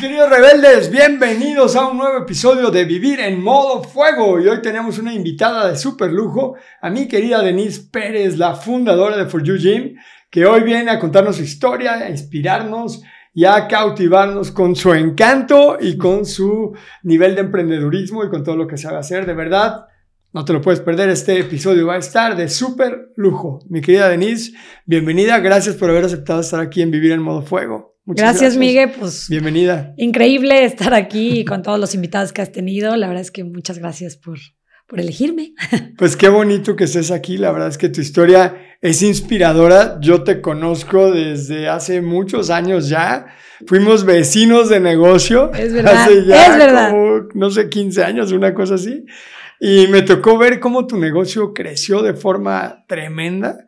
Queridos rebeldes, bienvenidos a un nuevo episodio de Vivir en modo fuego y hoy tenemos una invitada de super lujo, a mi querida Denise Pérez, la fundadora de For You Gym, que hoy viene a contarnos su historia, a inspirarnos y a cautivarnos con su encanto y con su nivel de emprendedurismo y con todo lo que sabe hacer. De verdad, no te lo puedes perder, este episodio va a estar de súper lujo. Mi querida Denise, bienvenida, gracias por haber aceptado estar aquí en Vivir en modo fuego. Muchas gracias, Miguel. Pues bienvenida. Increíble estar aquí con todos los invitados que has tenido. La verdad es que muchas gracias por, por elegirme. Pues qué bonito que estés aquí. La verdad es que tu historia es inspiradora. Yo te conozco desde hace muchos años ya. Fuimos vecinos de negocio. Es verdad. Hace ya es verdad. como, no sé, 15 años, una cosa así. Y me tocó ver cómo tu negocio creció de forma tremenda.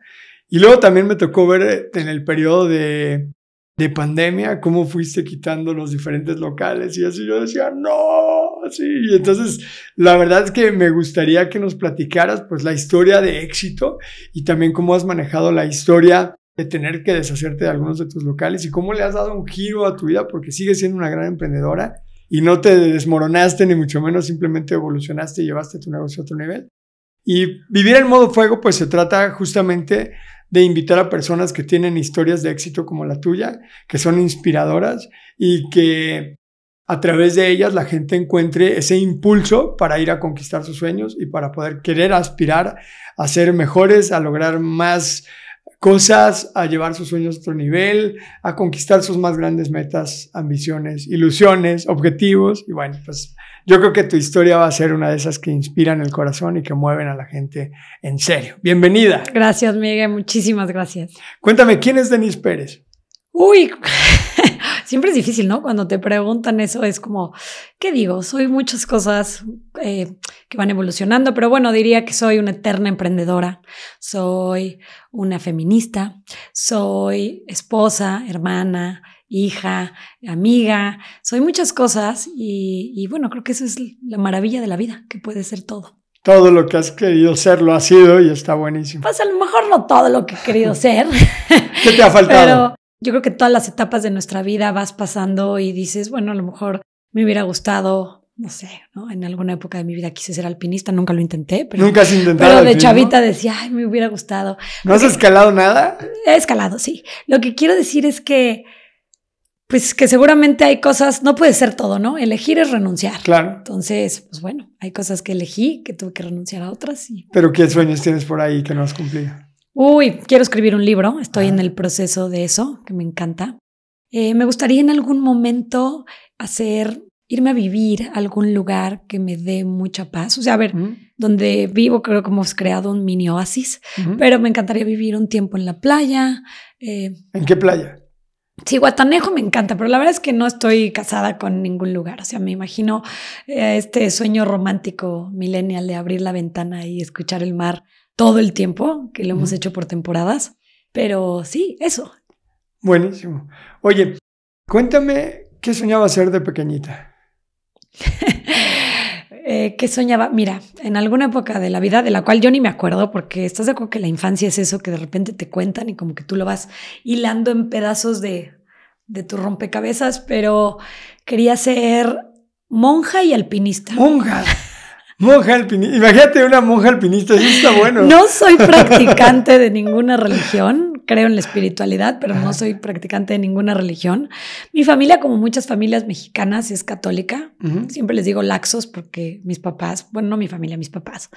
Y luego también me tocó ver en el periodo de de pandemia, cómo fuiste quitando los diferentes locales y así yo decía, no, así. Y entonces, la verdad es que me gustaría que nos platicaras pues la historia de éxito y también cómo has manejado la historia de tener que deshacerte de algunos de tus locales y cómo le has dado un giro a tu vida porque sigues siendo una gran emprendedora y no te desmoronaste ni mucho menos, simplemente evolucionaste y llevaste tu negocio a otro nivel. Y vivir en modo fuego pues se trata justamente de invitar a personas que tienen historias de éxito como la tuya, que son inspiradoras y que a través de ellas la gente encuentre ese impulso para ir a conquistar sus sueños y para poder querer aspirar a ser mejores, a lograr más cosas, a llevar sus sueños a otro nivel, a conquistar sus más grandes metas, ambiciones, ilusiones, objetivos. Y bueno, pues yo creo que tu historia va a ser una de esas que inspiran el corazón y que mueven a la gente en serio. Bienvenida. Gracias, Miguel. Muchísimas gracias. Cuéntame, ¿quién es Denise Pérez? Uy, siempre es difícil, ¿no? Cuando te preguntan eso es como, ¿qué digo? Soy muchas cosas eh, que van evolucionando, pero bueno, diría que soy una eterna emprendedora, soy una feminista, soy esposa, hermana, hija, amiga, soy muchas cosas y, y, bueno, creo que eso es la maravilla de la vida, que puede ser todo. Todo lo que has querido ser lo has sido y está buenísimo. Pues a lo mejor no todo lo que he querido ser. ¿Qué te ha faltado? Pero yo creo que todas las etapas de nuestra vida vas pasando y dices, bueno, a lo mejor me hubiera gustado, no sé, ¿no? En alguna época de mi vida quise ser alpinista, nunca lo intenté, pero, ¿Nunca has intentado pero de alpinismo? chavita decía, ay, me hubiera gustado. ¿No has Porque- escalado nada? He escalado, sí. Lo que quiero decir es que, pues que seguramente hay cosas, no puede ser todo, ¿no? Elegir es renunciar. Claro. Entonces, pues bueno, hay cosas que elegí, que tuve que renunciar a otras y... Pero ¿qué sueños tienes por ahí que no has cumplido? Uy, quiero escribir un libro, estoy Ah. en el proceso de eso, que me encanta. Eh, me gustaría en algún momento hacer, irme a vivir a algún lugar que me dé mucha paz. O sea, a ver, ¿Mm? donde vivo creo que hemos creado un mini oasis, pero me encantaría vivir un tiempo en la playa. eh, ¿En qué playa? Sí, Guatanejo me encanta, pero la verdad es que no estoy casada con ningún lugar. O sea, me imagino eh, este sueño romántico millennial de abrir la ventana y escuchar el mar todo el tiempo, que lo hemos hecho por temporadas. Pero sí, eso. Buenísimo. Oye, cuéntame qué soñaba ser de pequeñita. Eh, ¿Qué soñaba? Mira, en alguna época de la vida de la cual yo ni me acuerdo, porque estás de acuerdo que la infancia es eso que de repente te cuentan y como que tú lo vas hilando en pedazos de, de tu rompecabezas, pero quería ser monja y alpinista. Monja. Monja alpinista. Imagínate una monja alpinista, eso está bueno. No soy practicante de ninguna religión, creo en la espiritualidad, pero no soy practicante de ninguna religión. Mi familia, como muchas familias mexicanas, es católica. Siempre les digo laxos porque mis papás, bueno, no mi familia, mis papás,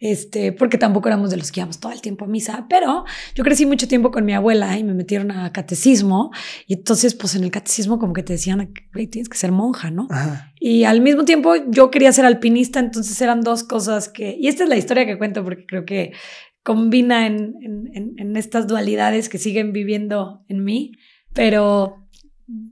este, porque tampoco éramos de los que íbamos todo el tiempo a misa, pero yo crecí mucho tiempo con mi abuela y me metieron a catecismo y entonces pues en el catecismo como que te decían, "Güey, tienes que ser monja, ¿no? Ajá. Y al mismo tiempo yo quería ser alpinista, entonces eran dos cosas que... Y esta es la historia que cuento porque creo que combina en, en, en, estas dualidades que siguen viviendo en mí, pero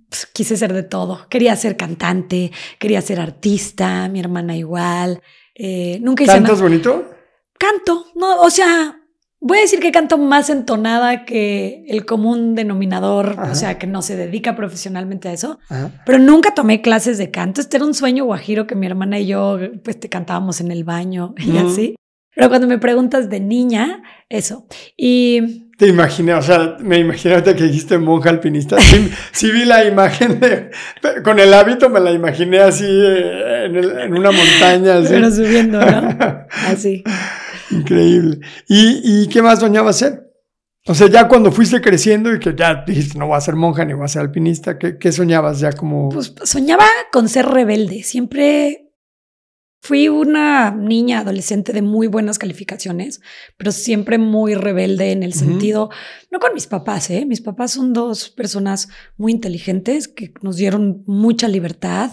pues, quise ser de todo. Quería ser cantante, quería ser artista, mi hermana igual. Eh, nunca hice ¿Cantas bonito? Canto, no, o sea, Voy a decir que canto más entonada que el común denominador, o sea, que no se dedica profesionalmente a eso, pero nunca tomé clases de canto. Este era un sueño guajiro que mi hermana y yo pues te cantábamos en el baño y así. Pero cuando me preguntas de niña, eso. Y te imaginé, o sea, me imaginé ahorita que dijiste monja alpinista. Sí, vi la imagen de, con el hábito me la imaginé así eh, en, una montaña. Pero subiendo, ¿no? Así. Increíble. ¿Y, qué más soñabas ser? O sea, ya cuando fuiste creciendo y que ya dijiste, no voy a ser monja ni voy a ser alpinista, ¿qué, qué soñabas ya como...? Pues soñaba con ser rebelde. Siempre Fui una niña adolescente de muy buenas calificaciones, pero siempre muy rebelde en el sentido, no con mis papás, ¿eh? mis papás son dos personas muy inteligentes que nos dieron mucha libertad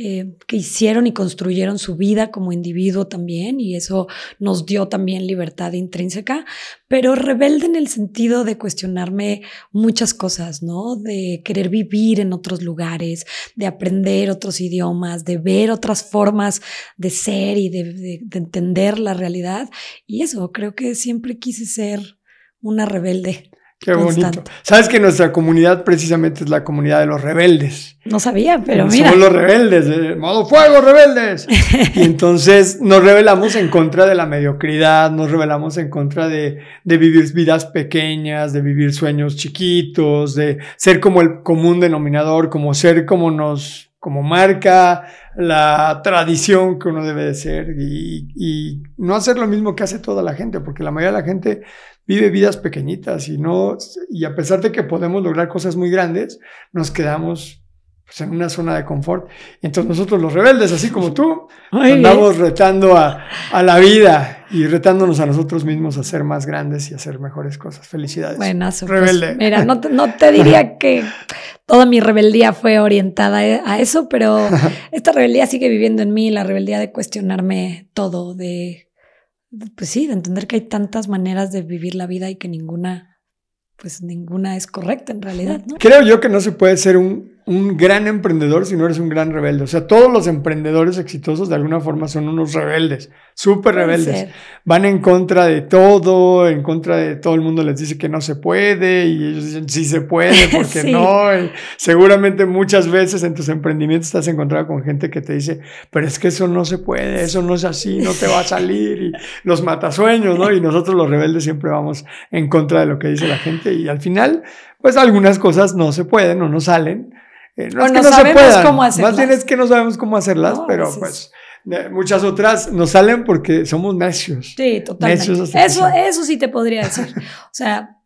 eh, que hicieron y construyeron su vida como individuo también, y eso nos dio también libertad intrínseca, pero rebelde en el sentido de cuestionarme muchas cosas, ¿no? De querer vivir en otros lugares, de aprender otros idiomas, de ver otras formas de ser y de, entender la realidad. Y eso, creo que siempre quise ser una rebelde. Qué bonito. Sabes que nuestra comunidad precisamente es la comunidad de los rebeldes. No sabía, pero mira. Somos los rebeldes, de modo fuego, rebeldes. y entonces nos rebelamos en contra de la mediocridad, nos rebelamos en contra de, de, vivir vidas pequeñas, de vivir sueños chiquitos, de ser como el común denominador, como ser como nos, como marca la tradición que uno debe de ser y, y no hacer lo mismo que hace toda la gente, porque la mayoría de la gente vive vidas pequeñitas y no, y a pesar de que podemos lograr cosas muy grandes, nos quedamos pues, en una zona de confort. Y entonces nosotros los rebeldes, así como tú, andamos retando a, a, la vida y retándonos a nosotros mismos a ser más grandes y a hacer mejores cosas. Felicidades. Buenazo. Pues, Rebelde. mira, no te, no te diría que toda mi rebeldía fue orientada a eso, pero esta rebeldía sigue viviendo en mí, la rebeldía de cuestionarme todo, de pues sí, de entender que hay tantas maneras de vivir la vida y que ninguna, pues ninguna es correcta en realidad, ¿no? Creo yo que no se puede ser un un gran emprendedor si no eres un gran rebelde. O sea, todos los emprendedores exitosos de alguna forma son unos rebeldes, súper rebeldes. Van en contra de todo, en contra de todo el mundo les dice que no se puede y ellos dicen sí se puede, porque no. seguramente muchas veces en tus emprendimientos estás encontrado con gente que te dice, pero es que eso no se puede, eso no es así, no te va a salir y los matasueños, ¿no? Y nosotros los rebeldes siempre vamos en contra de lo que dice la gente y al final, pues algunas cosas no se pueden o no salen eh, no, es que no, sabemos cómo hacerlas. Más bien es que no sabemos cómo hacerlas, pero pues muchas otras nos salen porque somos necios. Sí, totalmente. eso, eso sí te podría decir. O sea,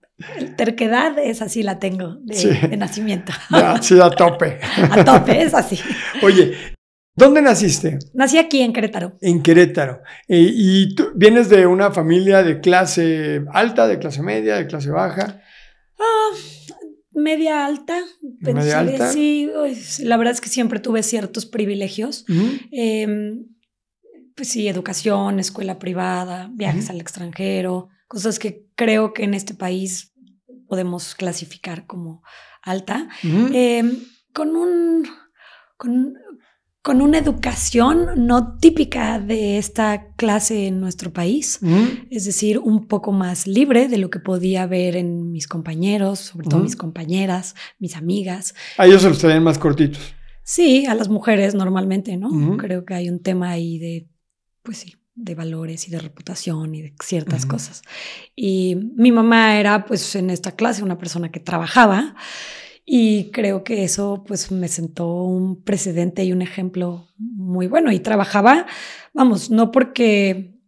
terquedad es así la tengo de, nacimiento. sí, a tope. a tope, es así. Oye, ¿Dónde naciste? Nací aquí en Querétaro. En Querétaro. Eh, ¿Y tú vienes de una familia de clase alta, de clase media, de clase baja? Ah, media alta. Media alta. Sí, la verdad es que siempre tuve ciertos privilegios. Em, pues sí, educación, escuela privada, viajes al extranjero, cosas que creo que en este país podemos clasificar como alta. Em, con un, con, con una educación no típica de esta clase en nuestro país, es decir, un poco más libre de lo que podía ver en mis compañeros, sobre todo mis compañeras, mis amigas. A ellos se los traen más cortitos. Sí, a las mujeres normalmente, ¿no? Creo que hay un tema ahí de, pues sí, de valores y de reputación y de ciertas cosas. Y mi mamá era, pues, en esta clase una persona que trabajaba y creo que eso pues me sentó un precedente y un ejemplo muy bueno. Y trabajaba, vamos, no porque,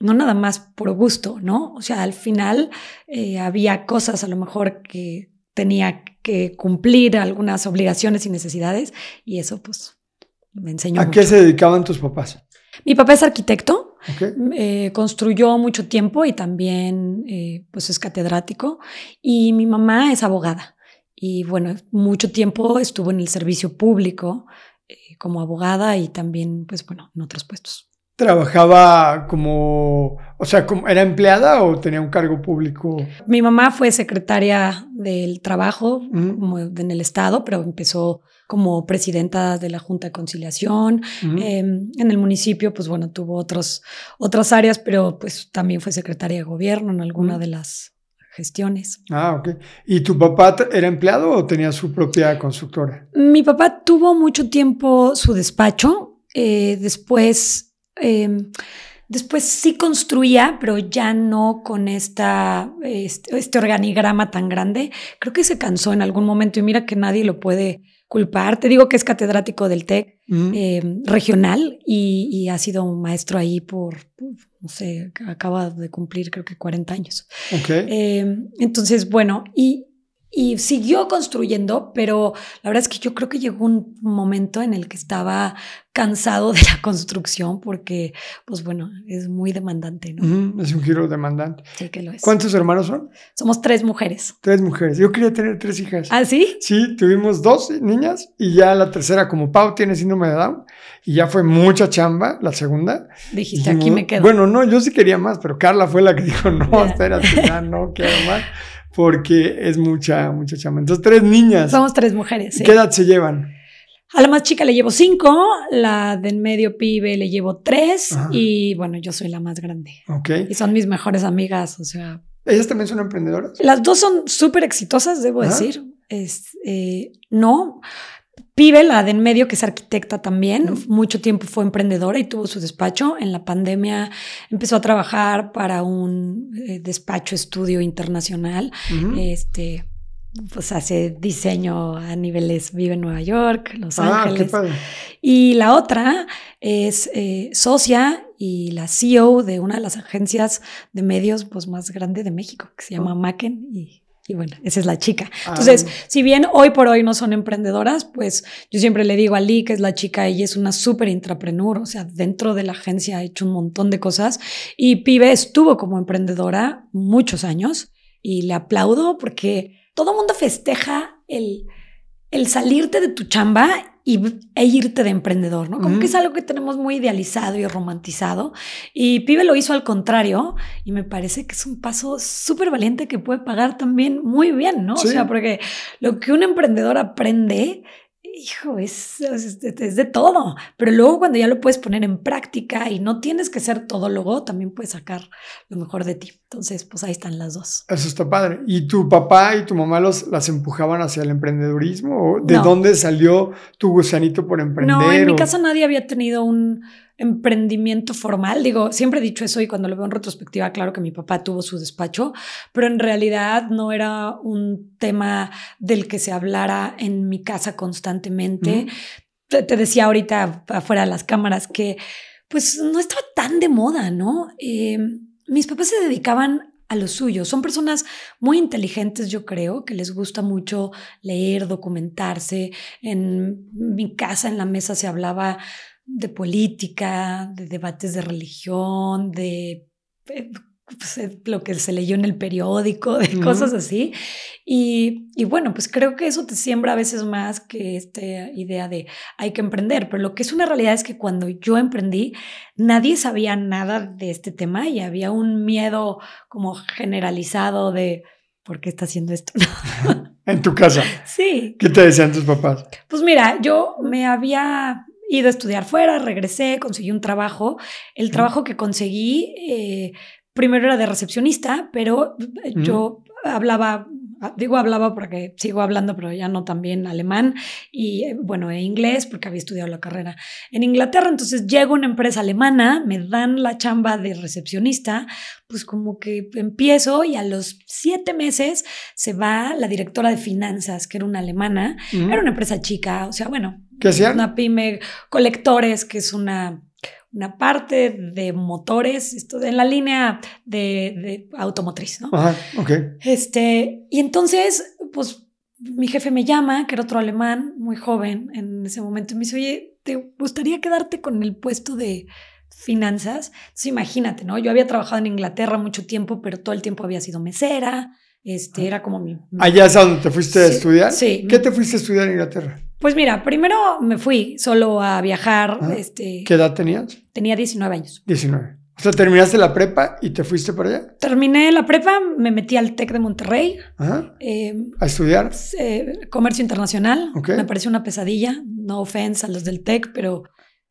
no nada más por gusto, ¿no? O sea, al final eh, había cosas a lo mejor que tenía que cumplir algunas obligaciones y necesidades y eso pues me enseñó. ¿A qué se dedicaban tus papás? Mi papá es arquitecto, eh, construyó mucho tiempo y también eh, pues es catedrático y mi mamá es abogada. Y bueno, mucho tiempo estuvo en el servicio público eh, como abogada y también, pues bueno, en otros puestos. trabajaba como, o sea, como, ¿era empleada o tenía un cargo público? Mi mamá fue secretaria del trabajo como en el Estado, pero empezó como presidenta de la Junta de Conciliación. Eh, en el municipio, pues bueno, tuvo otros, otras áreas, pero pues también fue secretaria de gobierno en alguna de las gestiones. Ah, ok. ¿Y tu papá era empleado o tenía su propia constructora? Mi papá tuvo mucho tiempo su despacho, eh, después, eh, después sí construía, pero ya no con esta, este, este organigrama tan grande. Creo que se cansó en algún momento y mira que nadie lo puede culpar. Te digo que es catedrático del TEC Ujú. eh, regional y, y ha sido un maestro ahí por, no sé, acaba de cumplir creo que 40 años. ok. Eh, entonces, bueno, y, y siguió construyendo, pero la verdad es que yo creo que llegó un momento en el que estaba cansado de la construcción porque, pues bueno, es muy demandante, ¿no? Ujú, Es un giro demandante. Sí que lo es. ¿Cuántos hermanos son? Somos tres mujeres. Tres mujeres. Yo quería tener tres hijas. ¿Ah, sí? Sí, tuvimos dos niñas y ya la tercera, como Pau tiene síndrome de Down, y ya fue mucha chamba, la segunda. Dijiste, aquí me quedo. Bueno, no, yo sí quería más, pero Carla fue la que dijo, no, espérate, ya no quiero más, porque es mucha, mucha chamba. Entonces, tres niñas. Somos tres mujeres. sí. ¿Qué edad se llevan? A la más chica le llevo cinco, la del medio pibe le llevo tres Ajá. y bueno, yo soy la más grande. Ok. Y son mis mejores amigas, o sea, ¿Ellas también son emprendedoras? Las dos son súper exitosas, debo Ajá. decir. Es, eh, no. Pibe, la de en medio, que es arquitecta también, mucho tiempo fue emprendedora y tuvo su despacho. En la pandemia empezó a trabajar para un eh, despacho estudio internacional. Este, pues hace diseño a niveles, vive en Nueva York, Los ah, qué Ángeles. padre. Y la otra es eh, socia y la CEO de una de las agencias de medios pues, más grande de México, que se llama Oh. Macken. Y, y bueno, esa es la chica. Ah. Entonces, si bien hoy por hoy no son emprendedoras, pues yo siempre le digo a Lee, que es la chica, ella es una súper intrapreneur, o sea, dentro de la agencia ha hecho un montón de cosas. Y Pibe estuvo como emprendedora muchos años y le aplaudo porque todo mundo festeja el, el salirte de tu chamba y, e irte de emprendedor, ¿no? Como que es algo que tenemos muy idealizado y romantizado. Y Pibe lo hizo al contrario y me parece que es un paso súper valiente que puede pagar también muy bien, ¿no? Sí. O sea, porque lo que un emprendedor aprende, hijo, es, es, es de todo. Pero luego cuando ya lo puedes poner en práctica y no tienes que ser todólogo, también puedes sacar lo mejor de ti. Entonces, pues ahí están las dos. Eso está padre. ¿Y tu papá y tu mamá los, las empujaban hacia el emprendedurismo? ¿O ¿De No. dónde salió tu gusanito por emprender? No, en mi casa nadie había tenido un emprendimiento formal. Digo, siempre he dicho eso y cuando lo veo en retrospectiva, claro que mi papá tuvo su despacho, pero en realidad no era un tema del que se hablara en mi casa constantemente. Te, te decía ahorita afuera de las cámaras que pues no estaba tan de moda, ¿no? Eh, mis papás se dedicaban a lo suyo. Son personas muy inteligentes, yo creo, que les gusta mucho leer, documentarse. En mi casa, en la mesa, se hablaba de política, de debates de religión, de eh, pues, eh, lo que se leyó en el periódico, de cosas así. Y, y bueno, pues creo que eso te siembra a veces más que esta idea de hay que emprender. Pero lo que es una realidad es que cuando yo emprendí, nadie sabía nada de este tema y había un miedo como generalizado de ¿por qué está haciendo esto? En tu casa. sí, ¿Qué te decían tus papás? pues mira, yo me había ido a estudiar fuera, regresé, conseguí un trabajo. El trabajo que conseguí, eh, primero era de recepcionista, pero eh, yo hablaba, digo hablaba porque sigo hablando, pero ya no tan bien alemán y eh, bueno, e inglés porque había estudiado la carrera en Inglaterra. Entonces llego a una empresa alemana, me dan la chamba de recepcionista, pues como que empiezo y a los siete meses se va la directora de finanzas, que era una alemana. Era una empresa chica, o sea, bueno, ¿Qué hacían? una pyme, colectores, que es una, una parte de motores, esto, en la línea de, de automotriz, ¿no? Ajá, ok. Este, y entonces, pues mi jefe me llama, que era otro alemán, muy joven en ese momento, y me dice, oye, ¿te gustaría quedarte con el puesto de finanzas? Entonces imagínate, ¿no? Yo había trabajado en Inglaterra mucho tiempo, pero todo el tiempo había sido mesera, este, era como mi... mi- Allá es a donde te fuiste a estudiar. sí. ¿Qué te fuiste a estudiar en Inglaterra? Pues mira, primero me fui solo a viajar. Ah, Este, ¿Qué edad tenías? tenía 19 años. 19. O sea, terminaste la prepa y te fuiste para allá. Terminé la prepa, me metí al TEC de Monterrey, Ajá. eh, A estudiar. eh, comercio internacional. Ok. Me pareció una pesadilla, no offense a los del TEC, pero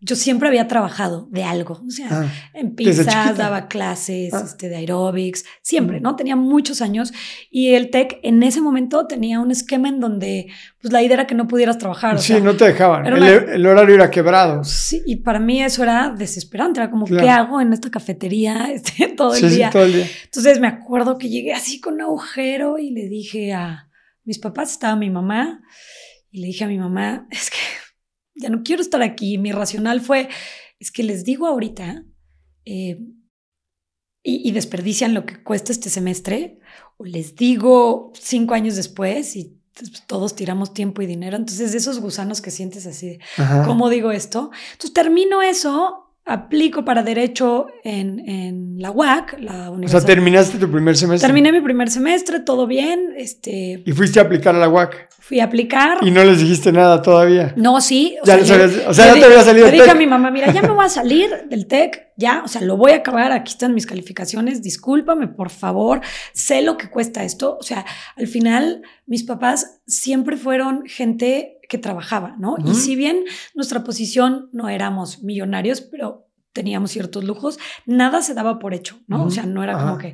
yo siempre había trabajado de algo. O sea, Ah, en pizzas, daba clases Ah. este, de aeróbics, siempre, ¿no? Tenía muchos años y el TEC en ese momento tenía un esquema en donde pues la idea era que no pudieras trabajar. o sí, sea, no te dejaban. era El, una- el horario era quebrado. Sí, y para mí eso era desesperante, era como, Claro. ¿qué hago en esta cafetería este, todo el Sí, sí, día? todo el día. Entonces me acuerdo que llegué así con un agujero y le dije a mis papás, estaba mi mamá, y le dije a mi mamá, es que ya no quiero estar aquí. Mi racional fue, es que les digo ahorita eh, y, y desperdician lo que cuesta este semestre, o les digo cinco años después y todos tiramos tiempo y dinero. Entonces, esos gusanos que sientes así de. ¿Cómo digo esto? Entonces termino eso, aplico para derecho en, en la UAC, la O sea, Universidad. terminaste tu primer semestre. Terminé mi primer semestre, todo bien. Este, Y fuiste a aplicar a la UAC. Fui a aplicar. Y no les dijiste nada todavía. No, sí. Ya les le- habías- o sea, ya te había salido Le dije a mi mamá, mira, ya me voy a salir del TEC, ya, o sea, lo voy a acabar, aquí están mis calificaciones, discúlpame, por favor, sé lo que cuesta esto. O sea, al final, mis papás siempre fueron gente que trabajaba, ¿no? Y si bien nuestra posición no éramos millonarios, pero teníamos ciertos lujos, nada se daba por hecho, ¿no? O sea, no era como que,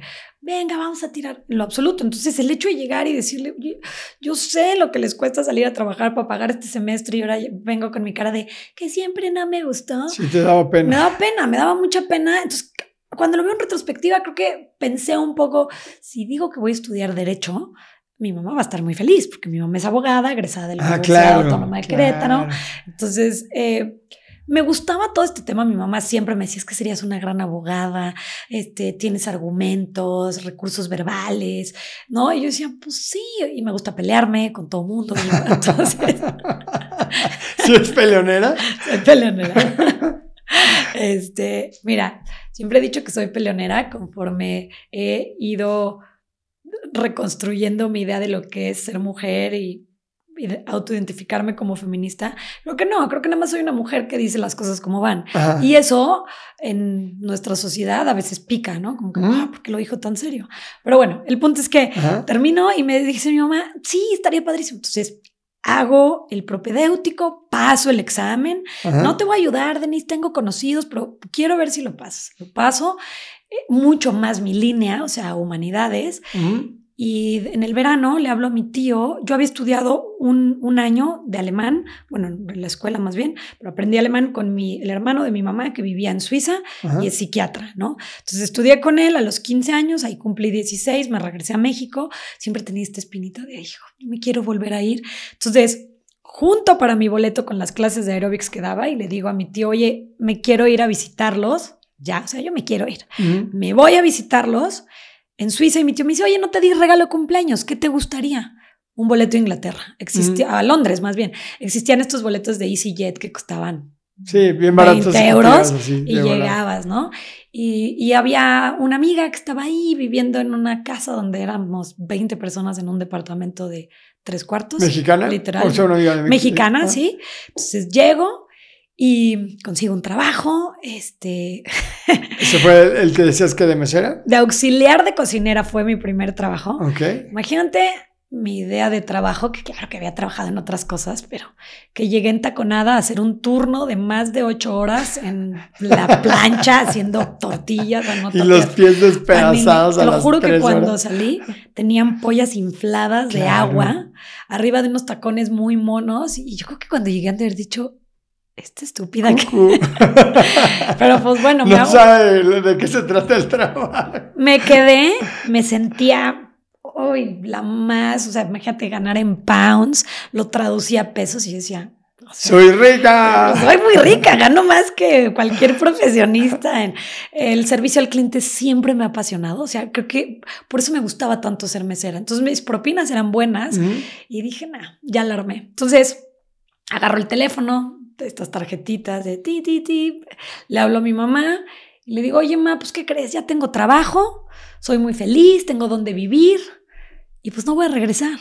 venga, vamos a tirar lo absoluto. Entonces, el hecho de llegar y decirle, "Oye, yo sé lo que les cuesta salir a trabajar para pagar este semestre y ahora vengo con mi cara de que siempre no me gustó. Sí, te daba Me pena. daba pena, me daba mucha pena. Entonces, cuando lo veo en retrospectiva, creo que pensé un poco, si digo que voy a estudiar derecho, mi mamá va a estar muy feliz porque mi mamá es abogada, egresada de la Ah, Universidad claro. Autónoma de Querétaro. claro. Entonces, eh, me gustaba todo este tema. Mi mamá siempre me decía, es que serías una gran abogada, este, tienes argumentos, recursos verbales, ¿no? Y yo decía, pues sí, y me gusta pelearme con todo mundo. y Entonces, ¿Sí es peleonera? soy peleonera. Este, mira, siempre he dicho que soy peleonera conforme he ido reconstruyendo mi idea de lo que es ser mujer y, autoidentificarme como feminista. Creo que no, creo que nada más soy una mujer que dice las cosas como van. Ajá. Y eso en nuestra sociedad a veces pica, ¿no? Como que, ah, ¿por qué lo dijo tan serio? Pero bueno, el punto es que Ajá. terminó y me dice mi mamá, sí, estaría padrísimo. Entonces hago el propedéutico, paso el examen. Ajá. No te voy a ayudar, Denise, tengo conocidos, pero quiero ver si lo pasas. Lo paso, eh, mucho más mi línea, o sea, humanidades. Y en el verano le hablo a mi tío. Yo había estudiado un, un año de alemán, bueno, en la escuela más bien, pero aprendí alemán con mi, el hermano de mi mamá que vivía en Suiza Ajá. y es psiquiatra, ¿no? Entonces estudié con él a los 15 años, ahí cumplí 16, me regresé a México, siempre tenía esta espinita de, hijo, yo me quiero volver a ir. Entonces, junto para mi boleto con las clases de aeróbics que daba y le digo a mi tío, oye, me quiero ir a visitarlos, ya, o sea, yo me quiero ir. Ujú. Me voy a visitarlos en Suiza y mi tío me dice, oye, no te di regalo de cumpleaños, ¿qué te gustaría? Un boleto a Inglaterra, existía, a Londres más bien, existían estos boletos de EasyJet que costaban Sí, bien baratos. 20 y euros así, y llegabas, ¿no? Y, y había una amiga que estaba ahí viviendo en una casa donde éramos 20 personas en un departamento de tres cuartos. ¿Mexicana? Literal. O sea, una amiga de México. Mexicana, Ah. sí. Entonces llego y consigo un trabajo, este, ¿Ese fue el, el que decías que de mesera? de auxiliar de cocinera fue mi primer trabajo. Ok. Imagínate mi idea de trabajo, que claro que había trabajado en otras cosas, pero que llegué en taconada a hacer un turno de más de ocho horas en la plancha haciendo tortillas. no Y los pies despedazados Te a lo juro que cuando horas. salí tenían pollas infladas de agua arriba de unos tacones muy monos y yo creo que cuando llegué han de haber dicho, esta estúpida que... Pero pues bueno, me, no hago- sabe de qué se trata el trabajo. me quedé, me sentía, uy, la más, o sea, imagínate ganar en pounds, lo traducía a pesos y decía, o sea, Soy rica. Soy muy rica, gano más que cualquier profesionista. En el servicio al cliente siempre me ha apasionado. O sea, creo que por eso me gustaba tanto ser mesera. Entonces mis propinas eran buenas y dije, nah, ya la armé. Entonces agarro el teléfono, estas tarjetitas de ti, ti, ti. Le hablo a mi mamá y le digo, oye, ma, pues ¿qué crees? Ya tengo trabajo, soy muy feliz, tengo donde vivir y pues no voy a regresar.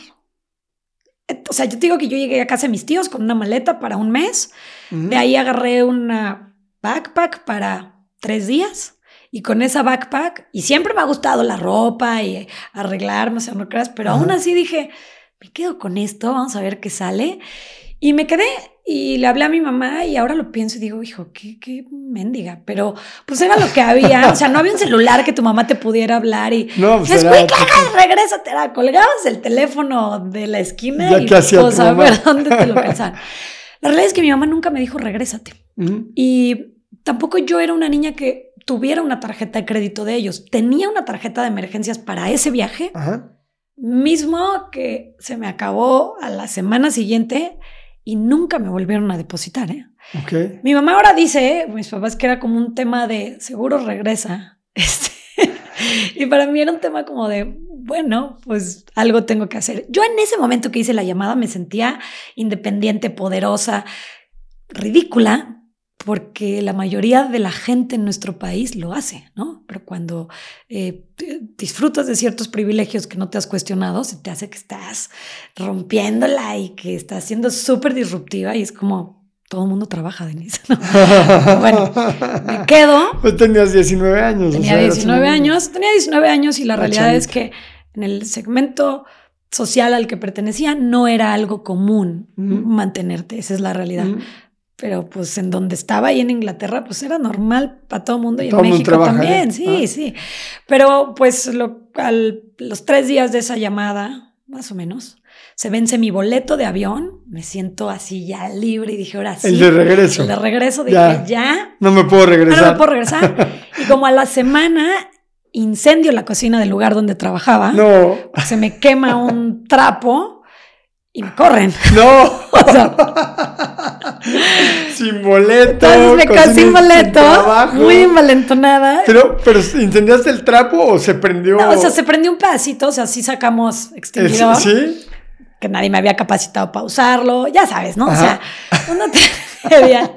O sea, yo te digo que yo llegué a casa de mis tíos con una maleta para un mes. De ahí agarré una backpack para tres días. Y con esa backpack, y siempre me ha gustado la ropa y arreglarme, o sea, no creas, pero aún así dije, me quedo con esto, vamos a ver qué sale. Y me quedé y le hablé a mi mamá y ahora lo pienso y digo, hijo, qué, qué mendiga. Pero pues era lo que había. O sea, no había un celular que tu mamá te pudiera hablar y. No, pues es era- regrésate. Era, colgabas el teléfono de la esquina Ya y que hacía pues a ver dónde te localizaban. La realidad es que mi mamá nunca me dijo regrésate. Ujú. Y tampoco yo era una niña que tuviera una tarjeta de crédito de ellos. Tenía una tarjeta de emergencias para ese viaje Ajá. mismo que se me acabó a la semana siguiente y nunca me volvieron a depositar. ¿eh? Ok. Mi mamá ahora dice, ¿eh? mis papás, que era como un tema de seguro regresa. Este, y para mí era un tema como de, bueno, pues algo tengo que hacer. Yo en ese momento que hice la llamada me sentía independiente, poderosa, ridícula, porque la mayoría de la gente en nuestro país lo hace, ¿no? Pero cuando eh, disfrutas de ciertos privilegios que no te has cuestionado, se te hace que estás rompiéndola y que estás siendo súper disruptiva y es como, todo el mundo trabaja, Denise. ¿no? bueno, me quedo. Pues tenías 19 años. o Tenía sea, eras 19 una niña. años, tenía 19 años y la realidad es que en el segmento social al que pertenecía no era algo común mantenerte, esa es la realidad. Pero pues en donde estaba ahí en Inglaterra, pues era normal para todo el mundo y Todo en México trabaja, también, ¿eh? sí, Ah. sí. Pero pues lo, al- los tres días de esa llamada, más o menos, se vence mi boleto de avión, me siento así ya libre y dije, ahora sí. El de regreso. El de regreso, dije, Ya. ya, No me puedo regresar. no me puedo regresar. Y como a la semana incendio la cocina del lugar donde trabajaba, No, se me quema un trapo y me corren. no. O sea, sin boleto. entonces me sin boleto, muy envalentonada. Pero, pero ¿incendiaste el trapo o se prendió? No, o sea, se prendió un pedacito, o sea, sí sacamos extinguidor, ¿Sí? que nadie me había capacitado para usarlo, ya sabes, ¿no? O sea, una tragedia.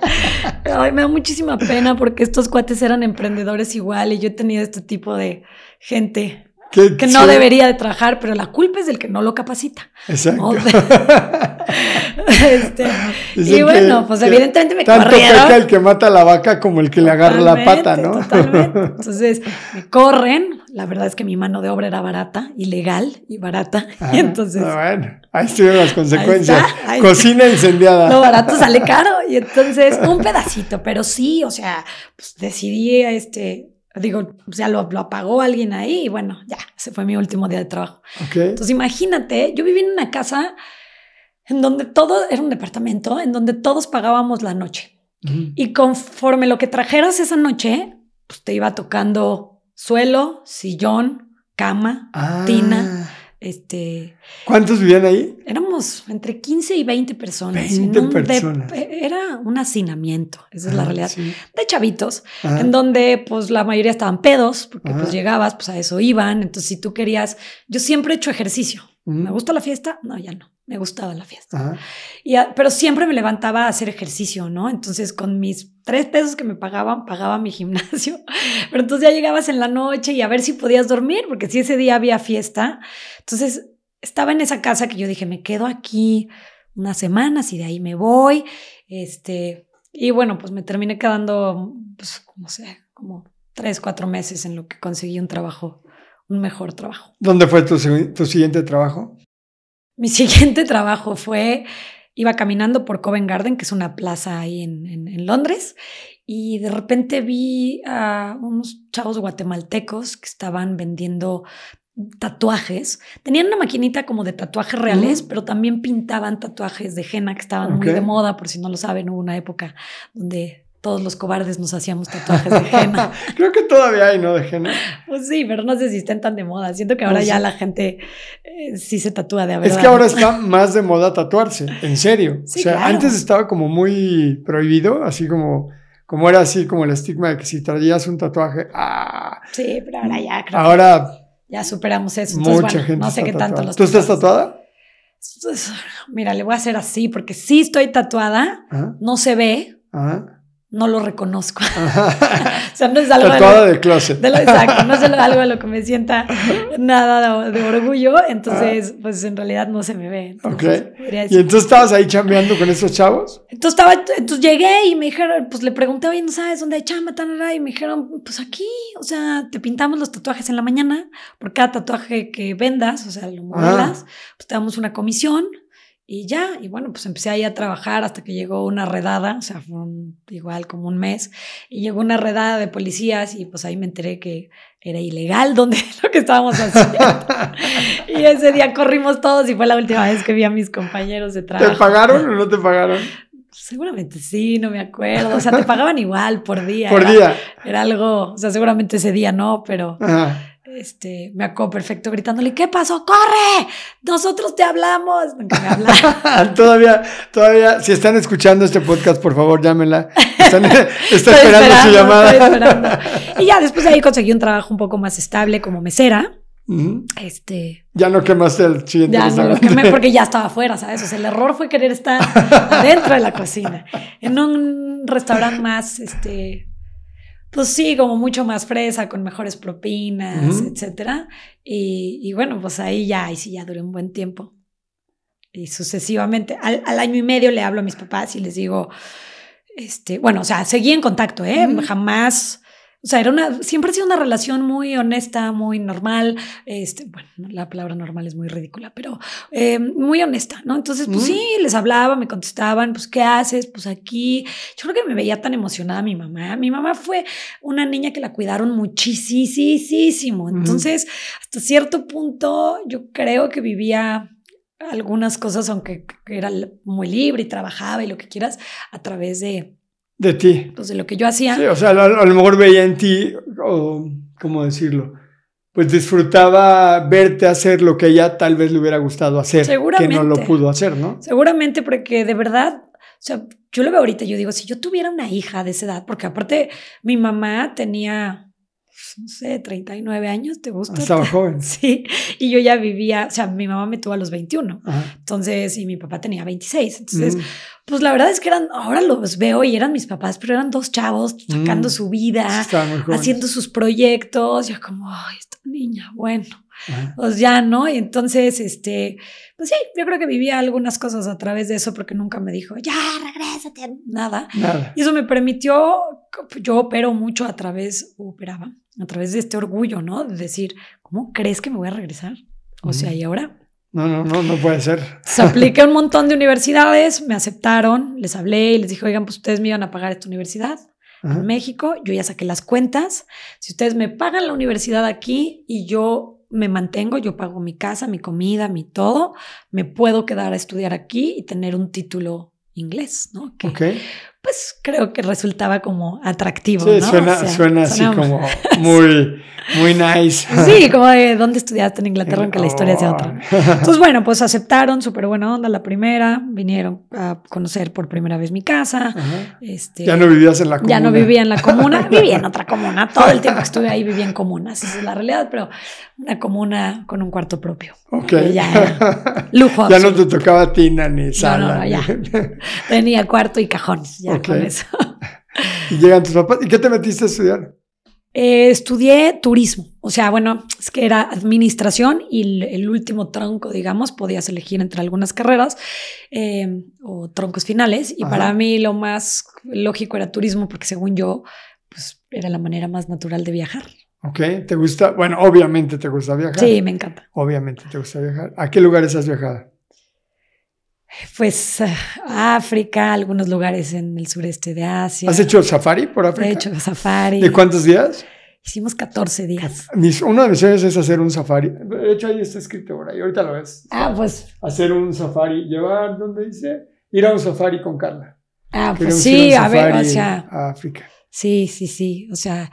Ay, me da muchísima pena porque estos cuates eran emprendedores igual y yo he tenido este tipo de gente ¿Qué- que no debería de trabajar, pero la culpa es del que no lo capacita. Exacto. ¿no? Este, y bueno, pues evidentemente me Tanto corrieron. peca el que mata a la vaca como el que le agarra la pata, ¿no? Totalmente. Entonces me corren. La verdad es que mi mano de obra era barata, ilegal y barata. Ajá. Y entonces Ah, bueno, ahí estuvieron las consecuencias. ahí Cocina incendiada. lo barato sale caro. Y entonces un pedacito, pero sí, o sea, pues decidí, este, digo, o sea, lo, lo apagó alguien ahí y bueno, ya, ese fue mi último día de trabajo. Ok. Entonces imagínate, yo viví en una casa en donde todo era un departamento, en donde todos pagábamos la noche. Y conforme lo que trajeras esa noche, pues te iba tocando suelo, sillón, cama, Ah. tina, este, ¿Cuántos vivían ahí? éramos entre 15 y 20 personas. 20 en un dep- personas. era un hacinamiento, esa es la Ah, realidad. sí. De chavitos, Ajá. en donde pues la mayoría estaban pedos, porque pues llegabas, pues a eso iban. Entonces si tú querías, yo siempre he hecho ejercicio. Ujú. ¿Me gusta la fiesta? No, ya no. Me gustaba la fiesta. Ajá. Y a- pero siempre me levantaba a hacer ejercicio, ¿no? Entonces, con mis tres pesos que me pagaban, pagaba mi gimnasio. Pero entonces ya llegabas en la noche y a ver si podías dormir, porque si ese día había fiesta. Entonces, estaba en esa casa que yo dije, me quedo aquí unas semanas y de ahí me voy. Este, y bueno, pues me terminé quedando, pues, no sé, como tres, cuatro meses en lo que conseguí un trabajo, un mejor trabajo. ¿Dónde fue tu, tu siguiente trabajo? Mi siguiente trabajo fue, iba caminando por Covent Garden, que es una plaza ahí en, en- en Londres, y de repente vi a unos chavos guatemaltecos que estaban vendiendo tatuajes. Tenían una maquinita como de tatuajes reales, Mm. pero también pintaban tatuajes de henna que estaban muy de moda, por si no lo saben, hubo una época donde todos los cobardes nos hacíamos tatuajes de henna. Creo que todavía hay, ¿no? De henna. Pues sí, pero no sé si estén tan de moda. Siento que ahora No ya la gente eh, sí se tatúa de verdad. Es que ahora está más de moda tatuarse, en serio. Sí, o sea, claro. antes estaba como muy prohibido, así como, como era así como el estigma de que si traías un tatuaje, ah, Sí, pero ahora ya creo ahora que ya superamos eso. Entonces, mucha bueno, gente no sé tanto tatuada. los ¿Tú estás tatuada? Mira, le voy a hacer así porque sí estoy tatuada, no se ve, ajá. No lo reconozco. o sea, no es algo... Tatuada de, closet. De lo, exacto, no es algo de lo que me sienta nada de, orgullo, entonces, pues en realidad no se me ve. ok. ¿Y entonces estabas ahí chambeando con esos chavos? Entonces, estaba, entonces llegué y me dijeron, pues le pregunté, oye, ¿no sabes dónde hay chamba? Y me dijeron, pues aquí, o sea, te pintamos los tatuajes en la mañana, por cada tatuaje que vendas, o sea, lo modelas, pues te damos una comisión y ya, y bueno, pues empecé ahí a trabajar hasta que llegó una redada, o sea, fue igual como un mes, y llegó una redada de policías y pues ahí me enteré que era ilegal donde lo que estábamos haciendo. y ese día corrimos todos y fue la última vez que vi a mis compañeros de trabajo. ¿Te pagaron o no te pagaron? Seguramente sí, no me acuerdo. O sea, te pagaban igual por día. Por día. Era algo, o sea, seguramente ese día no, pero este, me acuerdo perfecto gritándole, ¿qué pasó? ¡Corre! Nosotros te hablamos. Me todavía, todavía, si están escuchando este podcast, por favor, llámenla. Están, está esperando, su llamada. Y ya después de ahí conseguí un trabajo un poco más estable como mesera. Este. Ya no quemaste el siguiente Ya no lo quemé porque ya estaba afuera, ¿sabes? O sea, el error fue querer estar adentro de la cocina. En un restaurante más, este, pues sí, como mucho más fresa, con mejores propinas, etcétera. Y, bueno, pues ahí ya, ahí sí ya duré un buen tiempo. Y sucesivamente, al, año y medio le hablo a mis papás y les digo, este, bueno, o sea, seguí en contacto, ¿eh? Jamás o sea, era una, siempre ha sido una relación muy honesta, muy normal. Este, bueno, la palabra normal es muy ridícula, pero eh, muy honesta, ¿no? Entonces, pues sí, les hablaba, me contestaban, pues, ¿qué haces? Pues aquí. Yo creo que me veía tan emocionada mi mamá. Mi mamá fue una niña que la cuidaron muchísimo. Entonces, hasta cierto punto, yo creo que vivía algunas cosas, aunque era muy libre y trabajaba y lo que quieras, a través de de ti. Pues de lo que yo hacía. Sí, o sea, a, lo mejor veía en ti, o, ¿cómo decirlo? Pues disfrutaba verte hacer lo que ella tal vez le hubiera gustado hacer. Seguramente. Que no lo pudo hacer, ¿no? Seguramente, porque de verdad, o sea, yo lo veo ahorita, yo digo, si yo tuviera una hija de esa edad, porque aparte mi mamá tenía no sé, 39 años, ¿te gusta? Estaba joven. Sí, y yo ya vivía, o sea, mi mamá me tuvo a los 21, entonces, y mi papá tenía 26, entonces, mm. Pues la verdad es que eran, ahora los veo y eran mis papás, pero eran dos chavos sacando mm. su vida, haciendo sus proyectos, ya como, ay, esta niña, bueno, pues ya, ¿no? Y entonces, este, pues sí, yo creo que vivía algunas cosas a través de eso porque nunca me dijo, ya, regrésate, nada. nada. Y eso me permitió, yo opero mucho a través, operaba a través de este orgullo, ¿no? De decir, ¿cómo crees que me voy a regresar? O sea, ¿y ahora? No, no, no, no puede ser. Se apliqué a un montón de universidades, me aceptaron, les hablé y les dije, oigan, pues ustedes me iban a pagar esta universidad en México, yo ya saqué las cuentas, si ustedes me pagan la universidad aquí y yo me mantengo, yo pago mi casa, mi comida, mi todo, me puedo quedar a estudiar aquí y tener un título inglés, ¿no? Que, pues creo que resultaba como atractivo. Sí, suena, suena así como muy, muy nice. Sí, como de dónde estudiaste en Inglaterra, aunque la historia sea otra. Entonces, bueno, pues aceptaron, súper buena onda la primera, vinieron a conocer por primera vez mi casa. Este, ya no vivías en la comuna. Ya no vivía en la comuna, vivía en otra comuna. Todo el tiempo que estuve ahí vivía en comunas, esa es la realidad, pero una comuna con un cuarto propio. Ok. Ya lujo. ya no te tocaba tina ni sala. No, no, ya. Tenía cuarto y cajones, ya con eso. y llegan tus papás. ¿Y qué te metiste a estudiar? Eh, estudié turismo, o sea, bueno, es que era administración y el, último tronco, digamos, podías elegir entre algunas carreras eh, o troncos finales. Y para mí lo más lógico era turismo, porque según yo, pues era la manera más natural de viajar. Ok, ¿te gusta? Bueno, obviamente te gusta viajar. Sí, me encanta. Obviamente te gusta viajar. ¿A qué lugares has viajado? Pues África, algunos lugares en el sureste de Asia. ¿Has hecho safari por África? He hecho safari. ¿De cuántos días? Hicimos 14 días. uno de mis sueños es hacer un safari. De hecho, ahí está escrito por ahí. Ahorita lo ves. Ah, pues. Hacer un safari. Llevar, ¿dónde dice? Ir a un safari con Carla. Ah, pues sí, a ver, o sea. A África. Sí, sí, sí. O sea,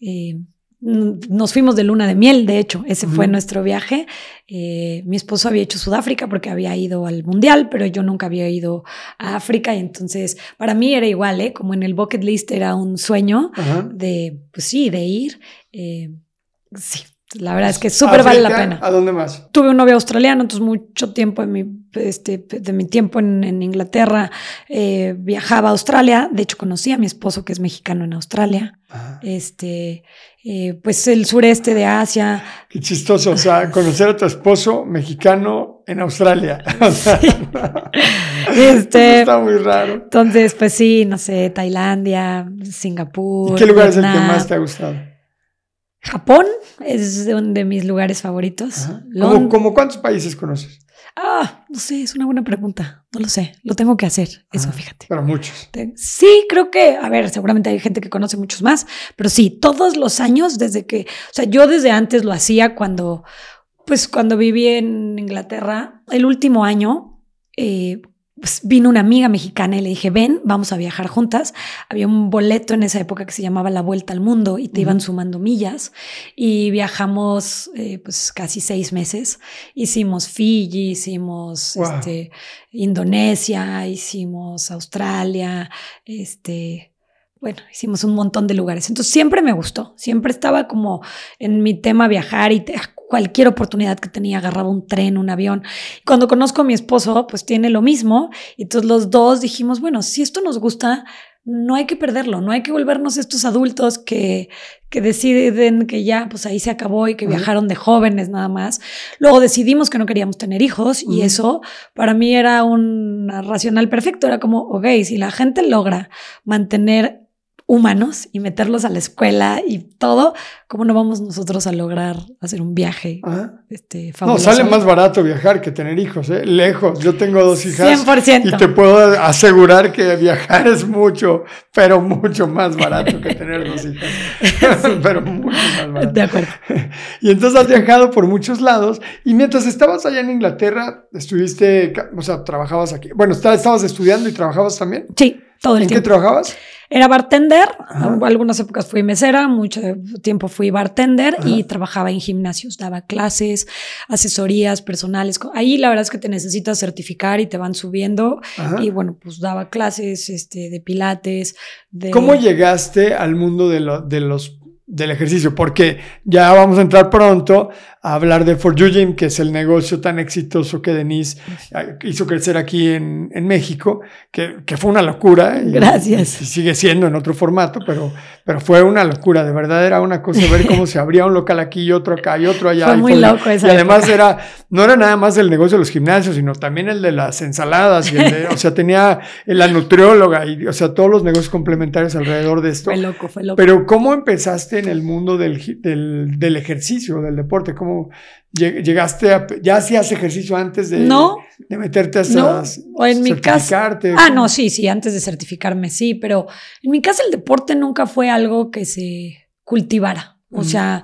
eh, nos fuimos de luna de miel, de hecho, ese fue nuestro viaje. Eh, mi esposo había hecho Sudáfrica porque había ido al Mundial, pero yo nunca había ido a África y entonces para mí era igual, ¿eh? como en el bucket list era un sueño de, pues sí, de ir. Eh, sí, La verdad es que súper vale la pena. ¿A dónde más? Tuve un novio australiano, entonces mucho tiempo en mi, este, de mi tiempo en, Inglaterra eh, viajaba a Australia. De hecho, conocí a mi esposo que es mexicano en Australia. Este, eh, pues el sureste de Asia. Qué chistoso, o sea, conocer a tu esposo mexicano en Australia. este, está muy raro. Entonces, pues sí, no sé, Tailandia, Singapur. ¿Y qué lugar es el que más te ha gustado? Japón es uno de mis lugares favoritos. ¿Cómo, cuántos países conoces? Ah, no sé, es una buena pregunta. No lo sé, lo tengo que hacer, eso, ah, fíjate. Pero muchos. Sí, creo que, a ver, seguramente hay gente que conoce muchos más, pero sí, todos los años desde que, o sea, yo desde antes lo hacía cuando, pues cuando viví en Inglaterra, el último año, eh, pues vino una amiga mexicana y le dije, ven, vamos a viajar juntas. Había un boleto en esa época que se llamaba La Vuelta al Mundo y te iban sumando millas y viajamos eh, pues casi seis meses. Hicimos Fiji, hicimos este, Indonesia, hicimos Australia, este, bueno, hicimos un montón de lugares. Entonces siempre me gustó, siempre estaba como en mi tema viajar y te, cualquier oportunidad que tenía, agarraba un tren, un avión. Cuando conozco a mi esposo, pues tiene lo mismo. Y entonces los dos dijimos, bueno, si esto nos gusta, no hay que perderlo, no hay que volvernos estos adultos que, que deciden que ya, pues ahí se acabó y que viajaron de jóvenes nada más. Luego decidimos que no queríamos tener hijos y eso para mí era un racional perfecto. Era como, ok, si la gente logra mantener humanos y meterlos a la escuela y todo, ¿cómo no vamos nosotros a lograr hacer un viaje este, fabuloso? No, sale más barato viajar que tener hijos, ¿eh? lejos. Yo tengo dos hijas 100%. y te puedo asegurar que viajar es mucho, pero mucho más barato que tener dos hijas. pero mucho más barato. De acuerdo. Y entonces has viajado por muchos lados y mientras estabas allá en Inglaterra, estuviste, o sea, trabajabas aquí. Bueno, estabas estudiando y trabajabas también. Sí, todo el tiempo. ¿En qué trabajabas? Era bartender, algunas épocas fui mesera, mucho tiempo fui bartender y trabajaba en gimnasios, daba clases, asesorías personales. Ahí la verdad es que te necesitas certificar y te van subiendo. Y bueno, pues daba clases este, de pilates. De... ¿Cómo llegaste al mundo de, de los del ejercicio, porque ya vamos a entrar pronto a hablar de For Gym, que es el negocio tan exitoso que Denise eh, hizo crecer aquí en, en México, que, que, fue una locura. Gracias. Y, sigue siendo en otro formato, pero, pero fue una locura. De verdad era una cosa ver cómo se abría un local aquí y otro acá y otro allá. Fue muy loco Y además era, no era nada más el negocio de los gimnasios, sino también el de las ensaladas. Y o sea, tenía la nutrióloga y, o sea, todos los negocios complementarios alrededor de esto. Fue loco, fue loco. Pero ¿cómo empezaste en el mundo del, del, del ejercicio, del deporte? ¿Cómo llegaste a, ya hacías ejercicio antes de, de meterte a esas, o en mi casa. Ah, no, sí, sí, antes de certificarme, sí, pero en mi casa el deporte nunca fue algo que se cultivara. O sea,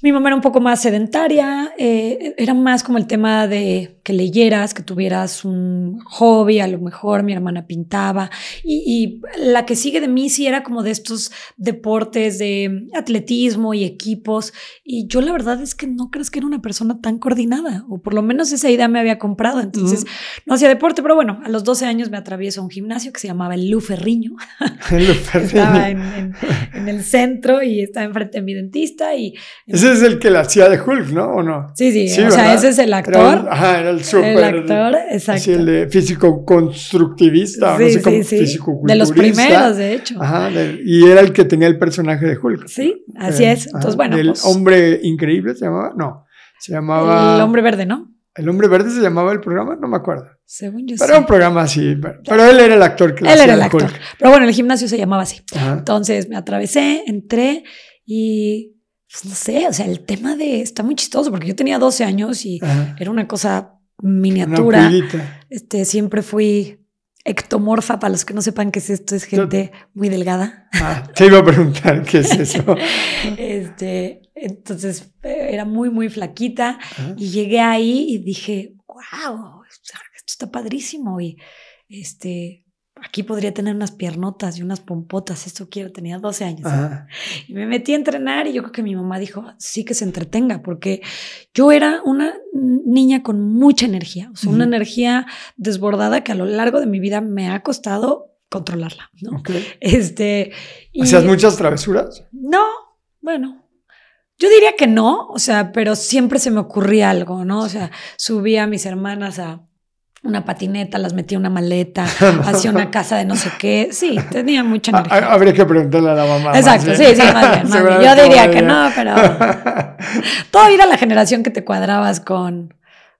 mi mamá era un poco más sedentaria, eh, era más como el tema de que leyeras, que tuvieras un hobby, a lo mejor mi hermana pintaba, y, la que sigue de mí sí era como de estos deportes de atletismo y equipos, y yo la verdad es que no crees que era una persona tan coordinada, o por lo menos esa idea me había comprado, entonces no hacía deporte, pero bueno, a los 12 años me atravieso a un gimnasio que se llamaba el Luferriño, estaba en, el centro y estaba enfrente de mi dentista y es el que la hacía de Hulk, ¿no? ¿O no? Sí, sí, o sea, ese es el actor. ajá, era el super. El actor, exacto. Así el físico constructivista, sí, no sé cómo, sí, físico De los primeros, de hecho. Ajá, y era el que tenía el personaje de Hulk. Sí, así es. Entonces, bueno. El pues hombre increíble se llamaba, no, se llamaba. El hombre verde, ¿no? ¿El hombre verde se llamaba el programa? No me acuerdo. Según yo Pero era un programa así. Pero, él era el actor que Él era el actor. Pero bueno, el gimnasio se llamaba así. Entonces me atravesé, entré y pues no sé, o sea, el tema de, está muy chistoso porque yo tenía 12 años y era una cosa miniatura. este, siempre fui ectomorfa, para los que no sepan qué es esto, es gente muy delgada. Ah, te iba a preguntar qué es eso. este, entonces era muy, muy flaquita y llegué ahí y dije, wow, esto está padrísimo y este, aquí podría tener unas piernotas y unas pompotas, esto quiero, tenía 12 años. Y me metí a entrenar y yo creo que mi mamá dijo, sí que se entretenga, porque yo era una niña con mucha energía, o sea, una energía desbordada que a lo largo de mi vida me ha costado controlarla, ¿no? Este, ¿Hacías muchas travesuras? No, bueno, Yo diría que no, o sea, pero siempre se me ocurría algo, ¿no? O sea, subía a mis hermanas a una patineta, las metía en una maleta, hacía una casa de no sé qué. Sí, tenía mucha energía. Habría que preguntarle a la mamá. Exacto, sí, sí, más bien, Yo diría que no, pero todo era la generación que te cuadrabas con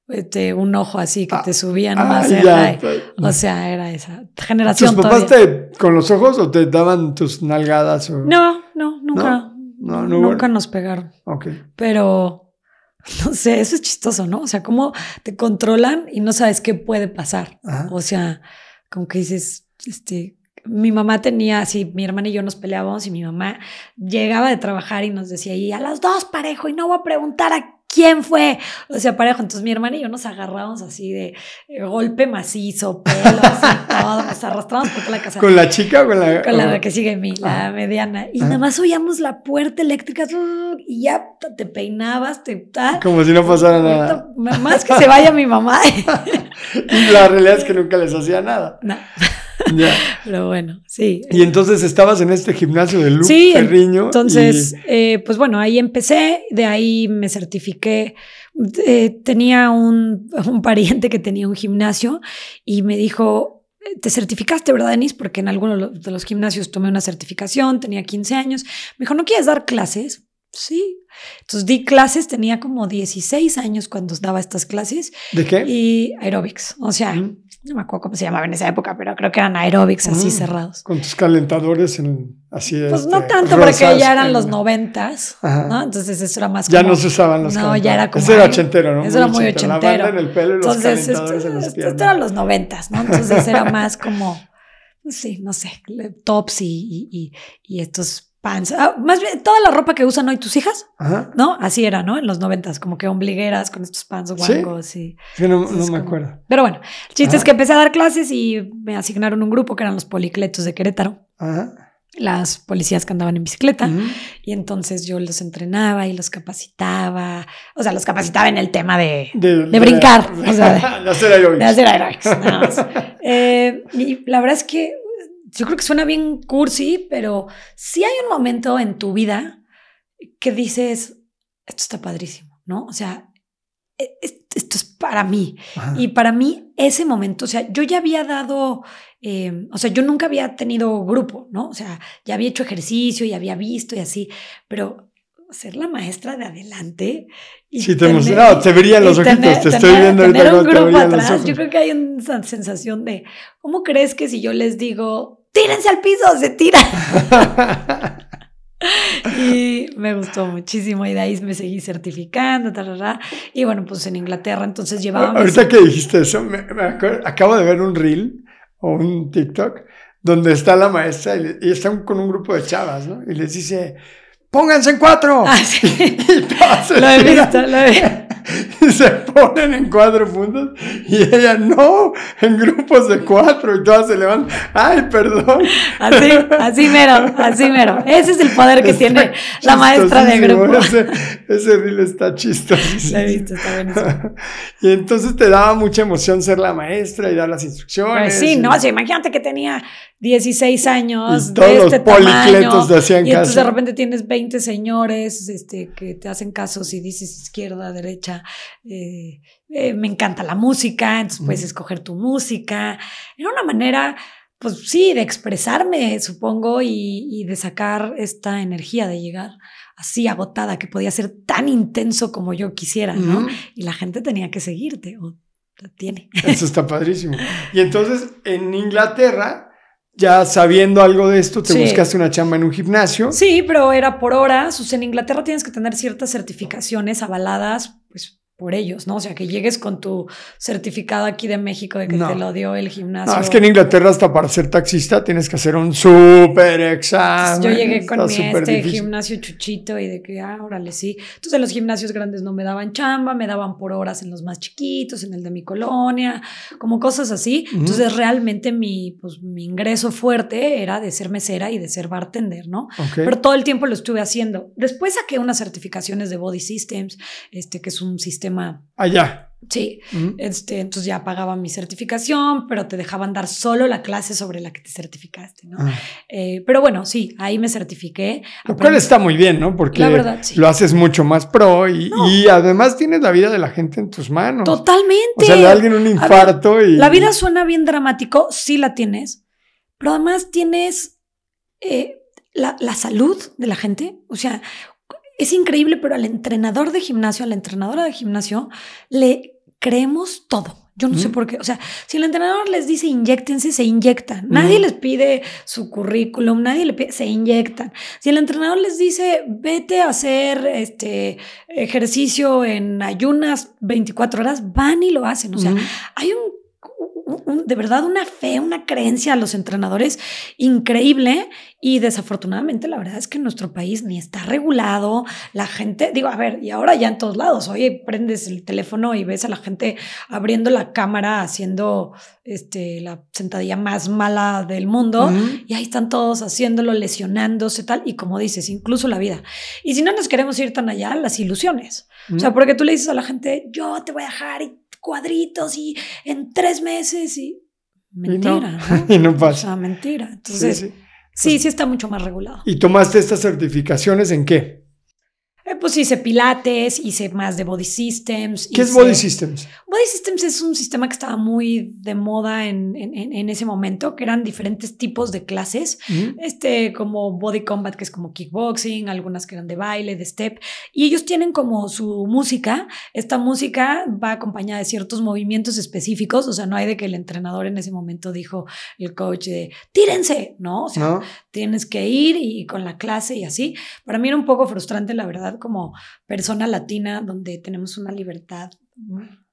este, un ojo así que ah, te subía nomás. Ah, o sea, era esa generación. ¿Tus papás te, con los ojos o te daban tus nalgadas? O... No, no, nunca. No, no, nunca nos pegaron. Ok. Pero no sé, eso es chistoso, ¿no? O sea, cómo te controlan y no sabes qué puede pasar. O sea, como que dices, este, mi mamá tenía así, mi hermana y yo nos peleábamos y mi mamá llegaba de trabajar y nos decía, y a las dos parejo, y no voy a preguntar a quién fue. O sea, parejo. Entonces mi hermana y yo nos agarramos así de eh, golpe macizo, pelo, así, todo. Nos arrastramos por toda la casa. ¿Con la chica o con la.? Con la que sigue mí, la mediana. Y nada más oíamos la puerta eléctrica y ya te peinabas, te tal. Como si no pasara nada. Más que se vaya mi mamá. y la realidad es que nunca les hacía nada. No. Pero bueno, sí. Y entonces estabas en este gimnasio de Luke sí, Entonces, eh, pues bueno, ahí empecé, de ahí me certifiqué. Eh, tenía un, un pariente que tenía un gimnasio y me dijo, te certificaste, ¿verdad, Denise? Porque en alguno de los gimnasios tomé una certificación, tenía 15 años. Me dijo, ¿no quieres dar clases? Sí. Entonces di clases, tenía como 16 años cuando daba estas clases. ¿De qué? Y aerobics. O sea, no me acuerdo cómo se llamaba en esa época, pero creo que eran aerobics así mm, cerrados. Con tus calentadores en, así Pues no este, tanto, porque ya eran los noventas, ¿no? Entonces eso era más como, Ya no se usaban los No, ya era como... Eso era ochentero, ¿no? Eso era muy ochentero. La en el pelo y los Entonces, esto, en las esto eran los noventas, ¿no? Entonces era más como, sí, no sé, tops y, y, y estos pants. Ah, más bien, toda la ropa que usan hoy tus hijas, ¿no? Así era, ¿no? En los noventas, como que ombligueras con estos pants guangos ¿Sí? y. no, me acuerdo. Pero bueno, el chiste es que empecé a dar clases y me asignaron un grupo que eran los policletos de Querétaro. Ajá. Las policías que andaban en bicicleta. Y entonces yo los entrenaba y los capacitaba. O sea, los capacitaba en el tema de, de, brincar. o sea, de, hacer aerobics. De hacer aerobics. eh, y la verdad es que yo creo que suena bien cursi, pero sí hay un momento en tu vida que dices, esto está padrísimo, ¿no? O sea, e, esto es para mí. Y para mí, ese momento, o sea, yo ya había dado, em, o sea, yo nunca había tenido grupo, ¿no? O sea, ya había hecho ejercicio y había visto y así, pero ser la maestra de adelante. Y sí, te emocionaba, te verían los ojitos, te estoy viendo ahorita. un grupo atrás, yo creo que hay una sensación de, ¿cómo crees que si yo les digo, tírense al piso, se tira. y me gustó muchísimo y de ahí me seguí certificando, y bueno, pues en Inglaterra entonces llevaba... Ahorita que dijiste eso, me, acabo de ver un reel o un TikTok donde está la maestra y, y están con un grupo de chavas, ¿no? Y les dice, pónganse en cuatro. Ah, sí. y lo he visto, lo he visto. Y se ponen en cuatro puntos y ella no, en grupos de cuatro y todas se levantan. Ay, perdón. Así, así mero, así mero. Ese es el poder que tiene la maestra de grupo. Ese, ese reel está chistoso. Lo he visto, está buenísimo. y entonces te daba mucha emoción ser la maestra y dar las instrucciones. Pues sí, no, o imagínate que tenía 16 años. Y todos de este los policletos te hacían y entonces de repente tienes 20 señores este, que te hacen caso si dices izquierda, derecha. Eh, eh, me encanta la música, entonces puedes escoger tu música. Era una manera, pues sí, de expresarme, supongo, y, de sacar esta energía de llegar así agotada, que podía ser tan intenso como yo quisiera, ¿no? Y la gente tenía que seguirte, o tiene. Eso está padrísimo. Y entonces en Inglaterra ya sabiendo algo de esto, te buscaste una chamba en un gimnasio. Sí, pero era por horas. O sea, en Inglaterra tienes que tener ciertas certificaciones avaladas, pues por ellos, ¿no? O sea, que llegues con tu certificado aquí de México de que te lo dio el gimnasio. No, es que en Inglaterra hasta para ser taxista tienes que hacer un súper examen. Yo llegué con mi este gimnasio chuchito y de que, ah, órale, sí. Entonces los gimnasios grandes no me daban chamba, me daban por horas en los más chiquitos, en el de mi colonia, como cosas así. Entonces realmente mi, pues, mi ingreso fuerte era de ser mesera y de ser bartender, ¿no? Pero todo el tiempo lo estuve haciendo. Después saqué unas certificaciones de Body Systems, este, que es un sistema Allá. Sí, Ujú. este, entonces ya pagaba mi certificación, pero te dejaban dar solo la clase sobre la que te certificaste, ¿no? Ah. Eh, pero bueno, sí, ahí me certifiqué. Lo cual está muy bien, ¿no? Porque La verdad, sí. lo haces mucho más pro y, No. y además tienes la vida de la gente en tus manos. Totalmente. O sea, le da alguien un infarto y. La vida suena bien dramático, sí la tienes, pero además tienes eh, la, la salud de la gente. O sea, es increíble, pero al entrenador de gimnasio, a la entrenadora de gimnasio, le creemos todo. Yo no sé por qué. O sea, si el entrenador les dice inyectense, se inyectan. Nadie les pide su currículum, nadie le pide, se inyectan. Si el entrenador les dice vete a hacer este ejercicio en ayunas 24 horas, van y lo hacen. O sea, hay un, un- un- de verdad una fe, una creencia a los entrenadores increíble y desafortunadamente la verdad es que en nuestro país ni está regulado, la gente, digo, a ver, y ahora ya en todos lados, oye, prendes el teléfono y ves a la gente abriendo la cámara haciendo este, la sentadilla más mala del mundo. Y ahí están todos haciéndolo, lesionándose, tal. Y como dices, incluso la vida. Y si no nos queremos ir tan allá, las ilusiones. O sea, porque tú le dices a la gente, yo te voy a dejar y cuadritos y en tres meses y... Mentira, ¿no? Y no O pasa. sea, mentira. Entonces, Sí, sí, sí. sí, está mucho más regulado. ¿Y tomaste estas certificaciones en qué? Eh, pues hice pilates, hice más de body systems. ¿Qué es Body Systems? Body Systems es un sistema que estaba muy de moda en, en- ese momento, que eran diferentes tipos de clases. Este como body combat que es como kickboxing, algunas que eran de baile, de step, y ellos tienen como su música, esta música va acompañada de ciertos movimientos específicos, o sea, no hay de que el entrenador en ese momento dijo el coach de tírense, no, o sea, ¿No? tienes que ir y con la clase y así. Para mí era un poco frustrante, la verdad, como persona latina donde tenemos una libertad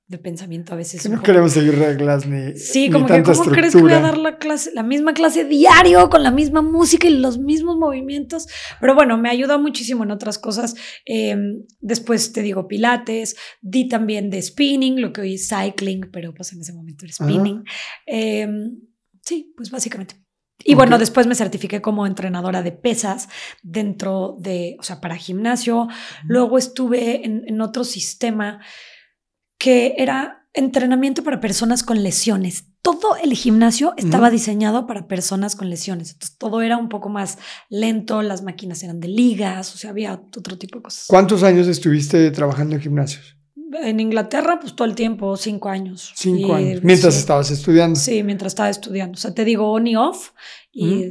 de pensamiento a veces. Que no poco- queremos seguir reglas ni. Sí, ni como que ¿cómo crees que voy a dar la clase, la misma clase diario, con la misma música y los mismos movimientos? Pero bueno, me ayuda muchísimo en otras cosas. Eh, después te digo pilates, di también de spinning, lo que hoy es cycling, pero pues en ese momento era spinning. Eh, sí, pues básicamente. Y bueno, después me certifiqué como entrenadora de pesas dentro de, o sea, para gimnasio. Luego estuve en, en otro sistema que era entrenamiento para personas con lesiones. Todo el gimnasio estaba diseñado para personas con lesiones. Entonces todo era un poco más lento, las máquinas eran de ligas, o sea, había otro tipo de cosas. ¿Cuántos años estuviste trabajando en gimnasios? En Inglaterra, pues todo el tiempo, cinco años. Cinco Y, años. Mientras sí. estabas estudiando. Sí, mientras estaba estudiando. O sea, te digo on y off y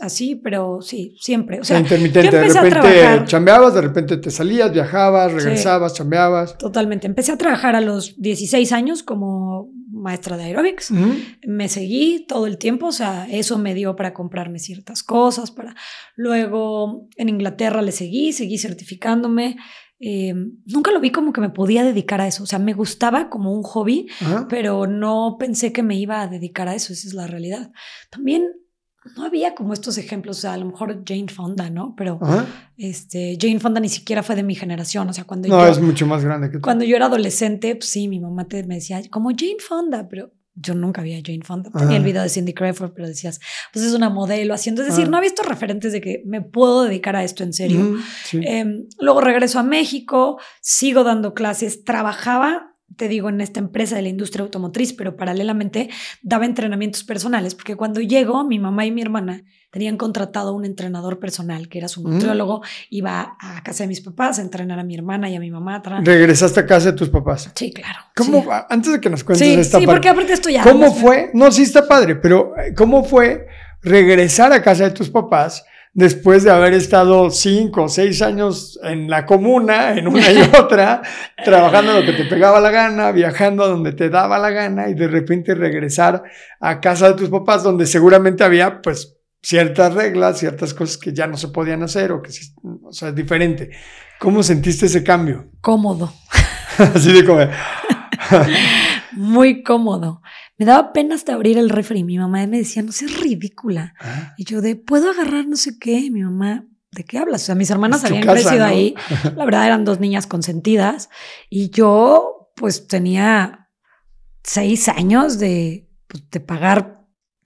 así, pero sí, siempre. O sea, intermitente. De repente chambeabas, de repente te salías, viajabas, Sí. regresabas, chambeabas. totalmente. Empecé a trabajar a los 16 años como maestra de aeróbics. Me seguí todo el tiempo, o sea, eso me dio para comprarme ciertas cosas, para luego en Inglaterra le seguí, seguí certificándome. Eh, nunca lo vi como que me podía dedicar a eso, o sea, me gustaba como un hobby, Ajá. pero no pensé que me iba a dedicar a eso, esa es la realidad. También no había como estos ejemplos, o sea, a lo mejor Jane Fonda, ¿no? Pero Ajá. este, Jane Fonda ni siquiera fue de mi generación, o sea, cuando No, yo... es mucho más grande que tú. Cuando yo era adolescente, pues sí, mi mamá te, me decía, como Jane Fonda, pero yo nunca vi a Jane Fonda. Tenía Ajá. el video de Cindy Crawford, pero decías, pues es una modelo haciendo. Es decir, Ah. no había estos referentes de que me puedo dedicar a esto en serio. Sí. Em, luego regreso a México, sigo dando clases, trabajaba, te digo, en esta empresa de la industria automotriz, pero paralelamente daba entrenamientos personales, porque cuando llego, mi mamá y mi hermana tenían contratado un entrenador personal, que era su Mm. nutriólogo, iba a casa de mis papás a entrenar a mi hermana y a mi mamá. Regresaste a casa de tus papás. Sí, claro. ¿Cómo, sí. Antes de que nos cuentes Sí, esta sí, parte, porque aparte esto ya. ¿cómo fue? No, sí está padre, pero eh, ¿cómo fue regresar a casa de tus papás después de haber estado cinco o seis años en la comuna, en una y otra, trabajando lo que te pegaba la gana, viajando a donde te daba la gana y de repente regresar a casa de tus papás donde seguramente había pues ciertas reglas, ciertas cosas que ya no se podían hacer o que o sea, es diferente. ¿Cómo sentiste ese cambio? Cómodo, Así de como, muy cómodo. Me daba pena hasta abrir el refri. Mi mamá me decía, no seas ridícula. ah, Y yo de, ¿puedo agarrar no sé qué? Y mi mamá, ¿de qué hablas? O sea, mis hermanas habían casa, crecido ¿no? ahí. La verdad eran dos niñas consentidas. Y yo, pues, tenía seis años de, pues, de pagar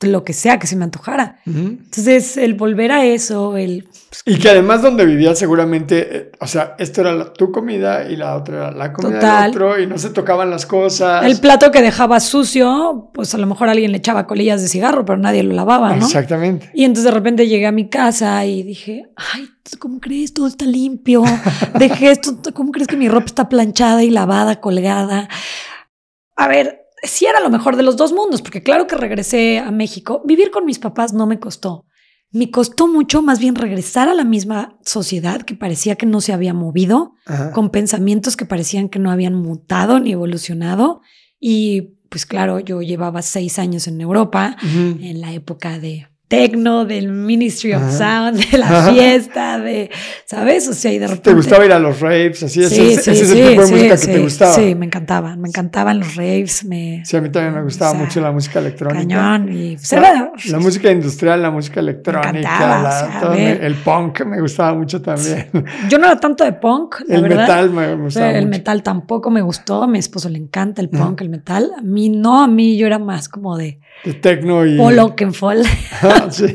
lo que sea que se me antojara. Entonces, el volver a eso, el... Pues, y que además donde vivías seguramente, eh, o sea, esto era tu comida y la otra era la comida del otro y no se tocaban las cosas. El plato que dejaba sucio, pues a lo mejor alguien le echaba colillas de cigarro, pero nadie lo lavaba, ¿no? Exactamente. Y entonces de repente llegué a mi casa y dije, ay, ¿cómo crees? Todo está limpio. Dejé esto, ¿cómo crees que mi ropa está planchada y lavada, colgada? A ver, sí era lo mejor de los dos mundos, porque claro que regresé a México. Vivir con mis papás no me costó. Me costó mucho más bien regresar a la misma sociedad que parecía que no se había movido, con pensamientos que parecían que no habían mutado ni evolucionado. Y pues claro, yo llevaba seis años en Europa, en la época de tecno, del Ministry of Sound, de la fiesta, de, ¿sabes? O sea, y de repente... ¿Te gustaba ir a los raves? Así, sí, ese, ese es el tipo de música que te gustaba. Sí, me encantaban, me encantaban los raves. Me, sí, a mí también me gustaba mucho la música electrónica. Cañón. Y, la, la, música industrial, la música electrónica, la, el punk me gustaba mucho también. Yo no era tanto de punk, la El verdad. metal me gustaba El metal tampoco me gustó, a mi esposo le encanta el punk, el metal. A mí no, a mí yo era más como de de tecno y. Polo Kenfol. Sí.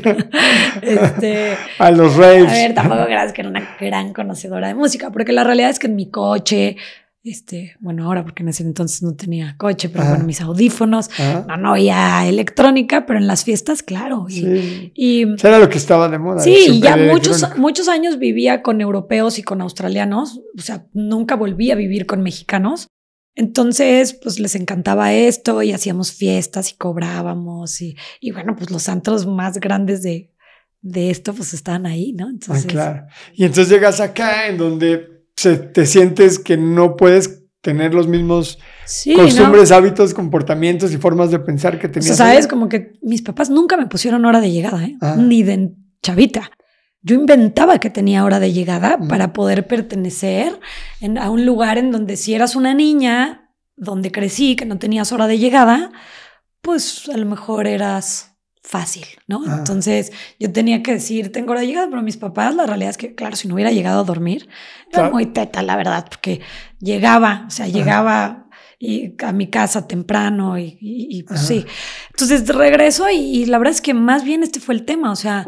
este, a los raves. A ver, tampoco creas que era una gran conocedora de música, porque la realidad es que en mi coche, este, bueno, ahora porque en ese entonces no tenía coche, pero bueno, mis audífonos, no, no había electrónica, pero en las fiestas, claro. Y, sí. y era lo que estaba de moda. Sí, ya muchos, muchos años vivía con europeos y con australianos, o sea, nunca volví a vivir con mexicanos. Entonces, pues les encantaba esto y hacíamos fiestas y cobrábamos y, y bueno, pues los antros más grandes de, de esto pues estaban ahí, ¿no? Ah, entonces, claro. Y entonces llegas acá en donde se, te sientes que no puedes tener los mismos costumbres, hábitos, comportamientos y formas de pensar que tenías. O sea, sabes, como que mis papás nunca me pusieron hora de llegada, ¿eh? Ah. Ni de chavita yo inventaba que tenía hora de llegada para poder pertenecer a un lugar en donde si eras una niña, donde crecí, que no tenías hora de llegada, pues a lo mejor eras fácil, ¿no? Ah. Entonces yo tenía que decir, tengo hora de llegada, pero mis papás, la realidad es que, claro, si no hubiera llegado a dormir, era muy teta, la verdad, porque llegaba, o sea, llegaba y a mi casa temprano y, pues sí. Entonces regreso y, y la verdad es que más bien este fue el tema, o sea,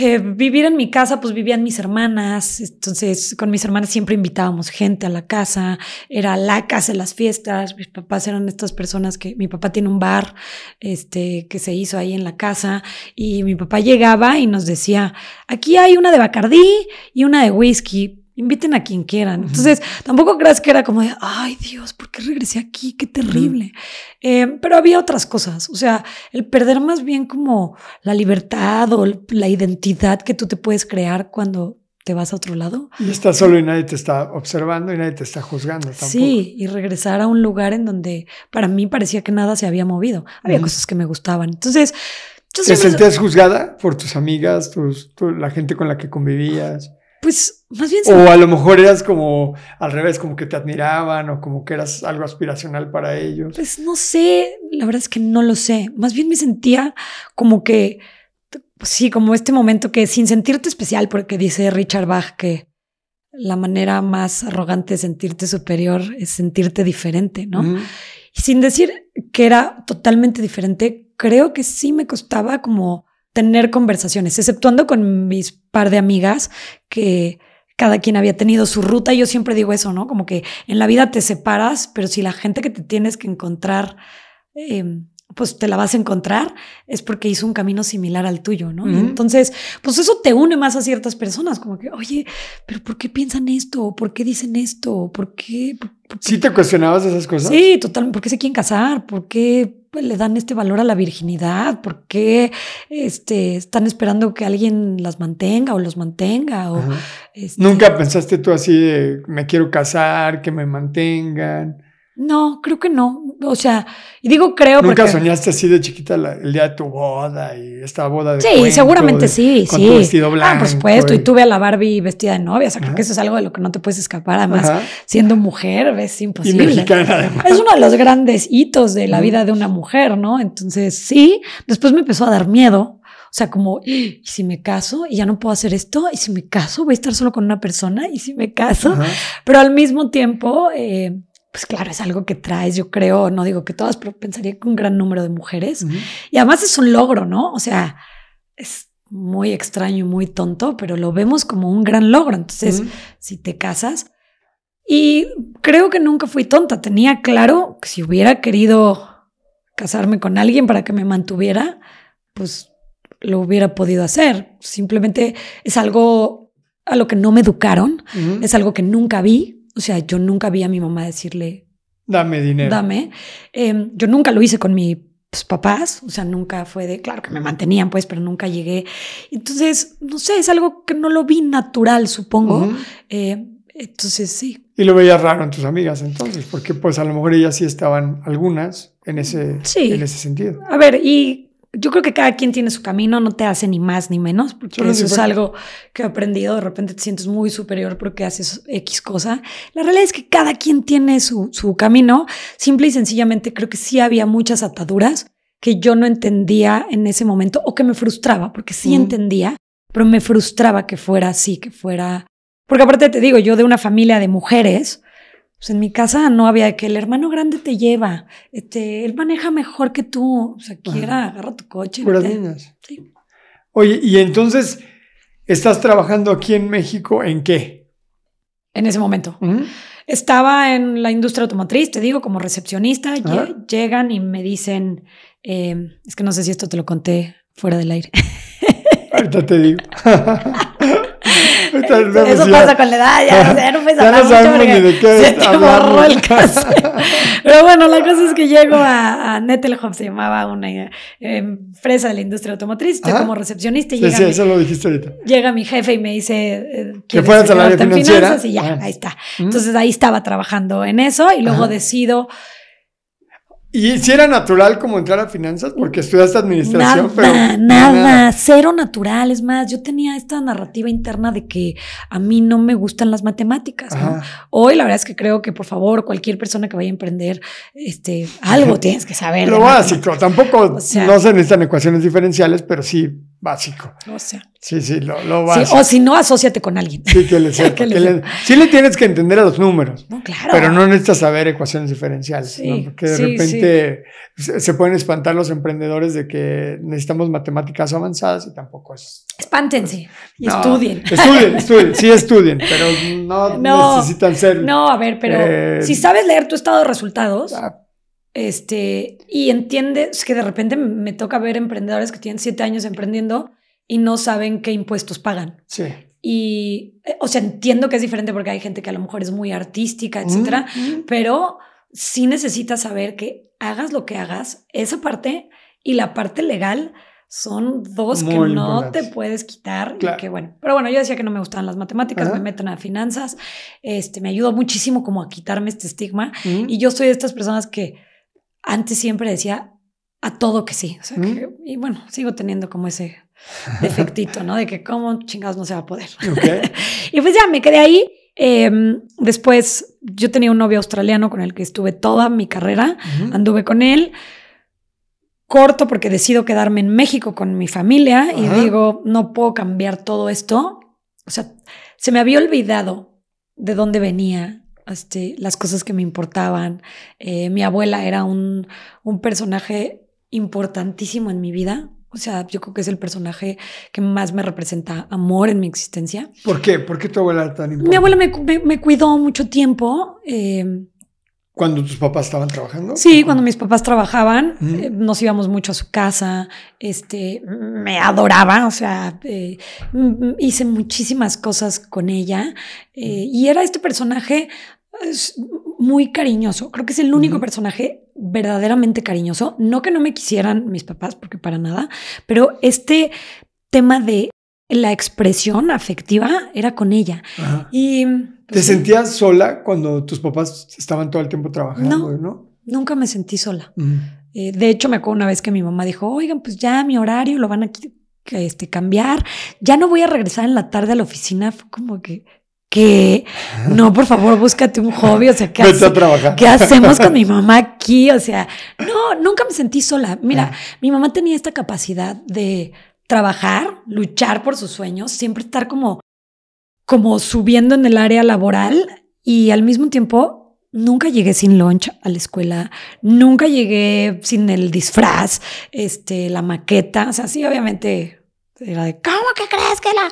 eh, vivir en mi casa, pues vivían mis hermanas, entonces con mis hermanas siempre invitábamos gente a la casa, era la casa las fiestas, mis papás eran estas personas que, mi papá tiene un bar, este, que se hizo ahí en la casa, y mi papá llegaba y nos decía, aquí hay una de Bacardí y una de whisky, inviten a quien quieran. Entonces, tampoco creas que era como de, ay Dios, ¿por qué regresé aquí? Qué terrible. Eh, pero había otras cosas, o sea, el perder más bien como la libertad o la identidad que tú te puedes crear cuando te vas a otro lado. Y estás solo y nadie te está observando y nadie te está juzgando tampoco. Sí, y regresar a un lugar en donde para mí parecía que nada se había movido. Había cosas que me gustaban. Entonces, ¿Te sentías juzgada por tus amigas, tus, la gente con la que convivías? Pues más bien... O a lo mejor eras como al revés, como que te admiraban o como que eras algo aspiracional para ellos. Pues no sé, la verdad es que no lo sé. Más bien me sentía como que, sí, como este momento que sin sentirte especial, porque dice Richard Bach que la manera más arrogante de sentirte superior es sentirte diferente, ¿no? Y sin decir que era totalmente diferente, creo que sí me costaba como tener conversaciones, exceptuando con mis par de amigas que cada quien había tenido su ruta. Yo siempre digo eso, ¿no? Como que en la vida te separas, pero si la gente que te tienes que encontrar, em, pues te la vas a encontrar, es porque hizo un camino similar al tuyo, ¿no? entonces, pues eso te une más a ciertas personas, como que, oye, pero ¿por qué piensan esto? ¿Por qué dicen esto? ¿Por qué? ¿Sí te cuestionabas esas cosas? Sí, totalmente. ¿Por qué se quieren casar? ¿Por qué pues, le dan este valor a la virginidad? ¿Por qué este, están esperando que alguien las mantenga o los mantenga? O, este ¿Nunca pensaste tú así de me quiero casar, que me mantengan? No, creo que no. O sea, y digo creo ¿Nunca soñaste así de chiquita el día de tu boda y esta boda de Sí, seguramente sí, con sí. Tu vestido blanco. Ah, por supuesto. Y... tuve a la Barbie vestida de novia. O sea, creo que eso es algo de lo que no te puedes escapar. Además, siendo mujer es imposible. Y mexicana además. Es uno de los grandes hitos de la vida de una mujer, ¿no? Entonces, sí. Después me empezó a dar miedo. O sea, como, ¿y si me caso y ya no puedo hacer esto? ¿Y si me caso voy a estar solo con una persona? ¿Y si me caso? Pero al mismo tiempo... Eh, pues claro, es algo que traes, yo creo, no digo que todas, pero pensaría que un gran número de mujeres. Y además es un logro, ¿no? O sea, es muy extraño y muy tonto, pero lo vemos como un gran logro. Entonces, si te casas, y creo que nunca fui tonta, tenía claro que si hubiera querido casarme con alguien para que me mantuviera, pues lo hubiera podido hacer. Simplemente es algo a lo que no me educaron, es algo que nunca vi. O sea, yo nunca vi a mi mamá decirle, dame dinero. Dame. Em, yo nunca lo hice con mis papás, o sea, nunca fue de, claro que me mantenían, pues, pero nunca llegué. Entonces, no sé, es algo que no lo vi natural, supongo. Eh, entonces, sí. Y lo veías raro en tus amigas entonces, porque pues a lo mejor ellas sí estaban algunas en ese, en ese sentido. A ver, y yo creo que cada quien tiene su camino, no te hace ni más ni menos, porque eso es algo que he aprendido. De repente te sientes muy superior porque haces X cosa. La realidad es que cada quien tiene su, su camino. Simple y sencillamente creo que sí había muchas ataduras que yo no entendía en ese momento o que me frustraba, porque sí entendía, pero me frustraba que fuera así, que fuera. Porque aparte te digo, yo de una familia de mujeres, pues en mi casa no había que el hermano grande te lleva, este, él maneja mejor que tú, o sea, quiera, agarra tu coche. Niñas. Sí. Oye, y entonces, ¿estás trabajando aquí en México en qué? En ese momento. Estaba en la industria automotriz, te digo, como recepcionista. Llegan y me dicen, eh, es que no sé si esto te lo conté fuera del aire. Ahorita te digo. Eso pasa con la edad, ya, ya no puedes hablar mucho porque se te borró el caso. Pero bueno, la cosa es que llego a, a Netelhoff, se llamaba una eh, empresa de la industria automotriz, estoy como recepcionista. Y sí, llega sí, mi, eso lo dijiste ahorita. Llega mi jefe y me dice... Eh, que fueras a la área financiera. y ya, ah. ahí está. Entonces ahí estaba trabajando en eso y luego decido ¿Y si era natural como entrar a finanzas? Porque estudiaste administración, nada, pero. Nada, cero natural. Es más, yo tenía esta narrativa interna de que a mí no me gustan las matemáticas. Hoy la verdad es que creo que, por favor, cualquier persona que vaya a emprender, este, algo tienes que saber. Lo básico, tampoco no se necesitan ecuaciones diferenciales, pero sí básico. O sea. Sí, sí, lo, lo básico. o si no, asóciate con alguien. Sí, que le, sepa, le, sí le tienes que entender a los números. No, claro. Pero no necesitas saber ecuaciones diferenciales. ¿no? Porque de repente se pueden espantar los emprendedores de que necesitamos matemáticas avanzadas y tampoco es. Espántense y estudien. Estudien, estudien, sí estudien, pero no, necesitan ser. No, a ver, pero eh, si sabes leer tu estado de resultados. Ah, este, y entiendes que de repente me toca ver emprendedores que tienen siete años emprendiendo y no saben qué impuestos pagan. Sí. Y, eh, o sea, entiendo que es diferente porque hay gente que a lo mejor es muy artística, etcétera, pero sí necesitas saber que hagas lo que hagas, esa parte y la parte legal son dos que no te puedes quitar. que bueno, pero bueno, yo decía que no me gustaban las matemáticas, me meten a finanzas, este, me ayudó muchísimo como a quitarme este estigma. Y yo soy de estas personas que antes siempre decía a todo que sí. y bueno, sigo teniendo como ese defectito, ¿no? De que cómo chingados no se va a poder. y pues ya me quedé ahí. Em, después yo tenía un novio australiano con el que estuve toda mi carrera, anduve con él. Corto porque decido quedarme en México con mi familia y digo, no puedo cambiar todo esto. O sea, se me había olvidado de dónde venía, este, las cosas que me importaban. Eh, mi abuela era un, un personaje importantísimo en mi vida. O sea, yo creo que es el personaje que más me representa amor en mi existencia. ¿Por qué? ¿Por qué tu abuela era tan importante? Mi abuela me, me, cuidó mucho tiempo. Eh, ¿Cuando tus papás estaban trabajando? Sí, cuando mis papás trabajaban, eh, nos íbamos mucho a su casa, este, me adoraba, o sea, hice muchísimas cosas con ella y era este personaje es muy cariñoso. Creo que es el único personaje verdaderamente cariñoso. No que no me quisieran mis papás, porque para nada, pero este tema de la expresión afectiva era con ella. Y, pues, ¿Te sentías sola cuando tus papás estaban todo el tiempo trabajando? No, nunca me sentí sola. Eh, de hecho, me acuerdo una vez que mi mamá dijo, oigan, pues ya mi horario lo van a este, cambiar, ya no voy a regresar en la tarde a la oficina. Fue como que, que no, por favor, búscate un hobby, o sea, ¿qué, ¿qué hacemos con mi mamá aquí? O sea, no, nunca me sentí sola. Mira, mi mamá tenía esta capacidad de trabajar, luchar por sus sueños, siempre estar como, como subiendo en el área laboral y al mismo tiempo nunca llegué sin lunch a la escuela, nunca llegué sin el disfraz, este, la maqueta, o sea, sí, obviamente era de, ¿cómo que crees que la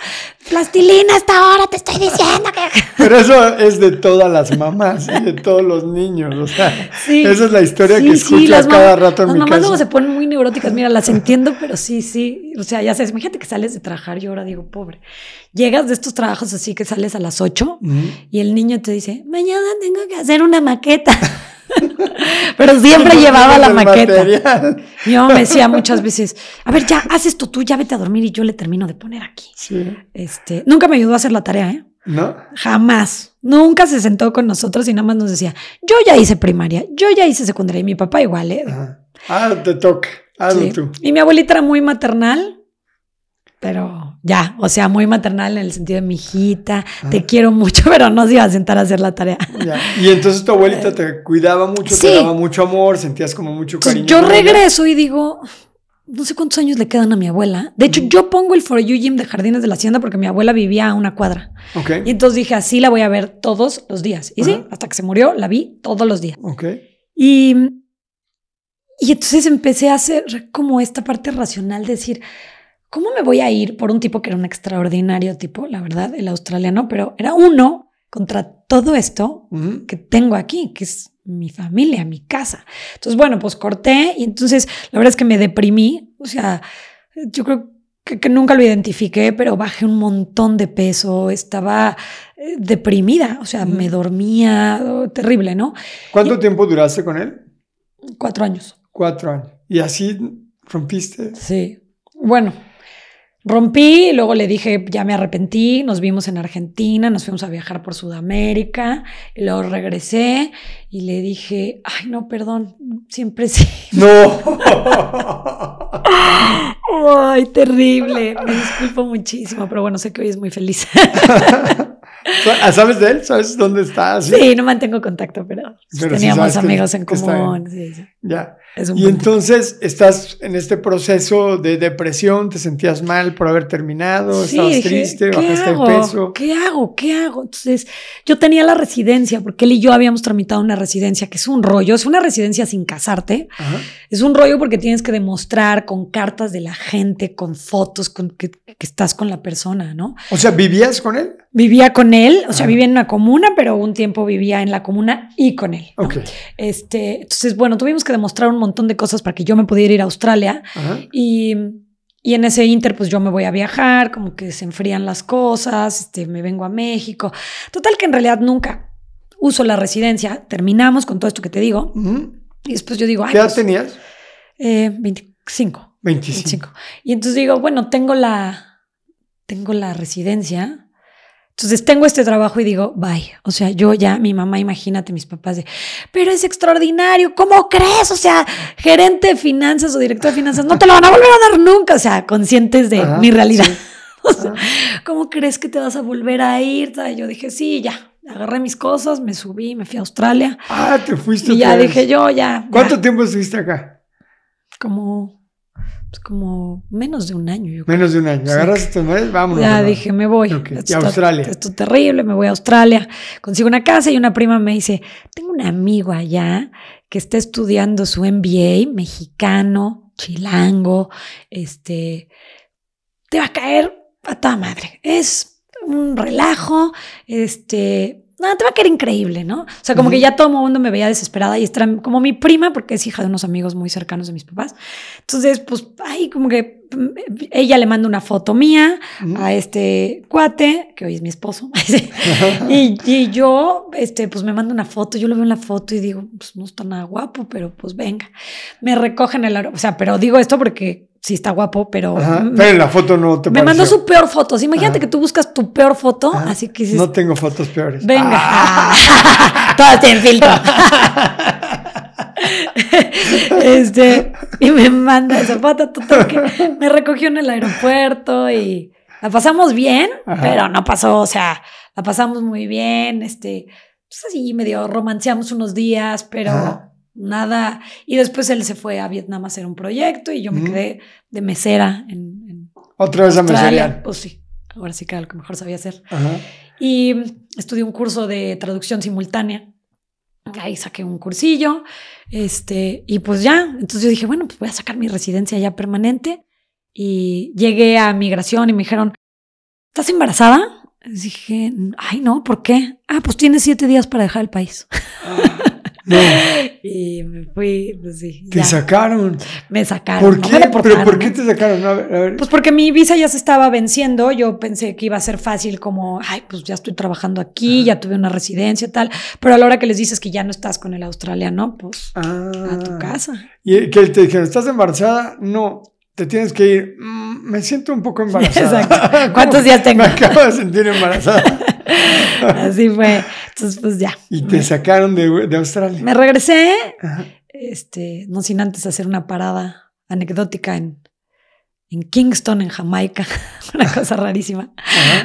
plastilina está ahora? Te estoy diciendo que... Pero eso es de todas las mamás y de todos los niños, o sea, esa es la historia que escucho cada rato en las mi mamás luego se ponen muy neuróticas, mira, las entiendo, pero sí, sí, o sea, ya sabes, imagínate que sales de trabajar, yo ahora digo, pobre, llegas de estos trabajos así que sales a las 8 y el niño te dice, mañana tengo que hacer una maqueta. Pero siempre llevaba la maqueta. Yo me decía muchas veces, a ver, ya, haz esto tú, ya vete a dormir y yo le termino de poner aquí. Este, nunca me ayudó a hacer la tarea, ¿eh? ¿No? Jamás. Nunca se sentó con nosotros y nada más nos decía, yo ya hice primaria, yo ya hice secundaria y mi papá igual, ¿eh? Ah, te toca, hazlo tú. Y mi abuelita era muy maternal pero ya, o sea, muy maternal en el sentido de mi hijita, te quiero mucho, pero no se iba a sentar a hacer la tarea. Y entonces tu abuelita te cuidaba mucho, te daba mucho amor, sentías como mucho cariño. yo regreso y digo, no sé cuántos años le quedan a mi abuela. De hecho, yo pongo el For You Gym de Jardines de la Hacienda porque mi abuela vivía a una cuadra. Okay. Y entonces dije, así la voy a ver todos los días. Y sí, hasta que se murió, la vi todos los días. Okay. Y, y entonces empecé a hacer como esta parte racional, decir, ¿cómo me voy a ir por un tipo que era un extraordinario tipo, la verdad, el australiano, pero era uno contra todo esto que tengo aquí, que es mi familia, mi casa. Entonces, bueno, pues corté y entonces la verdad es que me deprimí, o sea, yo creo que, nunca lo identifiqué, pero bajé un montón de peso, estaba eh, deprimida, o sea, me dormía, oh, terrible, ¿no? ¿Cuánto tiempo duraste con él? Cuatro años. Cuatro años. ¿Y así rompiste? Sí. Bueno, Rompí, luego le dije, ya me arrepentí, nos vimos en Argentina, nos fuimos a viajar por Sudamérica, y luego regresé y le dije, ay, no, perdón, siempre sí. No. ay, terrible, me disculpo muchísimo, pero bueno, sé que hoy es muy feliz. Ah, ¿Sabes de él? ¿Sabes dónde está? Sí, no mantengo contacto, pero, teníamos amigos en común. Ya y entonces estás en este proceso de depresión, te sentías mal por haber terminado, estabas triste, bajaste de peso. ¿Qué hago? ¿Qué hago? Entonces, yo tenía la residencia, porque él y yo habíamos tramitado una residencia, que es un rollo, es una residencia sin casarte. Es un rollo porque tienes que demostrar con cartas de la gente, con fotos, con que, estás con la persona, ¿no? O sea, ¿vivías con él? Vivía con él, o sea, vivía en una comuna, pero un tiempo vivía en la comuna y con él. Ok. Este, entonces, bueno, tuvimos que demostrar un montón de cosas para que yo me pudiera ir a Australia. Y, y, en ese inter, pues yo me voy a viajar, como que se enfrían las cosas, este, me vengo a México. Total que en realidad nunca uso la residencia. Terminamos con todo esto que te digo. Y después yo digo, ¿qué edad pues, tenías? Eh, 25. 25. Y entonces digo, bueno, tengo la, tengo la residencia entonces tengo este trabajo y digo, bye. O sea, yo ya, mi mamá, imagínate, mis papás de, pero es extraordinario, ¿cómo crees? O sea, gerente de finanzas o director de finanzas, no te lo van a volver a dar nunca. O sea, conscientes de mi realidad. o sea, ¿cómo crees que te vas a volver a ir? yo dije, sí, ya. Agarré mis cosas, me subí, me fui a Australia. Ah, te fuiste. Y ya dije yo, ya. ¿Cuánto tiempo estuviste acá? Como pues, como menos de un año. menos de un año. Agarras estos meses, vámonos. Ya dije, me voy. y a Australia. Esto es terrible, me voy a Australia. Consigo una casa y una prima me dice, tengo un amigo allá que está estudiando su MBA, mexicano, chilango, este, te va a caer a toda madre. Es un relajo, este, no, te va a quedar increíble, ¿no? O sea, como que ya todo el mundo me veía desesperada y esta como mi prima, porque es hija de unos amigos muy cercanos de mis papás. Entonces, pues, ahí como que mm, ella le manda una foto mía a este cuate, que hoy es mi esposo, y, y, yo, este, pues me manda una foto, yo lo veo en la foto y digo, pues no está nada guapo, pero pues venga. Me recogen el aeropuerto, o sea, pero digo esto porque sí está guapo, pero. pero en la foto no te Me mandó su peor foto. Imagínate que tú buscas tu peor foto, así que No tengo fotos peores. Venga. Ah. Todas tienen filtro. este, y me manda esa foto, que me recogió en el aeropuerto y la pasamos bien, pero no pasó, o sea, la pasamos muy bien, este, pues así medio romanceamos unos días, pero nada. Y después él se fue a Vietnam a hacer un proyecto y yo me quedé de mesera en. Otra vez a mesera. Pues sí, ahora sí que lo que mejor sabía hacer. Y estudié un curso de traducción simultánea. Ahí saqué un cursillo, este, y pues ya, entonces yo dije, bueno, pues voy a sacar mi residencia ya permanente. Y llegué a migración y me dijeron, ¿estás embarazada? dije, ay, no, ¿por qué? Ah, pues tienes siete días para dejar el país. No. Y me fui, pues sí. Te sacaron. Me sacaron. ¿Por qué? ¿Pero por qué te sacaron? A ver, a ver. Pues porque mi visa ya se estaba venciendo. Yo pensé que iba a ser fácil, como, ay, pues ya estoy trabajando aquí, ya tuve una residencia, tal. Pero a la hora que les dices que ya no estás con el australiano, pues a tu ah. casa. Y que te dijeron, ¿estás embarazada? No te tienes que ir. Mm, me siento un poco embarazada. Exacto. ¿Cuántos días tengo? Me acabo de sentir embarazada. Así fue. Entonces, pues ya. Y te sacaron de, de Australia. Me regresé, este, no sin antes hacer una parada anecdótica en, en Kingston, en Jamaica, una cosa rarísima.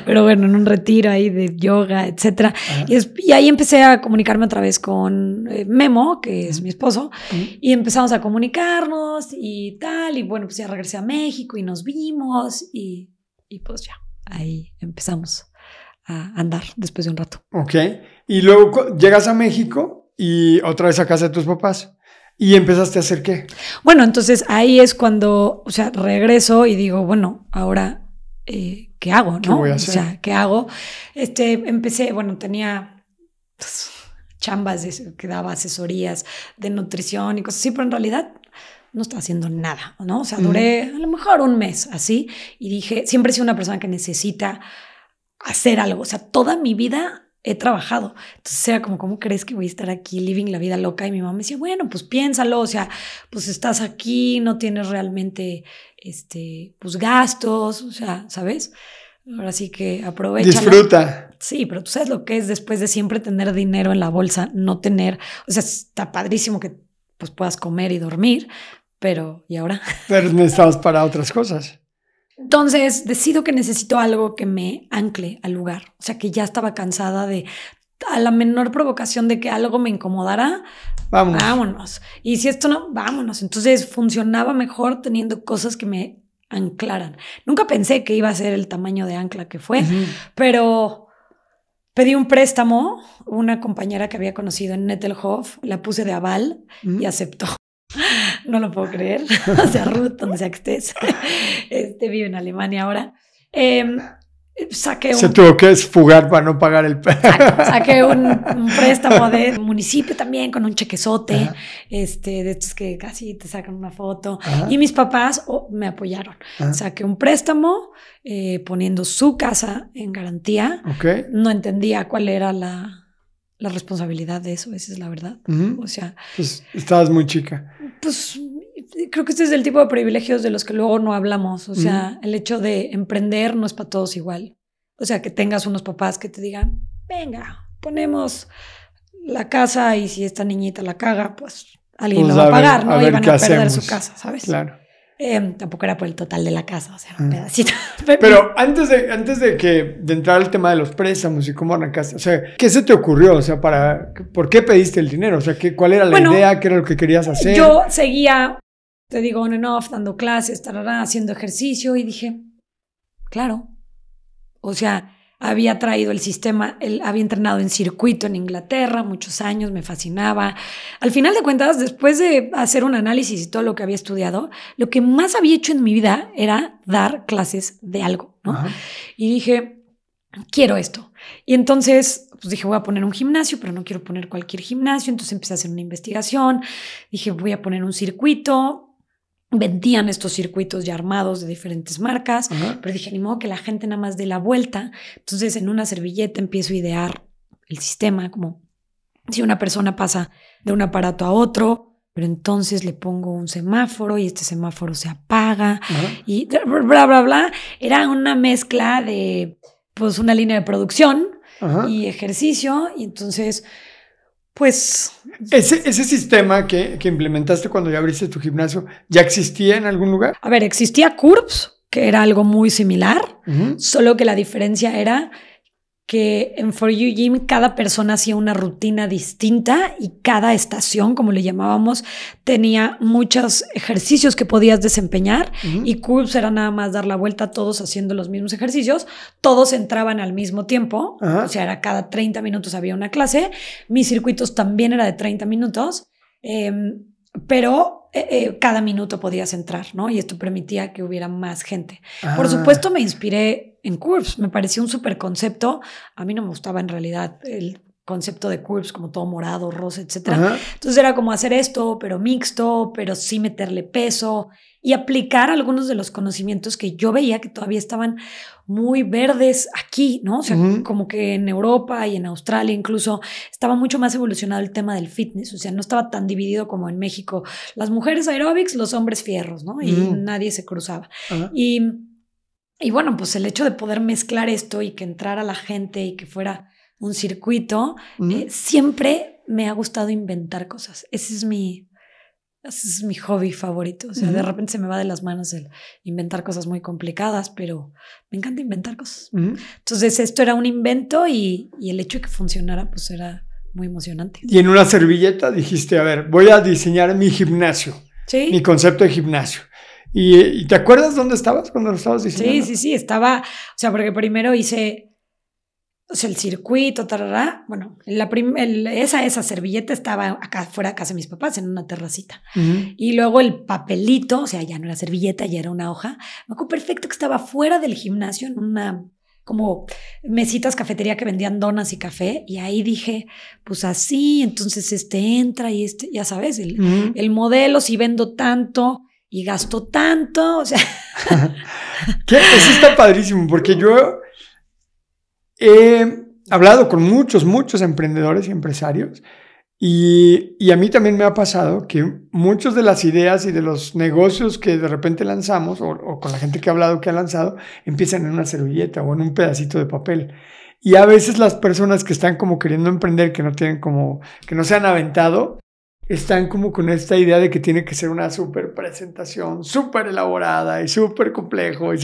Pero bueno, en un retiro ahí de yoga, etc. Y, ahí empecé a comunicarme otra vez con eh, Memo, que es mi esposo, y empezamos a comunicarnos y tal. Y bueno, pues ya regresé a México y nos vimos y, y pues ya, ahí empezamos a andar después de un rato. Ok. Y luego llegas a México y otra vez a casa de tus papás. ¿Y empezaste a hacer qué? Bueno, entonces ahí es cuando, o sea, regreso y digo, bueno, ahora, eh, ¿qué hago? ¿no? ¿Qué voy a hacer? O sea, ¿qué hago? Este, empecé, bueno, tenía pues, chambas que daba asesorías de nutrición y cosas así, pero en realidad no estaba haciendo nada, ¿no? O sea, duré a lo mejor un mes así y dije, siempre he sido una persona que necesita hacer algo, o sea, toda mi vida he trabajado. Entonces era como, ¿cómo crees que voy a estar aquí living la vida loca? Y mi mamá me decía, bueno, pues piénsalo, o sea, pues estás aquí, no tienes realmente, este, pues gastos, o sea, ¿sabes? Ahora sí que aprovecha. Disfruta. Sí, pero tú sabes lo que es después de siempre tener dinero en la bolsa, no tener, o sea, está padrísimo que pues puedas comer y dormir, pero ¿y ahora? Pero necesitabas para otras cosas. Entonces decido que necesito algo que me ancle al lugar. O sea, que ya estaba cansada de a la menor provocación de que algo me incomodara, vámonos. vámonos. Y si esto no, vámonos. Entonces funcionaba mejor teniendo cosas que me anclaran. Nunca pensé que iba a ser el tamaño de ancla que fue, pero pedí un préstamo. Una compañera que había conocido en Nettelhof la puse de aval y aceptó. No lo puedo creer. o sea, Ruth, donde sea que estés, este, vive en Alemania ahora. Eh, saqué un, Se tuvo que esfugar para no pagar el Saqué un, préstamo de municipio también con un chequezote, este, de estos que casi te sacan una foto. Y mis papás oh, me apoyaron. Saqué un préstamo eh, poniendo su casa en garantía. Okay. No entendía cuál era la, la responsabilidad de eso, esa es la verdad. O sea. Pues estabas muy chica. Pues creo que este es el tipo de privilegios de los que luego no hablamos. O sea, el hecho de emprender no es para todos igual. O sea, que tengas unos papás que te digan, venga, ponemos la casa y si esta niñita la caga, pues alguien pues lo va a pagar, ¿no? y van a perder su casa, ¿sabes? Claro. Em, tampoco era por el total de la casa, o sea, un pedacito. Pero antes de, antes de que de entrar al tema de los préstamos y cómo arrancaste, o sea, ¿qué se te ocurrió? O sea, para, ¿por qué pediste el dinero? O sea, ¿qué, ¿cuál era la idea? ¿Qué era lo que querías hacer? Yo seguía, te digo, on and off, dando clases, tarará, haciendo ejercicio y dije, claro, o sea, había traído el sistema, él había entrenado en circuito en Inglaterra muchos años, me fascinaba. Al final de cuentas, después de hacer un análisis y todo lo que había estudiado, lo que más había hecho en mi vida era dar clases de algo, ¿no? Y dije, quiero esto. Y entonces, pues dije, voy a poner un gimnasio, pero no quiero poner cualquier gimnasio. Entonces empecé a hacer una investigación. Dije, voy a poner un circuito vendían estos circuitos ya armados de diferentes marcas, pero dije, ni modo que la gente nada más dé la vuelta. Entonces en una servilleta empiezo a idear el sistema, como si una persona pasa de un aparato a otro, pero entonces le pongo un semáforo y este semáforo se apaga y bla, bla, bla. Era una mezcla de, pues, una línea de producción y ejercicio y entonces pues... ¿Ese, ese sistema que, que, implementaste cuando ya abriste tu gimnasio, ¿ya existía en algún lugar? A ver, existía CURBS, que era algo muy similar, solo que la diferencia era que en For You Gym cada persona hacía una rutina distinta y cada estación, como le llamábamos, tenía muchos ejercicios que podías desempeñar y Curves era nada más dar la vuelta todos haciendo los mismos ejercicios, todos entraban al mismo tiempo, o sea, era cada 30 minutos había una clase, mis circuitos también era de 30 minutos, em, pero eh, eh, cada minuto podías entrar, ¿no? Y esto permitía que hubiera más gente. Por ah. supuesto me inspiré en Curves. Me pareció un súper concepto. A mí no me gustaba en realidad el concepto de Curves como todo morado, rosa, etc. Entonces era como hacer esto, pero mixto, pero sí meterle peso y aplicar algunos de los conocimientos que yo veía que todavía estaban muy verdes aquí, ¿no? O sea, como que en Europa y en Australia incluso estaba mucho más evolucionado el tema del fitness, o sea, no estaba tan dividido como en México. Las mujeres aeróbics, los hombres fierros, ¿no? Y nadie se cruzaba. Y y bueno, pues el hecho de poder mezclar esto y que entrara la gente y que fuera un circuito, eh, siempre me ha gustado inventar cosas. Ese es mi, ese es mi hobby favorito. O sea, de repente se me va de las manos el inventar cosas muy complicadas, pero me encanta inventar cosas. Entonces, esto era un invento y, y, el hecho de que funcionara, pues era muy emocionante. Y en una servilleta dijiste, a ver, voy a diseñar mi gimnasio. Sí. Mi concepto de gimnasio. ¿Y, te acuerdas dónde estabas cuando lo estabas diciendo? Sí, sí, sí, estaba, o sea, porque primero hice, o sea, el circuito, tarará, bueno, la esa, esa servilleta estaba acá fuera de casa de mis papás, en una terracita. Y luego el papelito, o sea, ya no era servilleta, ya era una hoja. Me acuerdo perfecto que estaba fuera del gimnasio, en una como mesitas cafetería que vendían donas y café y ahí dije, pues así, entonces este entra y este, ya sabes, el, el modelo, si vendo tanto, y gasto tanto, o sea. Eso está padrísimo, porque yo he hablado con muchos, muchos emprendedores y empresarios, y, y, a mí también me ha pasado que muchas de las ideas y de los negocios que de repente lanzamos, o, con la gente que ha hablado que ha lanzado, empiezan en una servilleta o en un pedacito de papel. Y a veces las personas que están como queriendo emprender, que no tienen como, que no se han aventado, están como con esta idea de que tiene que ser una súper presentación, súper elaborada y súper complejo. Y,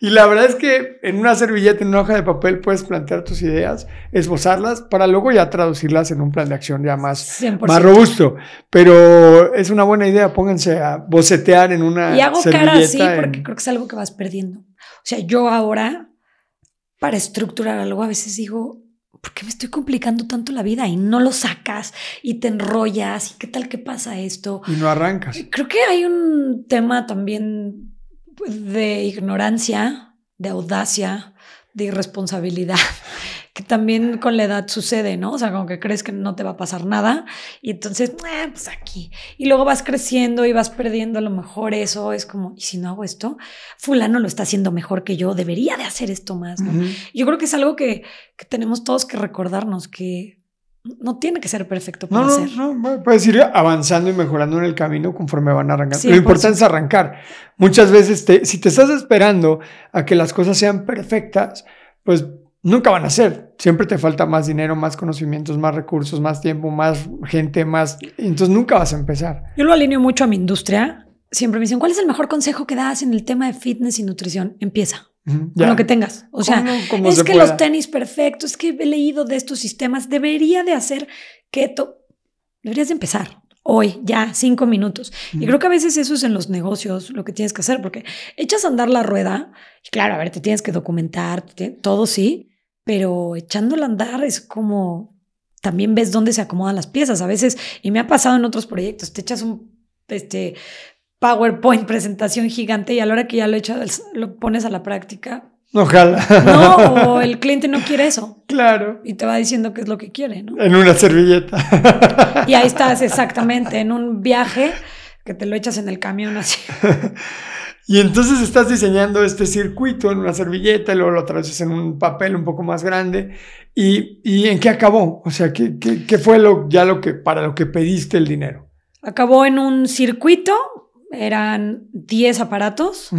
y la verdad es que en una servilleta, en una hoja de papel, puedes plantear tus ideas, esbozarlas, para luego ya traducirlas en un plan de acción ya más, más robusto. Pero es una buena idea, pónganse a bocetear en una... Y hago cara así porque creo que es algo que vas perdiendo. O sea, yo ahora, para estructurar algo, a veces digo, ¿por qué me estoy complicando tanto la vida? Y no lo sacas y te enrollas y qué tal que pasa esto. Y no arrancas. Creo que hay un tema también de ignorancia, de audacia, de irresponsabilidad que también con la edad sucede, ¿no? O sea, como que crees que no te va a pasar nada y entonces, eh, pues aquí. Y luego vas creciendo y vas perdiendo a lo mejor eso. Es como, ¿y si no hago esto? Fulano lo está haciendo mejor que yo, debería de hacer esto más, ¿no? Yo creo que es algo que, que, tenemos todos que recordarnos, que no tiene que ser perfecto para no, hacer. No, no, puedes ir avanzando y mejorando en el camino conforme van arrancando. Lo importante es arrancar. Muchas veces, te, si te estás esperando a que las cosas sean perfectas, pues nunca van a ser. Siempre te falta más dinero, más conocimientos, más recursos, más tiempo, más gente, más... Entonces nunca vas a empezar. Yo lo alineo mucho a mi industria. Siempre me dicen, ¿cuál es el mejor consejo que das en el tema de fitness y nutrición? Empieza. Con lo que tengas. O sea, es que los tenis perfectos, es que he leído de estos sistemas, debería de hacer keto. Deberías de empezar hoy, ya, cinco minutos. Y creo que a veces eso es en los negocios lo que tienes que hacer, porque echas a andar la rueda, y claro, a ver, te tienes que documentar, todo sí, pero echándola a andar es como también ves dónde se acomodan las piezas a veces, y me ha pasado en otros proyectos, te echas un este, PowerPoint presentación gigante y a la hora que ya lo echas, lo pones a la práctica. Ojalá. No, o el cliente no quiere eso. Claro. Y te va diciendo qué es lo que quiere, ¿no? En una servilleta. Y ahí estás exactamente, en un viaje que te lo echas en el camión así. Y entonces estás diseñando este circuito en una servilleta y luego lo traduces en un papel un poco más grande. ¿Y, y en qué acabó? O sea, ¿qué, qué, qué fue lo, ya lo que, para lo que pediste el dinero? Acabó en un circuito, eran 10 aparatos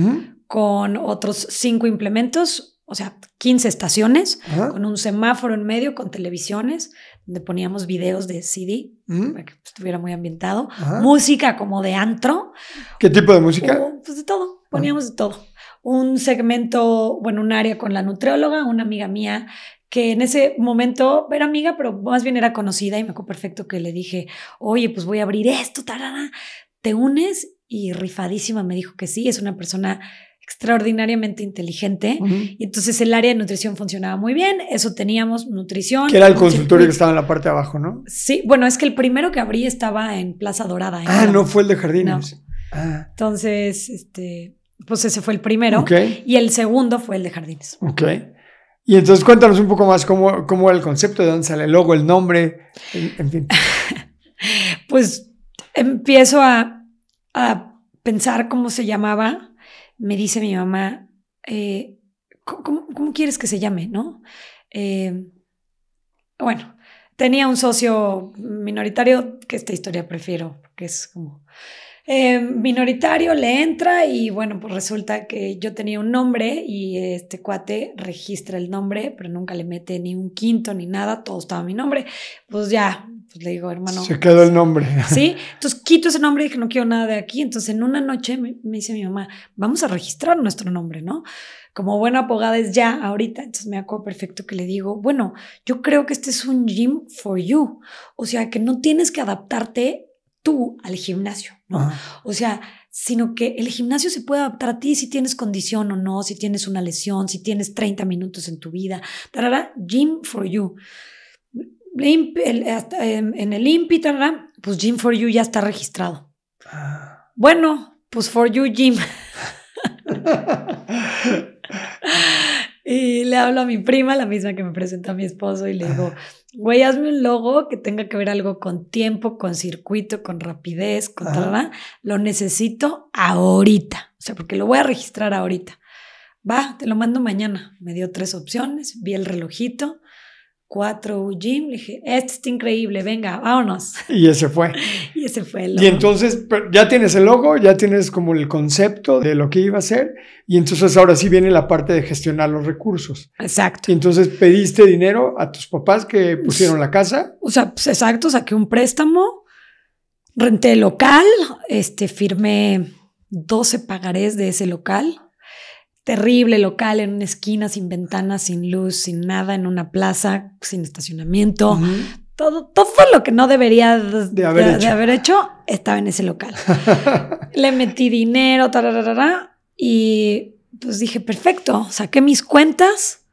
con otros 5 implementos, o sea, 15 estaciones, con un semáforo en medio, con televisiones, donde poníamos videos de CD, para que estuviera muy ambientado, música como de antro. ¿Qué tipo de música? pues de todo poníamos de todo. Un segmento, bueno, un área con la nutrióloga, una amiga mía que en ese momento era amiga, pero más bien era conocida y me acuerdo perfecto que le dije, oye, pues voy a abrir esto, tarara, ¿te unes? Y rifadísima me dijo que sí, es una persona extraordinariamente inteligente. Y entonces el área de nutrición funcionaba muy bien. Eso teníamos, nutrición. Que era el consultorio que estaba en la parte de abajo, ¿no? Sí, bueno, es que el primero que abrí estaba en Plaza Dorada. ah, no fue el de Jardines. Ah. Entonces, este, pues ese fue el primero. Y el segundo fue el de Jardines. Ok. Y entonces cuéntanos un poco más cómo, cómo era el concepto, de dónde sale el logo, el nombre, en, fin. pues empiezo a, a pensar cómo se llamaba me dice mi mamá, eh, ¿cómo, quieres que se llame? ¿No? Eh, bueno, tenía un socio minoritario, que esta historia prefiero, que es como eh, minoritario, le entra y bueno, pues resulta que yo tenía un nombre y este cuate registra el nombre, pero nunca le mete ni un quinto ni nada, todo estaba mi nombre. Pues ya, pues le digo, hermano. Se quedó el nombre. Sí, entonces quito ese nombre y dije, no quiero nada de aquí. Entonces en una noche me, dice mi mamá, vamos a registrar nuestro nombre, ¿no? Como buena abogada es ya ahorita, entonces me acuerdo perfecto que le digo, bueno, yo creo que este es un gym for you. O sea, que no tienes que adaptarte tú al gimnasio, ¿no? O sea, sino que el gimnasio se puede adaptar a ti si tienes condición o no, si tienes una lesión, si tienes 30 minutos en tu vida. Tarara, gym for you en el INPI, pues Gym for You ya está registrado. Ah. Bueno, pues For You Gym. y le hablo a mi prima, la misma que me presenta a mi esposo, y le digo, güey, hazme un logo que tenga que ver algo con tiempo, con circuito, con rapidez, con tal, Lo necesito ahorita. O sea, porque lo voy a registrar ahorita. Va, te lo mando mañana. Me dio tres opciones, vi el relojito 4 Gym. Le dije, este está increíble, venga, vámonos. Y ese fue. y ese fue el logo. Y entonces ya tienes el logo, ya tienes como el concepto de lo que iba a ser. Y entonces ahora sí viene la parte de gestionar los recursos. Exacto. Y entonces pediste dinero a tus papás que pusieron la casa. O sea, pues exacto, saqué un préstamo, renté local, este, firmé 12 pagarés de ese local terrible local en una esquina sin ventanas, sin luz, sin nada, en una plaza, sin estacionamiento. Todo, todo lo que no debería de haber, hecho. estaba en ese local. Le metí dinero, y pues dije, perfecto, saqué mis cuentas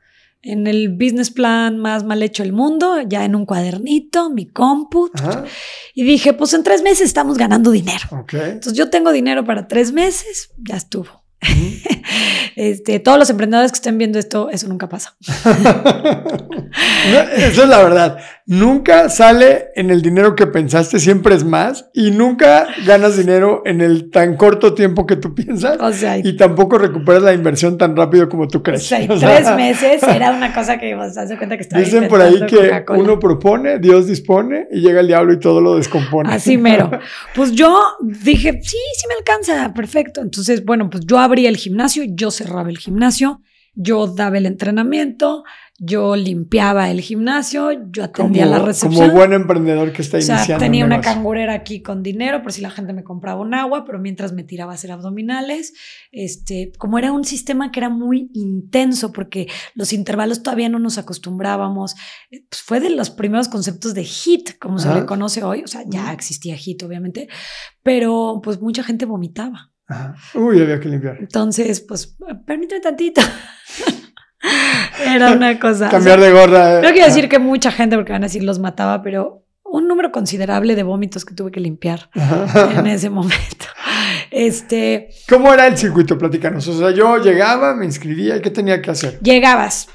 en el business plan más mal hecho del mundo, ya en un cuadernito, mi compu. Y dije, pues en tres meses estamos ganando dinero. Entonces yo tengo dinero para tres meses, ya estuvo. este, todos los emprendedores que estén viendo esto, eso nunca pasa. eso es la verdad. Nunca sale en el dinero que pensaste, siempre es más. Y nunca ganas dinero en el tan corto tiempo que tú piensas. y tampoco recuperas la inversión tan rápido como tú crees. tres meses era una cosa que vas a cuenta que está Dicen por ahí que uno propone, Dios dispone y llega el diablo y todo lo descompone. Así mero. Pues yo dije, sí, sí me alcanza, perfecto. Entonces, bueno, pues yo abrí el gimnasio, yo cerraba el gimnasio, yo daba el entrenamiento, yo limpiaba el gimnasio, yo atendía la recepción. Como buen emprendedor que está iniciando. O sea, tenía una cangurera aquí con dinero por si la gente me compraba un agua, pero mientras me tiraba a hacer abdominales, este, como era un sistema que era muy intenso porque los intervalos todavía no nos acostumbrábamos, eh, pues fue de los primeros conceptos de HIT, como se le conoce hoy, o sea, ya existía HIT obviamente, pero pues mucha gente vomitaba. Uy, había que limpiar. Entonces, pues, permíteme tantito. Era una cosa. Cambiar de gorra. No quiero decir que mucha gente, porque van a decir los mataba, pero un número considerable de vómitos que tuve que limpiar en ese momento. Este. ¿Cómo era el circuito? Platícanos. O sea, yo llegaba, me inscribía y ¿qué tenía que hacer? Llegabas,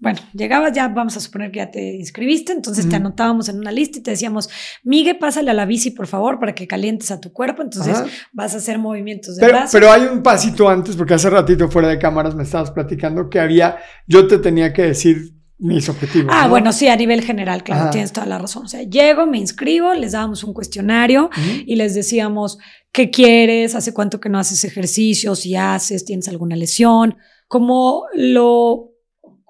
bueno, llegabas ya, vamos a suponer que ya te inscribiste, entonces te anotábamos en una lista y te decíamos, Migue, pásale a la bici, por favor, para que calientes a tu cuerpo, entonces vas a hacer movimientos de pero, Pero hay un pasito antes, porque hace ratito fuera de cámaras me estabas platicando que había, yo te tenía que decir mis objetivos. Ah, bueno, sí, a nivel general, claro, tienes toda la razón. O sea, llego, me inscribo, les dábamos un cuestionario y les decíamos, ¿qué quieres? ¿Hace cuánto que no haces ejercicio? Si haces, ¿tienes alguna lesión? Como lo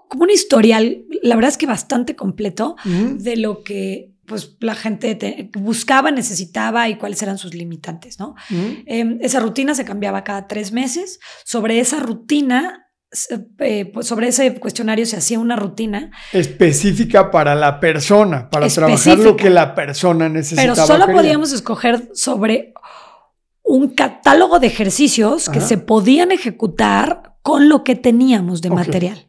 como un historial, la verdad es que bastante completo de lo que pues la gente buscaba, necesitaba y cuáles eran sus limitantes, ¿no? Em, esa rutina se cambiaba cada tres meses. Sobre esa rutina eh, pues sobre ese cuestionario se hacía una rutina. Específica para la persona, para trabajar lo que la persona necesitaba. Pero solo podíamos escoger sobre un catálogo de ejercicios que se podían ejecutar con lo que teníamos de material.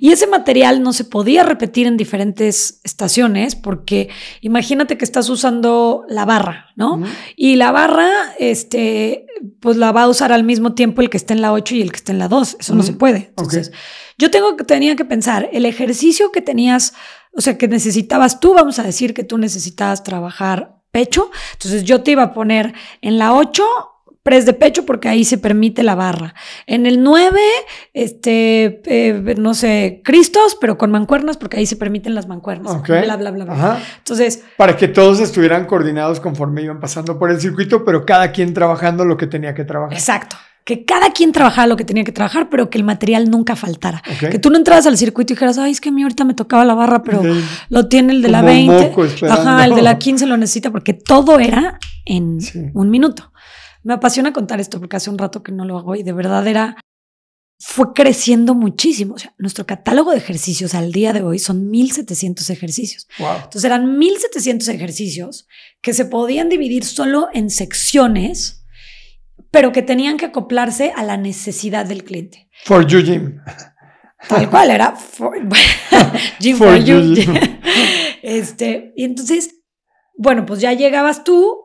Y ese material no se podía repetir en diferentes estaciones porque imagínate que estás usando la barra, ¿no? Y la barra, este, pues la va a usar al mismo tiempo el que esté en la 8 y el que esté en la 2. Eso no se puede. Entonces, yo tengo, tenía que pensar, el ejercicio que tenías, o sea, que necesitabas tú, vamos a decir que tú necesitabas trabajar pecho. Entonces yo te iba a poner en la 8 press de pecho porque ahí se permite la barra. En el 9, este, eh, no sé, Cristos, pero con mancuernas porque ahí se permiten las mancuernas. Bla, bla, bla, bla. Entonces. Para que todos estuvieran coordinados conforme iban pasando por el circuito, pero cada quien trabajando lo que tenía que trabajar. Exacto que cada quien trabajara lo que tenía que trabajar, pero que el material nunca faltara. Que tú no entras al circuito y dijeras, ay, es que a mí ahorita me tocaba la barra, pero lo tiene el de la 20. Ajá, el de la 15 lo necesita, porque todo era en un minuto. Me apasiona contar esto porque hace un rato que no lo hago y de verdad era, fue creciendo muchísimo. O sea, nuestro catálogo de ejercicios al día de hoy son 1700 ejercicios. Entonces eran 1700 ejercicios que se podían dividir solo en secciones, pero que tenían que acoplarse a la necesidad del cliente. For you, Jim. Tal cual era for, Jim for, you. Este, y entonces, bueno, pues ya llegabas tú,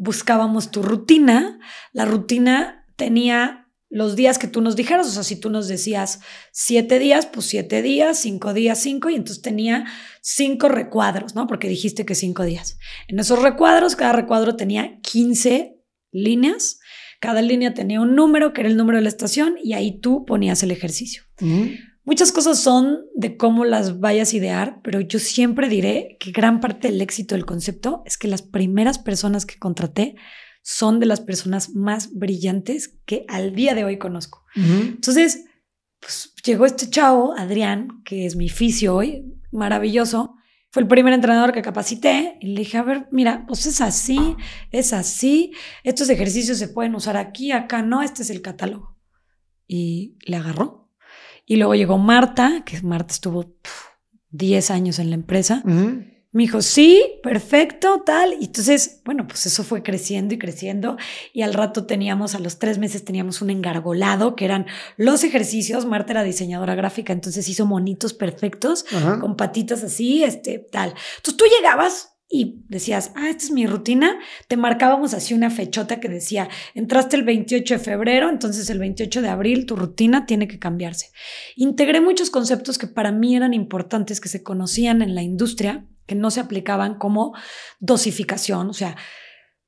buscábamos tu rutina. La rutina tenía los días que tú nos dijeras, o sea, si tú nos decías siete días, pues siete días, cinco días, cinco, y entonces tenía cinco recuadros, ¿no? Porque dijiste que cinco días. En esos recuadros, cada recuadro tenía 15 líneas, cada línea tenía un número, que era el número de la estación, y ahí tú ponías el ejercicio. Muchas cosas son de cómo las vayas a idear, pero yo siempre diré que gran parte del éxito del concepto es que las primeras personas que contraté son de las personas más brillantes que al día de hoy conozco. Entonces, pues llegó este chavo, Adrián, que es mi fisio hoy, maravilloso. Fue el primer entrenador que capacité y le dije, a ver, mira, pues es así, es así, estos ejercicios se pueden usar aquí, acá no, este es el catálogo. Y le agarró y luego llegó Marta, que Marta estuvo 10 años en la empresa. Me dijo, sí, perfecto, tal. Y entonces, bueno, pues eso fue creciendo y creciendo. Y al rato teníamos, a los tres meses teníamos un engargolado, que eran los ejercicios. Marta era diseñadora gráfica, entonces hizo monitos perfectos, con patitas así, este, tal. Entonces tú llegabas y decías, ah, esta es mi rutina, te marcábamos así una fechota que decía, entraste el 28 de febrero, entonces el 28 de abril tu rutina tiene que cambiarse. Integré muchos conceptos que para mí eran importantes, que se conocían en la industria, que no se aplicaban como dosificación, o sea,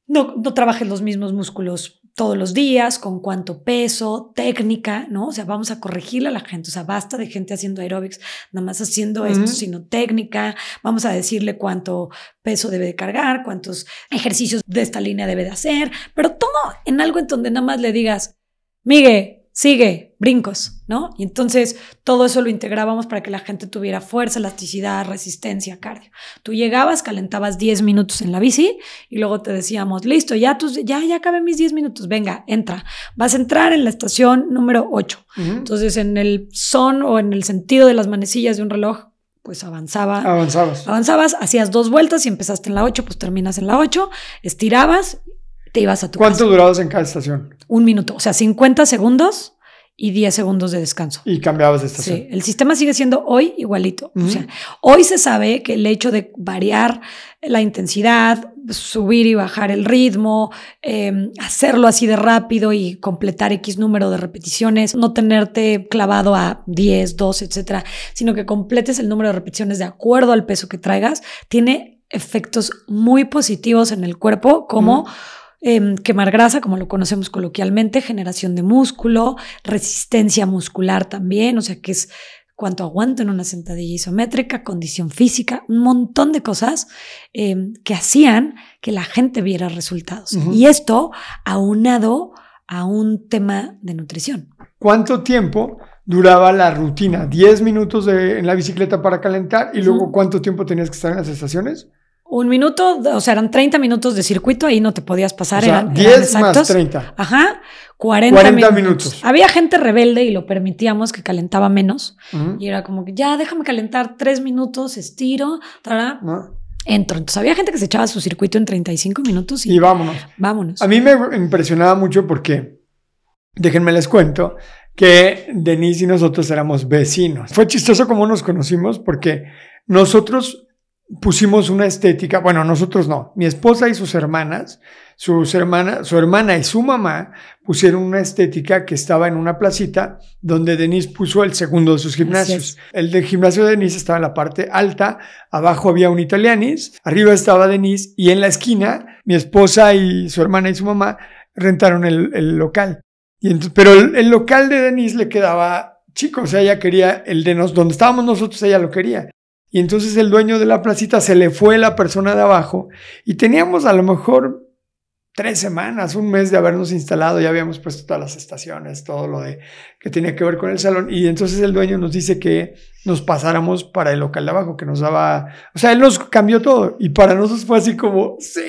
no, no trabajes los mismos músculos todos los días, con cuánto peso, técnica, ¿no? O sea, vamos a corregirle a la gente, o sea, basta de gente haciendo aeróbics, nada más haciendo esto, sino técnica, vamos a decirle cuánto peso debe de cargar, cuántos ejercicios de esta línea debe de hacer, pero todo en algo en donde nada más le digas, Miguel, sigue, brincos, ¿no? Y entonces todo eso lo integrábamos para que la gente tuviera fuerza, elasticidad, resistencia, cardio. Tú llegabas, calentabas 10 minutos en la bici y luego te decíamos, listo, ya, tus, ya, ya acabé mis 10 minutos, venga, entra. Vas a entrar en la estación número 8. Entonces en el son o en el sentido de las manecillas de un reloj, pues avanzaba. Avanzabas. Avanzabas, hacías dos vueltas y empezaste en la 8, pues terminas en la 8, estirabas te ibas a tu ¿Cuánto durabas en cada estación? Un minuto, o sea, 50 segundos y 10 segundos de descanso. Y cambiabas de estación. Sí, el sistema sigue siendo hoy igualito. O sea, hoy se sabe que el hecho de variar la intensidad, subir y bajar el ritmo, em, hacerlo así de rápido y completar X número de repeticiones, no tenerte clavado a 10, 12, etcétera, sino que completes el número de repeticiones de acuerdo al peso que traigas, tiene efectos muy positivos en el cuerpo, como Em, quemar grasa, como lo conocemos coloquialmente, generación de músculo, resistencia muscular también, o sea que es cuánto aguanto en una sentadilla isométrica, condición física, un montón de cosas em, que hacían que la gente viera resultados. Y esto aunado a un tema de nutrición. ¿Cuánto tiempo duraba la rutina? ¿10 minutos en la bicicleta para calentar? ¿Y luego cuánto tiempo tenías que estar en las estaciones? Un minuto, o sea, eran 30 minutos de circuito, ahí no te podías pasar. O sea, eran, 10 más 30. Ajá, 40, 40 minutos. minutos. Había gente rebelde y lo permitíamos que calentaba menos. Y era como que ya déjame calentar tres minutos, estiro, tará, entro. Entonces había gente que se echaba su circuito en 35 minutos y, Y vámonos. vámonos. A mí me impresionaba mucho porque, déjenme les cuento, que Denise y nosotros éramos vecinos. Fue chistoso cómo nos conocimos porque nosotros pusimos una estética, bueno, nosotros no, mi esposa y sus hermanas, sus hermanas, su hermana y su mamá pusieron una estética que estaba en una placita donde Denise puso el segundo de sus gimnasios. El del gimnasio de Denise estaba en la parte alta, abajo había un italianis, arriba estaba Denise y en la esquina mi esposa y su hermana y su mamá rentaron el, el local. Y entonces, pero el, el local de Denise le quedaba chico, o sea, ella quería el de nos, donde estábamos nosotros, ella lo quería. Y entonces el dueño de la placita se le fue la persona de abajo y teníamos a lo mejor tres semanas, un mes de habernos instalado, ya habíamos puesto todas las estaciones, todo lo de que tenía que ver con el salón y entonces el dueño nos dice que nos pasáramos para el local de abajo, que nos daba, o sea, él nos cambió todo y para nosotros fue así como, sí,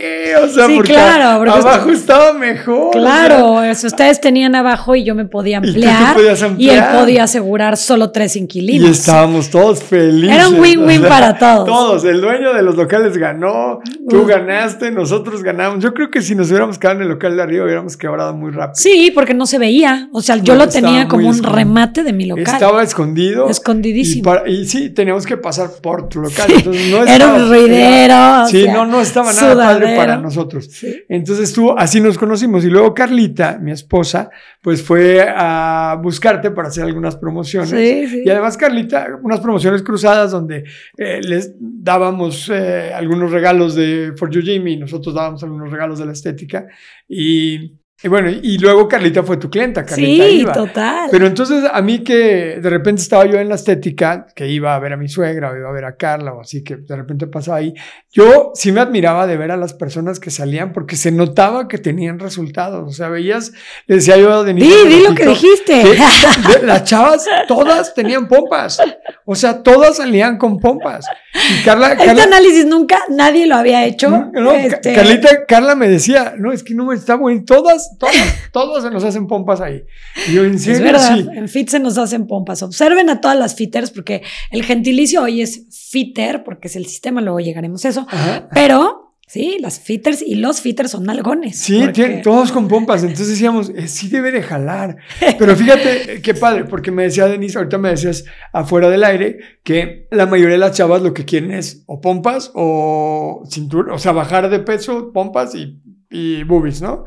o sea, Sí, porque claro, porque abajo estaba mejor. o sea, Claro, eso ustedes tenían abajo y yo me podía Y ampliar y él podía asegurar solo tres inquilinos. Y estábamos todos felices. Era un win-win o sea, para todos. Todos. El dueño de los locales ganó, tú ganaste, nosotros ganamos. Yo creo que si nos hubiéramos quedado en el local de arriba, hubiéramos quebrado muy rápido. Sí, porque no se veía. O sea, yo No, lo tenía muy como un escondido. remate de mi local. Estaba escondido. Y, Escondidísimo. para- y sí, teníamos que pasar por tu local. Sí, Entonces, no Era estaba- un ruidero. Sí, sea, no, no estaba nada padre sudadero. para nosotros. Sí. Entonces tú, así nos conocimos. Y luego Carlita, mi esposa, pues fue a buscarte para hacer algunas promociones. Sí, sí. Y además, Carlita, unas promociones cruzadas donde eh, les dábamos eh, algunos regalos de For You Jimmy y nosotros dábamos algunos regalos de la estética. Y, y bueno, y luego Carlita fue tu clienta, Carlita Sí, iba. total. Pero entonces a mí que de repente estaba yo en la estética, que iba a ver a mi suegra o iba a ver a Carla o así, que de repente pasaba ahí, yo sí me admiraba de ver a las personas que salían porque se notaba que tenían resultados. O sea, veías, le decía yo a Denise. Hace di lo que dijiste. que de- las chavas todas tenían pompas. O sea, todas salían con pompas. Y Carla, Este Carla análisis nunca nadie lo había hecho. no, Este, Carlita, Carla me decía, no, es que no está bueno. Todas, todas, todas se nos hacen pompas ahí. Y yo, en Es serio, verdad, sí. en fit se nos hacen pompas. Observen a todas las fitters porque el gentilicio hoy es fitter porque es el sistema, luego llegaremos a eso. Ajá. Pero sí, las fitters y los fitters son algones. Sí, porque- todos con pompas. Entonces decíamos, eh, sí debe de jalar. Pero fíjate eh, qué padre, porque me decía Denise, ahorita me decías afuera del aire, que la mayoría de las chavas lo que quieren es o pompas o cintura, o sea, bajar de peso, pompas y, y boobies, ¿no?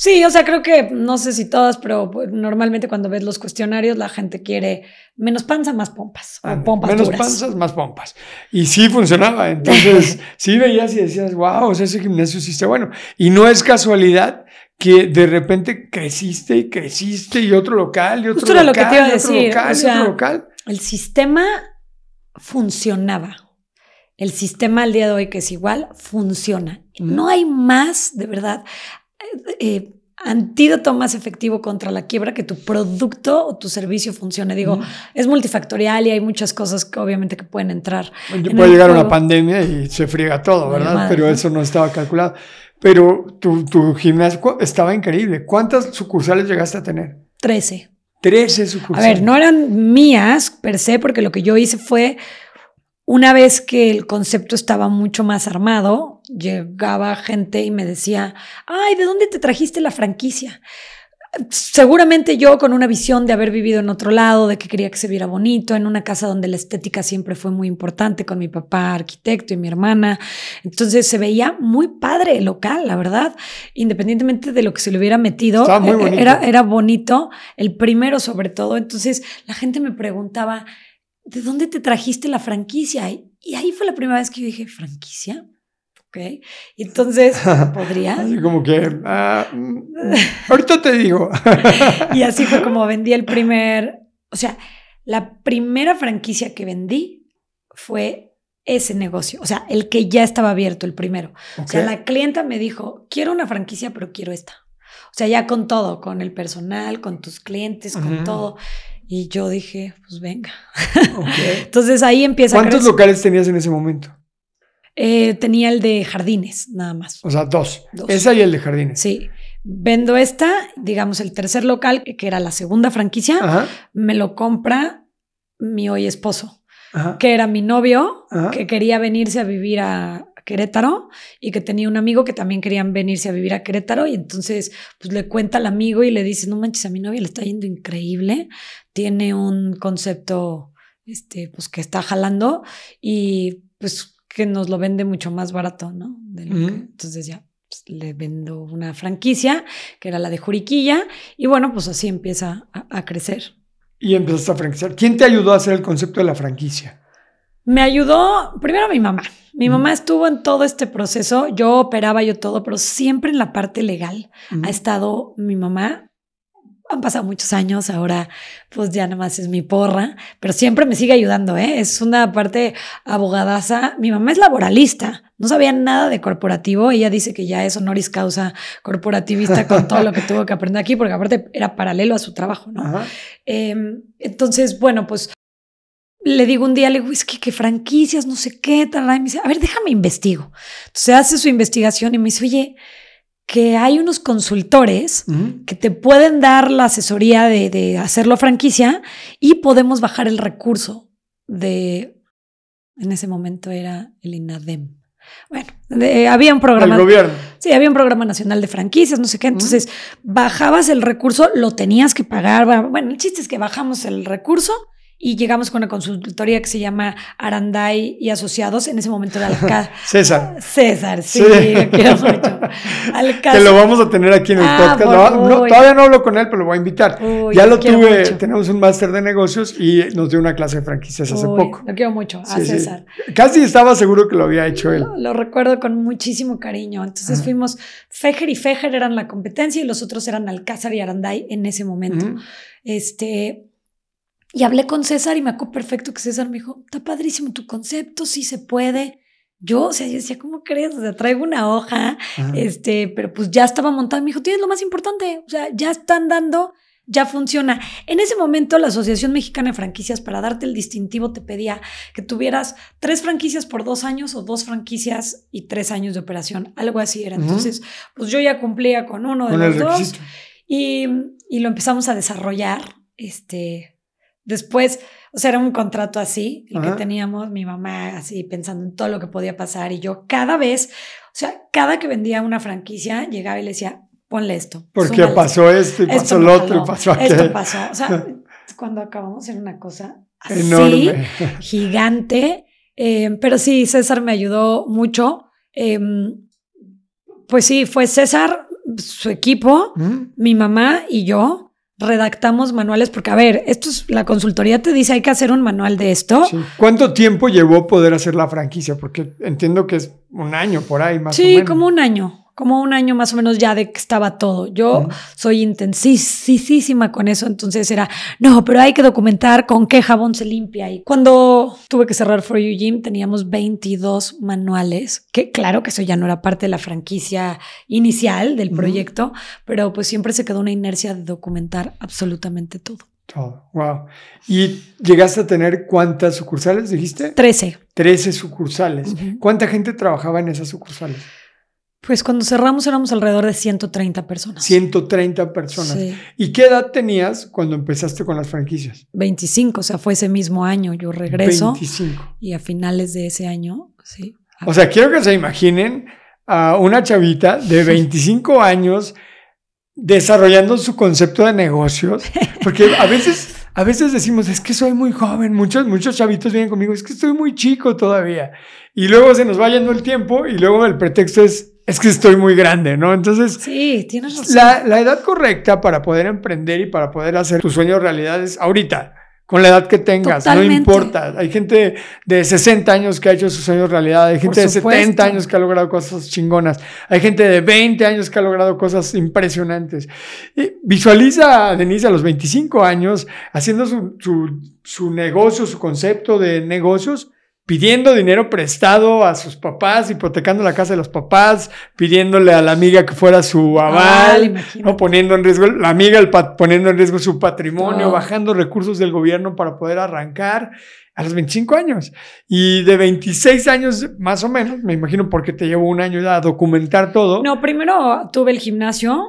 Sí, o sea, creo que no sé si todas, pero pues, normalmente cuando ves los cuestionarios la gente quiere menos panza, más pompas o pompas Menos duras. panzas, más pompas. Y sí funcionaba. Entonces, sí veías y decías, wow, o sea, ese gimnasio sí está bueno. Y no es casualidad que de repente creciste y creciste y otro local y otro Justo era local. lo que te iba a decir, local, o sea, otro local. El sistema funcionaba. El sistema al día de hoy, que es igual, funciona. No hay más, de verdad, eh, eh, antídoto más efectivo contra la quiebra que tu producto o tu servicio funcione. Digo, es multifactorial y hay muchas cosas que obviamente que pueden entrar. Bueno, en Puede llegar una juego. pandemia y se friega todo, ¿verdad? madre, Pero ¿no? eso no estaba calculado. Pero tu, tu gimnasio estaba increíble. ¿Cuántas sucursales llegaste a tener? 13. 13 A sucursales. ver, no eran mías per se, porque lo que yo hice fue, una vez que el concepto estaba mucho más armado, llegaba gente y me decía, ay, ¿de dónde te trajiste la franquicia? Seguramente yo con una visión de haber vivido en otro lado, de que quería que se viera bonito, en una casa donde la estética siempre fue muy importante, con mi papá arquitecto y mi hermana. Entonces se veía muy padre el local, la verdad, independientemente de lo que se le hubiera metido. Muy eh, bonito. Era, era bonito, el primero sobre todo. Entonces la gente me preguntaba, ¿de dónde te trajiste la franquicia? Y, y ahí fue la primera vez que yo dije, ¿franquicia? Ok. Y entonces, ¿podrías? Así como que, ah, mm, ahorita te digo. Y así fue como vendí el primer, o sea, la primera franquicia que vendí fue ese negocio, o sea, el que ya estaba abierto, el primero. O sea, la clienta me dijo, quiero una franquicia, pero quiero esta. O sea, ya con todo, con el personal, con tus clientes, con todo. Y yo dije, pues venga. Entonces ahí empieza a ¿Cuántos locales tenías en ese momento? Eh, tenía el de jardines, nada más. O sea, dos. Dos. Esa y el de jardines. Sí. Vendo esta, digamos, el tercer local, que era la segunda franquicia, Ajá. me lo compra mi hoy esposo, Ajá. que era mi novio, Ajá. que quería venirse a vivir a Querétaro y que tenía un amigo que también querían venirse a vivir a Querétaro y entonces pues le cuenta al amigo y le dice, no manches, a mi novia le está yendo increíble, tiene un concepto este, pues que está jalando y pues que nos lo vende mucho más barato, ¿no? De lo que- entonces ya pues, le vendo una franquicia que era la de Juriquilla y bueno, pues así empieza a- a crecer. Y empezaste a franquiciar. ¿Quién te ayudó a hacer el concepto de la franquicia? Me ayudó primero mi mamá. Mi mamá estuvo en todo este proceso. Yo operaba yo todo, pero siempre en la parte legal ha estado mi mamá. Han pasado muchos años, ahora pues ya nada más es mi porra, pero siempre me sigue ayudando, ¿eh? Es una parte abogadaza. Mi mamá es laboralista, no sabía nada de corporativo. Ella dice que ya es honoris causa corporativista con todo lo que tuvo que aprender aquí, porque aparte era paralelo a su trabajo, ¿no? Eh, entonces, bueno, pues le digo un día, le digo, es que, que franquicias, no sé qué, tal, y me dice, a ver, déjame investigo. Entonces hace su investigación y me dice, oye, que hay unos consultores que te pueden dar la asesoría de, de hacerlo franquicia y podemos bajar el recurso de, en ese momento era el INADEM. Bueno, de- había un El programa. gobierno. Sí, había un programa nacional de franquicias, no sé qué. Entonces, bajabas el recurso, lo tenías que pagar. Bueno, el chiste es que bajamos el recurso y llegamos con una consultoría que se llama Aranday y Asociados. En ese momento era Alcázar. César. César, sí, Sí. lo quiero mucho. Alcázar. Que lo vamos a tener aquí en el Ah, podcast. No, todavía no hablo con él, pero lo voy a invitar. Uy, ya lo tuve, mucho. tenemos un máster de negocios y nos dio una clase de franquicias hace poco. Lo quiero mucho, a Sí, sí. César. Casi estaba seguro que lo había hecho él. Lo, lo recuerdo con muchísimo cariño. Entonces Ajá. fuimos, Fejer y Fejer eran la competencia y los otros eran Alcázar y Aranday en ese momento. Este, y hablé con César y me acuerdo perfecto que César me dijo, está padrísimo tu concepto, sí se puede. Yo, o sea, yo decía, ¿cómo crees? O sea, traigo una hoja, Ajá. este, pero pues ya estaba montado. Me dijo, tienes lo más importante, o sea, ya están dando, ya funciona. En ese momento, la Asociación Mexicana de Franquicias, para darte el distintivo, te pedía que tuvieras tres franquicias por dos años o dos franquicias y tres años de operación, algo así era. Entonces, pues yo ya cumplía con uno de los dos. Y, y lo empezamos a desarrollar. Este, después, o sea, era un contrato así, el Ajá. que teníamos, mi mamá así pensando en todo lo que podía pasar. Y yo cada vez, o sea, cada que vendía una franquicia, llegaba y le decía, ponle esto. Porque súmale pasó esto y esto pasó no lo otro y pasó Esto aquello. pasó. O sea, cuando acabamos era una cosa así, Enorme. gigante. Eh, pero sí, César me ayudó mucho. Eh, pues sí, fue César, su equipo, mi mamá y yo redactamos manuales porque, a ver, esto es la consultoría te dice hay que hacer un manual de esto. Sí. ¿Cuánto tiempo llevó poder hacer la franquicia? Porque entiendo que es un año por ahí más o Sí, menos. como un año, como un año más o menos ya de que estaba todo. Yo soy intensísima con eso, entonces era, no, pero hay que documentar con qué jabón se limpia. Y cuando tuve que cerrar For You Gym teníamos 22 manuales, que claro que eso ya no era parte de la franquicia inicial del proyecto, pero pues siempre se quedó una inercia de documentar absolutamente todo. Todo. Wow. ¿Y llegaste a tener cuántas sucursales, dijiste? 13. 13 sucursales. ¿Cuánta gente trabajaba en esas sucursales? Pues cuando cerramos éramos alrededor de 130 personas. 130 personas. Sí, ¿Y qué edad tenías cuando empezaste con las franquicias? 25, o sea, fue ese mismo año. Yo regreso 25. y a finales de ese año, sí. O sea, quiero que se imaginen a una chavita de 25 años desarrollando su concepto de negocios, porque a veces, a veces decimos, es que soy muy joven, muchos, muchos chavitos vienen conmigo, es que estoy muy chico todavía, y luego se nos va yendo el tiempo y luego el pretexto es, es que estoy muy grande, ¿no? Entonces, Sí, tienes razón. la, la edad correcta para poder emprender y para poder hacer tus sueños realidad es ahorita, con la edad que tengas, Totalmente. no importa. Hay gente de 60 años que ha hecho sus sueños realidad, hay gente de supuesto. 70 años que ha logrado cosas chingonas, hay gente de 20 años que ha logrado cosas impresionantes. Y visualiza a Denise a los 25 años haciendo su, su, su negocio, su concepto de negocios, pidiendo dinero prestado a sus papás, hipotecando la casa de los papás, pidiéndole a la amiga que fuera su aval, ¿no? poniendo en riesgo, la amiga el poniendo en riesgo su patrimonio, bajando recursos del gobierno para poder arrancar a los 25 años. Y de 26 años más o menos, me imagino porque te llevo un año a documentar todo. No, primero tuve el gimnasio.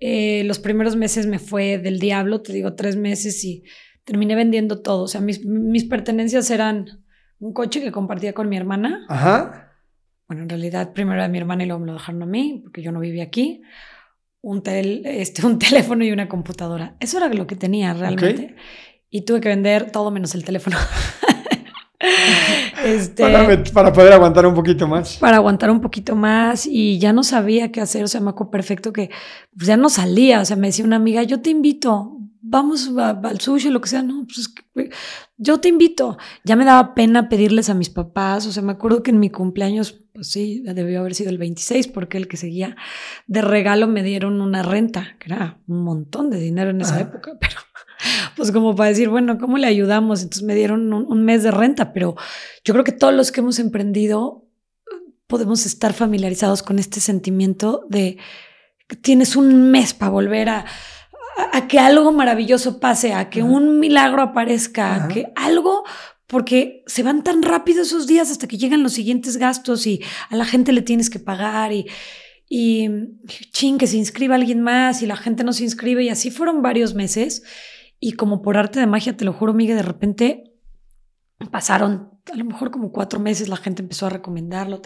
Eh, los primeros meses me fue del diablo, te digo, tres meses y terminé vendiendo todo. O sea, mis, mis pertenencias eran un coche que compartía con mi hermana. Ajá. Bueno, en realidad primero era mi hermana y luego me lo dejaron a mí, porque yo no vivía aquí. Un, tel, este, un teléfono y una computadora. Eso era lo que tenía realmente. Y tuve que vender todo menos el teléfono. este, para, poder aguantar un poquito más. Para aguantar un poquito más y ya no sabía qué hacer. O sea, me acuerdo perfecto que pues, ya no salía. O sea, me decía una amiga, yo te invito, vamos al sushi, lo que sea. No, pues yo te invito. Ya me daba pena pedirles a mis papás. O sea, me acuerdo que en mi cumpleaños, pues sí, debió haber sido el 26, porque el que seguía de regalo me dieron una renta, que era un montón de dinero en esa época, pero pues como para decir, bueno, ¿cómo le ayudamos? Entonces me dieron un, mes de renta, pero yo creo que todos los que hemos emprendido podemos estar familiarizados con este sentimiento de que tienes un mes para volver a, a, que algo maravilloso pase, a que un milagro aparezca, a que algo porque se van tan rápido esos días hasta que llegan los siguientes gastos y a la gente le tienes que pagar y, y ching, que se inscriba alguien más y la gente no se inscribe y así fueron varios meses y como por arte de magia, te lo juro, Miguel, de repente pasaron a lo mejor como cuatro meses, la gente empezó a recomendarlo,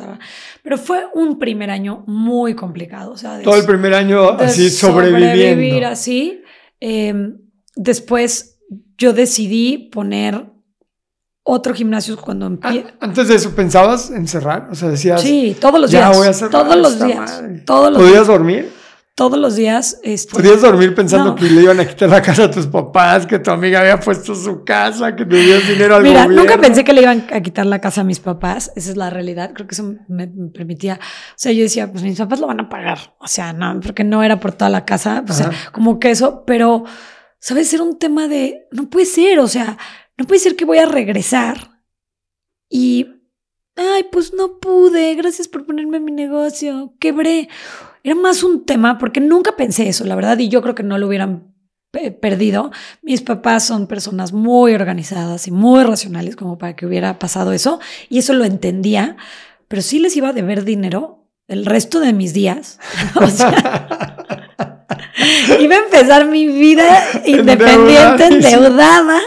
pero fue un primer año muy complicado. O sea, Todo el primer año así sobreviviendo. Sobrevivir así. Em, después yo decidí poner otro gimnasio cuando empecé. Antes de eso, ¿pensabas en cerrar? O sea, decías. Sí, todos los días. Voy a todos los días. Todos los ¿Podías dormir? Todos los días. Este, ¿Podías dormir pensando que le iban a quitar la casa a tus papás, que tu amiga había puesto su casa, que te dieron dinero al Mira, nunca pensé que le iban a quitar la casa a mis papás. Esa es la realidad. Creo que eso me, permitía. O sea, yo decía, pues mis papás lo van a pagar. O sea, no, porque no era por toda la casa. O sea, como que eso, pero, ¿sabes? Era un tema de, no puede ser. O sea, no puede ser que voy a regresar y, ay, pues no pude. Gracias por ponerme mi negocio. Quebré era más un tema porque nunca pensé eso, la verdad, y yo creo que no lo hubieran perdido. Mis papás son personas muy organizadas y muy racionales como para que hubiera pasado eso, y eso lo entendía, pero sí les iba a deber dinero el resto de mis días. o sea, iba a empezar mi vida independiente, endeudada.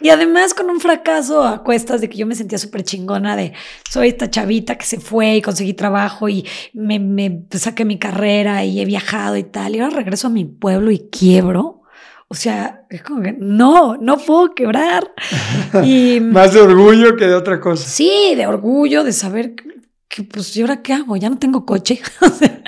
Y además con un fracaso a cuestas de que yo me sentía súper chingona de soy esta chavita que se fue y conseguí trabajo y me, me saqué mi carrera y he viajado y tal. Y ahora regreso a mi pueblo y quiebro. O sea, es como que no, no puedo quebrar. Y, Más de orgullo que de otra cosa. Sí, de orgullo, de saber que, pues, ¿y ahora qué hago? Ya no tengo coche. o sea,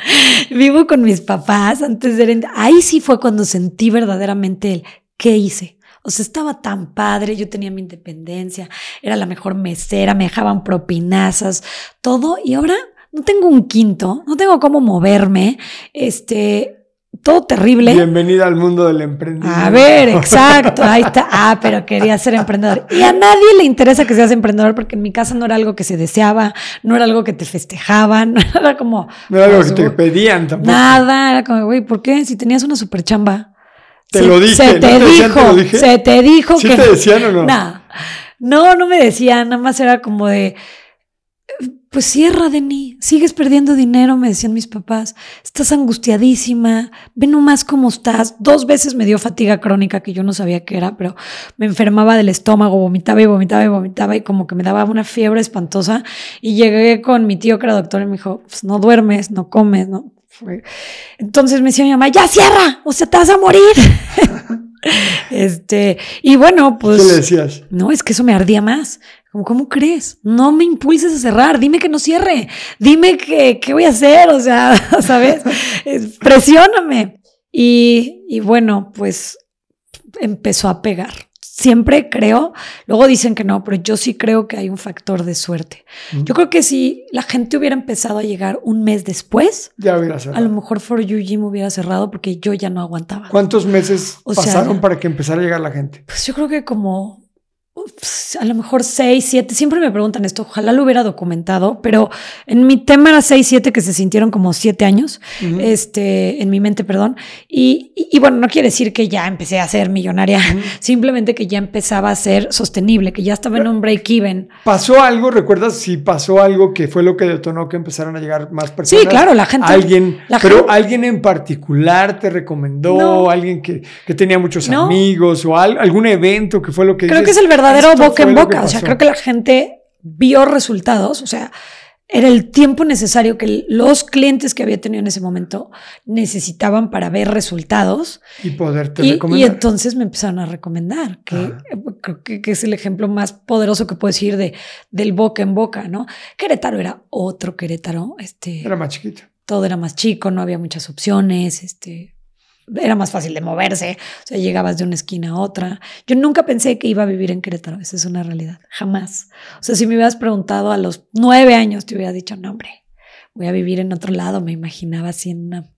vivo con mis papás antes de... Ahí sí fue cuando sentí verdaderamente el ¿qué hice? O sea, estaba tan padre, yo tenía mi independencia, era la mejor mesera, me dejaban propinazas, todo, y ahora no tengo un quinto, no tengo cómo moverme, este, todo terrible. Bienvenida al mundo del emprendimiento. A ver, exacto, ahí está. Ah, pero quería ser emprendedor. Y a nadie le interesa que seas emprendedor porque en mi casa no era algo que se deseaba, no era algo que te festejaban, no era como... No era algo que te pedían tampoco. Nada, era como, güey, ¿por qué? Si tenías una super chamba. Te lo dije. Se te, dijo, se te dijo ¿Sí te decían o no? No, no me decían, nada más era como de, pues cierra, Deni, sigues perdiendo dinero, me decían mis papás, estás angustiadísima, ve nomás cómo estás. Dos veces me dio fatiga crónica que yo no sabía qué era, pero me enfermaba del estómago, vomitaba y vomitaba y vomitaba y como que me daba una fiebre espantosa. Y llegué con mi tío que era doctor y me dijo, pues no duermes, no comes, no. Entonces me decía mi mamá, ya cierra, o sea, te vas a morir. este, y bueno, pues. ¿Qué le decías? No, es que eso me ardía más. Como, ¿cómo crees? No me impulses a cerrar, dime que no cierre, dime que, qué voy a hacer, o sea, ¿sabes? Presióname. Y, y bueno, pues empezó a pegar siempre creo, luego dicen que no, pero yo sí creo que hay un factor de suerte. Yo creo que si la gente hubiera empezado a llegar un mes después, ya hubiera cerrado. A lo mejor For You Gym hubiera cerrado porque yo ya no aguantaba. ¿Cuántos meses pasaron para que empezara a llegar la gente? Pues yo creo que como a lo mejor 6, 7, siempre me preguntan esto, ojalá lo hubiera documentado, pero en mi tema era 6, 7 que se sintieron como 7 años, este, en mi mente, perdón, y, y, bueno, no quiere decir que ya empecé a ser millonaria, simplemente que ya empezaba a ser sostenible, que ya estaba en un break-even. ¿Pasó algo, recuerdas si pasó algo que fue lo que detonó que empezaran a llegar más personas? Sí, claro, la gente. Alguien, pero alguien en particular te recomendó, alguien que, que, tenía muchos amigos o algún evento que fue lo que... Creo que es el verdadero verdadero boca en boca. O sea, creo que la gente vio resultados. O sea, era el tiempo necesario que los clientes que había tenido en ese momento necesitaban para ver resultados. Y poderte y, recomendar. Y entonces me empezaron a recomendar, que creo que, es el ejemplo más poderoso que puedo decir de, del boca en boca, ¿no? Querétaro era otro Querétaro. Este, era más chiquito. Todo era más chico, no había muchas opciones. Este, era más fácil de moverse, o sea, llegabas de una esquina a otra. Yo nunca pensé que iba a vivir en Querétaro, esa es una realidad, jamás. O sea, si me hubieras preguntado a los nueve años, te hubiera dicho, no, hombre, voy a vivir en otro lado, me imaginaba así en una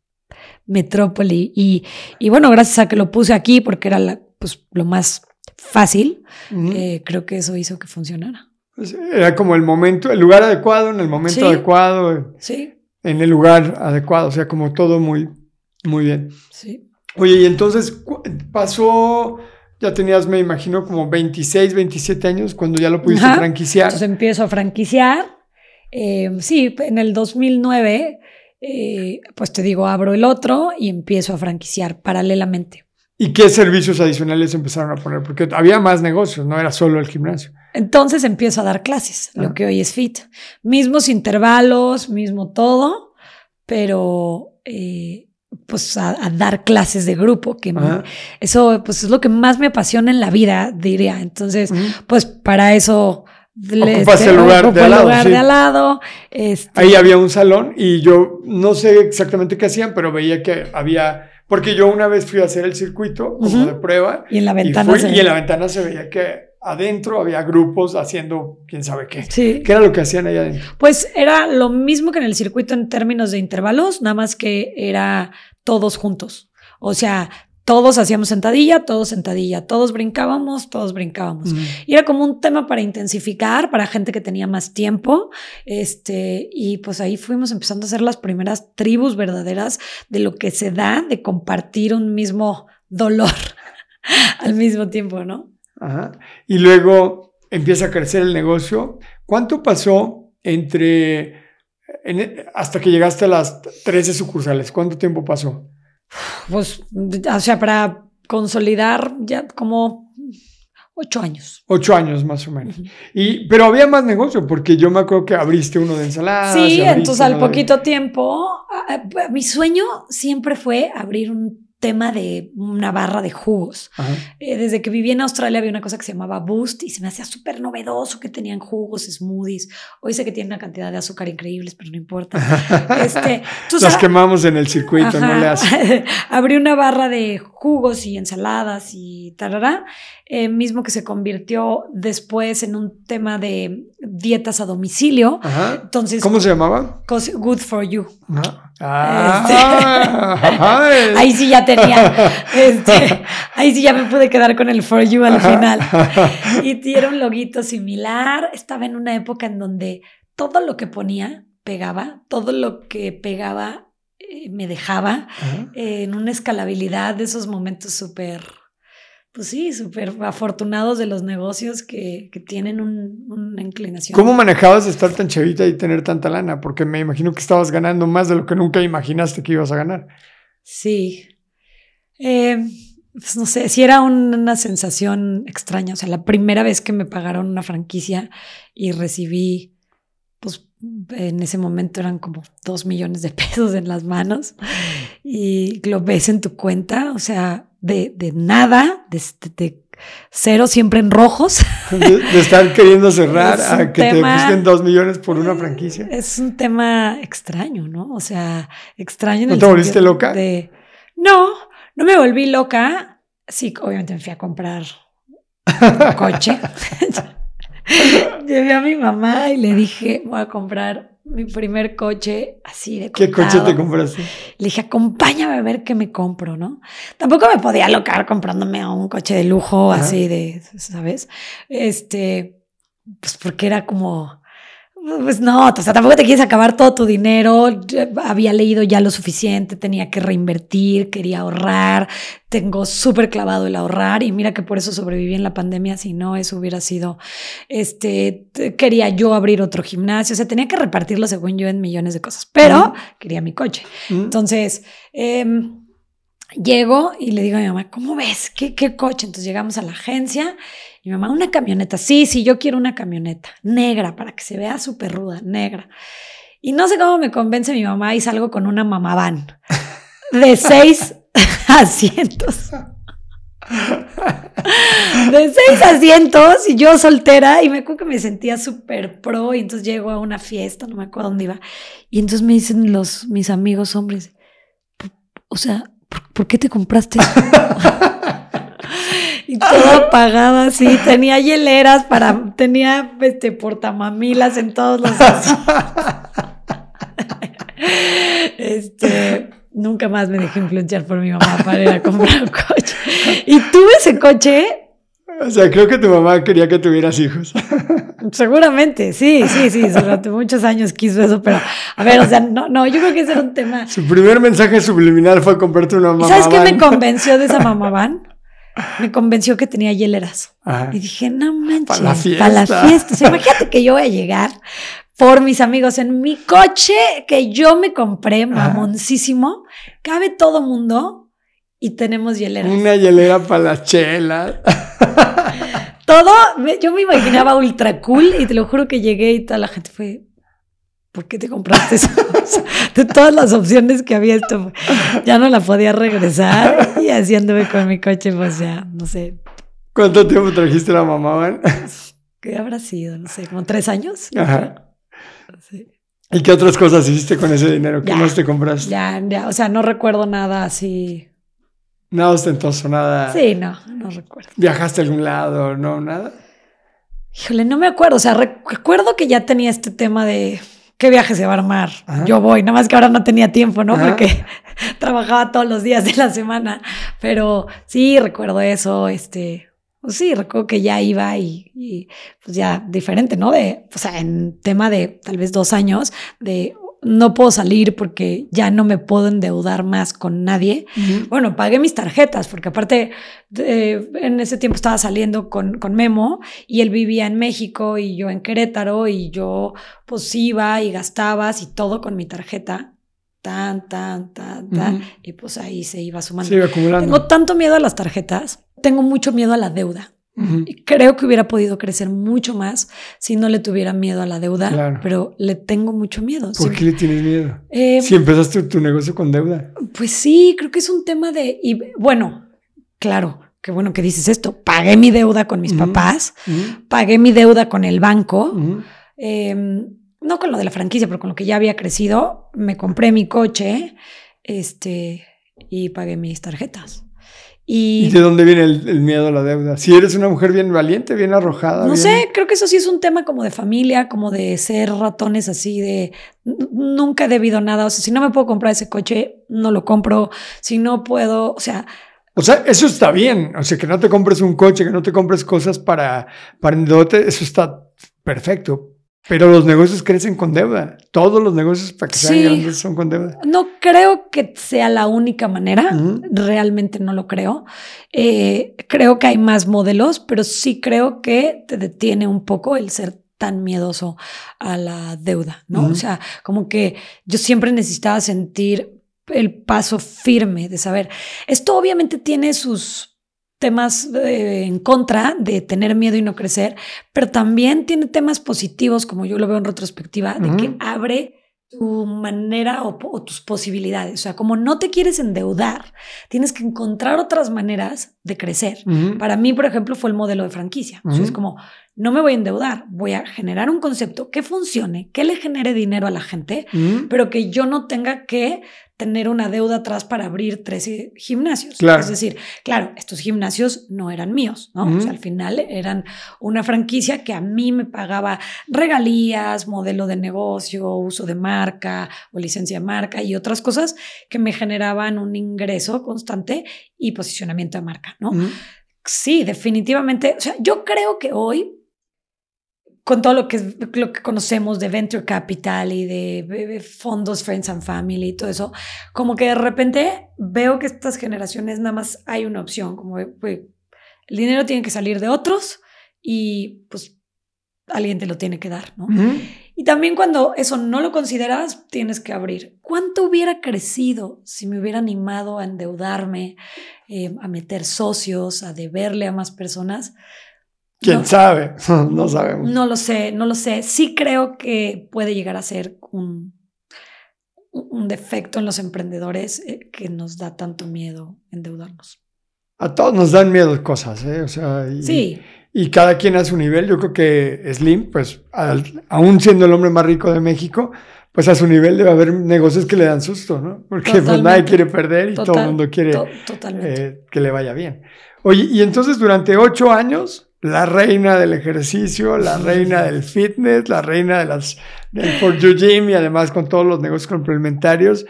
metrópoli. Y, y bueno, gracias a que lo puse aquí, porque era la, pues, lo más fácil, eh, creo que eso hizo que funcionara. Pues, era como el momento, el lugar adecuado, en el momento adecuado. Sí. En el lugar adecuado, o sea, como todo muy, muy bien. Sí. Oye, y entonces pasó, ya tenías, me imagino, como 26, 27 años cuando ya lo pudiste franquiciar. Entonces empiezo a franquiciar. Eh, sí, en el 2009, eh, pues te digo, abro el otro y empiezo a franquiciar paralelamente. ¿Y qué servicios adicionales empezaron a poner? Porque había más negocios, no era solo el gimnasio. Entonces empiezo a dar clases, lo ah. que hoy es FIT. Mismos intervalos, mismo todo, pero eh, pues a, dar clases de grupo, que eso pues es lo que más me apasiona en la vida, diría. Entonces, pues para eso Ocupaste el lugar, de, al lado, lugar de al lado. Este Ahí había un salón y yo no sé exactamente qué hacían, pero veía que había, porque yo una vez fui a hacer el circuito como de prueba. Y en la ventana. y en la ventana se veía que adentro había grupos haciendo quién sabe qué. Sí. ¿Qué era lo que hacían ahí adentro? Pues era lo mismo que en el circuito en términos de intervalos, nada más que era todos juntos. O sea, todos hacíamos sentadilla, todos sentadilla, todos brincábamos, todos brincábamos. Y era como un tema para intensificar, para gente que tenía más tiempo. Este, y pues ahí fuimos empezando a hacer las primeras tribus verdaderas de lo que se da de compartir un mismo dolor al mismo tiempo, ¿no? Y luego empieza a crecer el negocio. ¿Cuánto pasó entre hasta que llegaste a las 13 sucursales? ¿Cuánto tiempo pasó? Pues, o sea, para consolidar ya como ocho años. Ocho años más o menos. y, pero había más negocio, porque yo me acuerdo que abriste uno de ensaladas. Sí, entonces al poquito tiempo, mi sueño siempre fue abrir un tema de una barra de jugos. Eh, desde que viví en Australia había una cosa que se llamaba Boost y se me hacía súper novedoso que tenían jugos, smoothies. Hoy sé que tienen una cantidad de azúcar increíbles, pero no importa. este, Las quemamos en el circuito, no le hace. Abrí una barra de jugos y ensaladas y tarará, eh, mismo que se convirtió después en un tema de dietas a domicilio. Entonces, ¿Cómo se llamaba? Good for You. Ah, este, ahí sí ya tenía. Este, ahí sí ya me pude quedar con el For You al final. Y tiene un loguito similar. Estaba en una época en donde todo lo que ponía pegaba, todo lo que pegaba eh, me dejaba en una escalabilidad de esos momentos súper pues sí, súper afortunados de los negocios que, tienen una inclinación. ¿Cómo manejabas estar tan chavita y tener tanta lana? Porque me imagino que estabas ganando más de lo que nunca imaginaste que ibas a ganar. Sí. Eh, pues no sé, sí era una sensación extraña. O sea, la primera vez que me pagaron una franquicia y recibí, en ese momento eran como dos millones de pesos en las manos y lo ves en tu cuenta, o sea, de, de nada, de, cero siempre en rojos. De, estar queriendo cerrar a que te gusten dos millones por una franquicia. Es un tema extraño, ¿no? O sea, extraño. En ¿No te volviste loca? no, no me volví loca. Sí, obviamente me fui a comprar un coche. Llevé a mi mamá y le dije, voy a comprar mi primer coche así de ¿Qué coche te compraste? Le dije, acompáñame a ver qué me compro, ¿no? Tampoco me podía alocar comprándome un coche de lujo así de, ¿sabes? Este, pues porque era como pues no, o sea, tampoco te quieres acabar todo tu dinero. Había leído ya lo suficiente, tenía que reinvertir, quería ahorrar. Tengo súper clavado el ahorrar y mira que por eso sobreviví en la pandemia. Si no, eso hubiera sido, este, quería yo abrir otro gimnasio. O sea, tenía que repartirlo según yo en millones de cosas, pero quería mi coche. Entonces, em, llego y le digo a mi mamá, ¿cómo ves? ¿Qué, ¿Qué coche? Entonces llegamos a la agencia y mi mamá, una camioneta. Sí, sí, yo quiero una camioneta negra para que se vea súper ruda, negra. Y no sé cómo me convence mi mamá y salgo con una mamá van de seis asientos. De seis asientos y yo soltera y me acuerdo que me sentía súper pro y entonces llego a una fiesta, no me acuerdo dónde iba. Y entonces me dicen los, mis amigos hombres, o sea, ¿por, qué te compraste y todo apagado así. Tenía hieleras para, tenía este portamamilas en todos los Este, nunca más me dejé influenciar por mi mamá para ir a comprar un coche. Y tuve ese coche. O sea, creo que tu mamá quería que tuvieras hijos. Seguramente, sí, sí, sí, durante muchos años quiso eso, pero a ver, o sea, no, no, yo creo que ese era un tema. Su primer mensaje subliminal fue comprarte una mamá. ¿Sabes qué me convenció de esa mamá van? Me convenció que tenía hieleras. Y dije, no manches, para la fiesta. Para la fiesta. imagínate que yo voy a llegar por mis amigos en mi coche que yo me compré, mamoncísimo. Cabe todo mundo y tenemos hieleras. Una hielera para las chelas. todo, yo me imaginaba ultra cool y te lo juro que llegué y toda la gente fue, ¿por qué te compraste eso? de todas las opciones que había, esto ya no la podía regresar y anduve con mi coche, pues ya, no sé. ¿Cuánto tiempo trajiste la mamá, man? ¿Qué habrá sido? No sé, como tres años. Ajá. ¿Y qué otras cosas hiciste con ese dinero? ¿Qué más te compraste? Ya, ya, o sea, no recuerdo nada así. Nada ostentoso, nada. Sí, no, no recuerdo. ¿Viajaste a algún lado? ¿No? ¿Nada? Híjole, no me acuerdo. O sea, recuerdo que ya tenía este tema de ¿qué viaje se va a armar? Yo voy, nada más que ahora no tenía tiempo, ¿no? Porque trabajaba todos los días de la semana, pero sí recuerdo eso, este, pues sí, recuerdo que ya iba y, y, pues ya diferente, ¿no? De, o sea, en tema de tal vez dos años, de no puedo salir porque ya no me puedo endeudar más con nadie. Bueno, pagué mis tarjetas porque aparte en ese tiempo estaba saliendo con, con, Memo y él vivía en México y yo en Querétaro y yo pues iba y gastaba y todo con mi tarjeta. Tan, tan, tan, tan. Y pues ahí se iba sumando. Se iba acumulando. Tengo tanto miedo a las tarjetas. Tengo mucho miedo a la deuda. Creo que hubiera podido crecer mucho más si no le tuviera miedo a la deuda, pero le tengo mucho miedo. ¿Por qué le tienes miedo? Eh, si empezaste tu negocio con deuda. Pues sí, creo que es un tema de... Y bueno, claro, qué bueno que dices esto. Pagué mi deuda con mis papás, pagué mi deuda con el banco, em, no con lo de la franquicia, pero con lo que ya había crecido. Me compré mi coche este, y pagué mis tarjetas. Y, de dónde viene el, miedo a la deuda? Si eres una mujer bien valiente, bien arrojada. No sé, creo que eso sí es un tema como de familia, como de ser ratones así, de nunca he debido nada. O sea, si no me puedo comprar ese coche, no lo compro. Si no puedo, o sea... O sea, eso está bien. O sea, que no te compres un coche, que no te compres cosas para, para endeudarte, eso está perfecto. Pero los negocios crecen con deuda. Todos los negocios para que sean grandes son con deuda. No creo que sea la única manera. Realmente no lo creo. Eh, creo que hay más modelos, pero sí creo que te detiene un poco el ser tan miedoso a la deuda, ¿no? O sea, como que yo siempre necesitaba sentir el paso firme de saber. Esto obviamente tiene sus temas eh, en contra de tener miedo y no crecer, pero también tiene temas positivos, como yo lo veo en retrospectiva, de que abre tu manera o, tus posibilidades. O sea, como no te quieres endeudar, tienes que encontrar otras maneras de crecer. Para mí, por ejemplo, fue el modelo de franquicia. es como, no me voy a endeudar, voy a generar un concepto que funcione, que le genere dinero a la gente, pero que yo no tenga que tener una deuda atrás para abrir 13 gimnasios. Claro. Es decir, claro, estos gimnasios no eran míos, ¿no? O sea, al final eran una franquicia que a mí me pagaba regalías, modelo de negocio, uso de marca o licencia de marca y otras cosas que me generaban un ingreso constante y posicionamiento de marca, ¿no? Sí, definitivamente. O sea, yo creo que hoy, con todo lo que, es- lo que conocemos de Venture Capital y de, de fondos Friends and Family y todo eso, como que de repente veo que estas generaciones nada más hay una opción, como pues, el dinero tiene que salir de otros y pues alguien te lo tiene que dar, ¿no? Y también cuando eso no lo consideras, tienes que abrir. ¿Cuánto hubiera crecido si me hubiera animado a endeudarme, eh, a meter socios, a deberle a más personas? ¿Quién No. sabe? No sabemos. No lo sé, no lo sé. Sí creo que puede llegar a ser un, un defecto en los emprendedores eh, que nos da tanto miedo endeudarnos. A todos nos dan miedo cosas, ¿eh? O sea, y, Sí, y cada quien a su nivel. Yo creo que Slim, pues, al- aún siendo el hombre más rico de México, pues a su nivel debe haber negocios que le dan susto, ¿no? Porque pues nadie quiere perder y todo el mundo quiere to- eh, que le vaya bien. Oye, y entonces durante ocho años, la reina del ejercicio, la reina del fitness, la reina de las, del For You Gym y además con todos los negocios complementarios.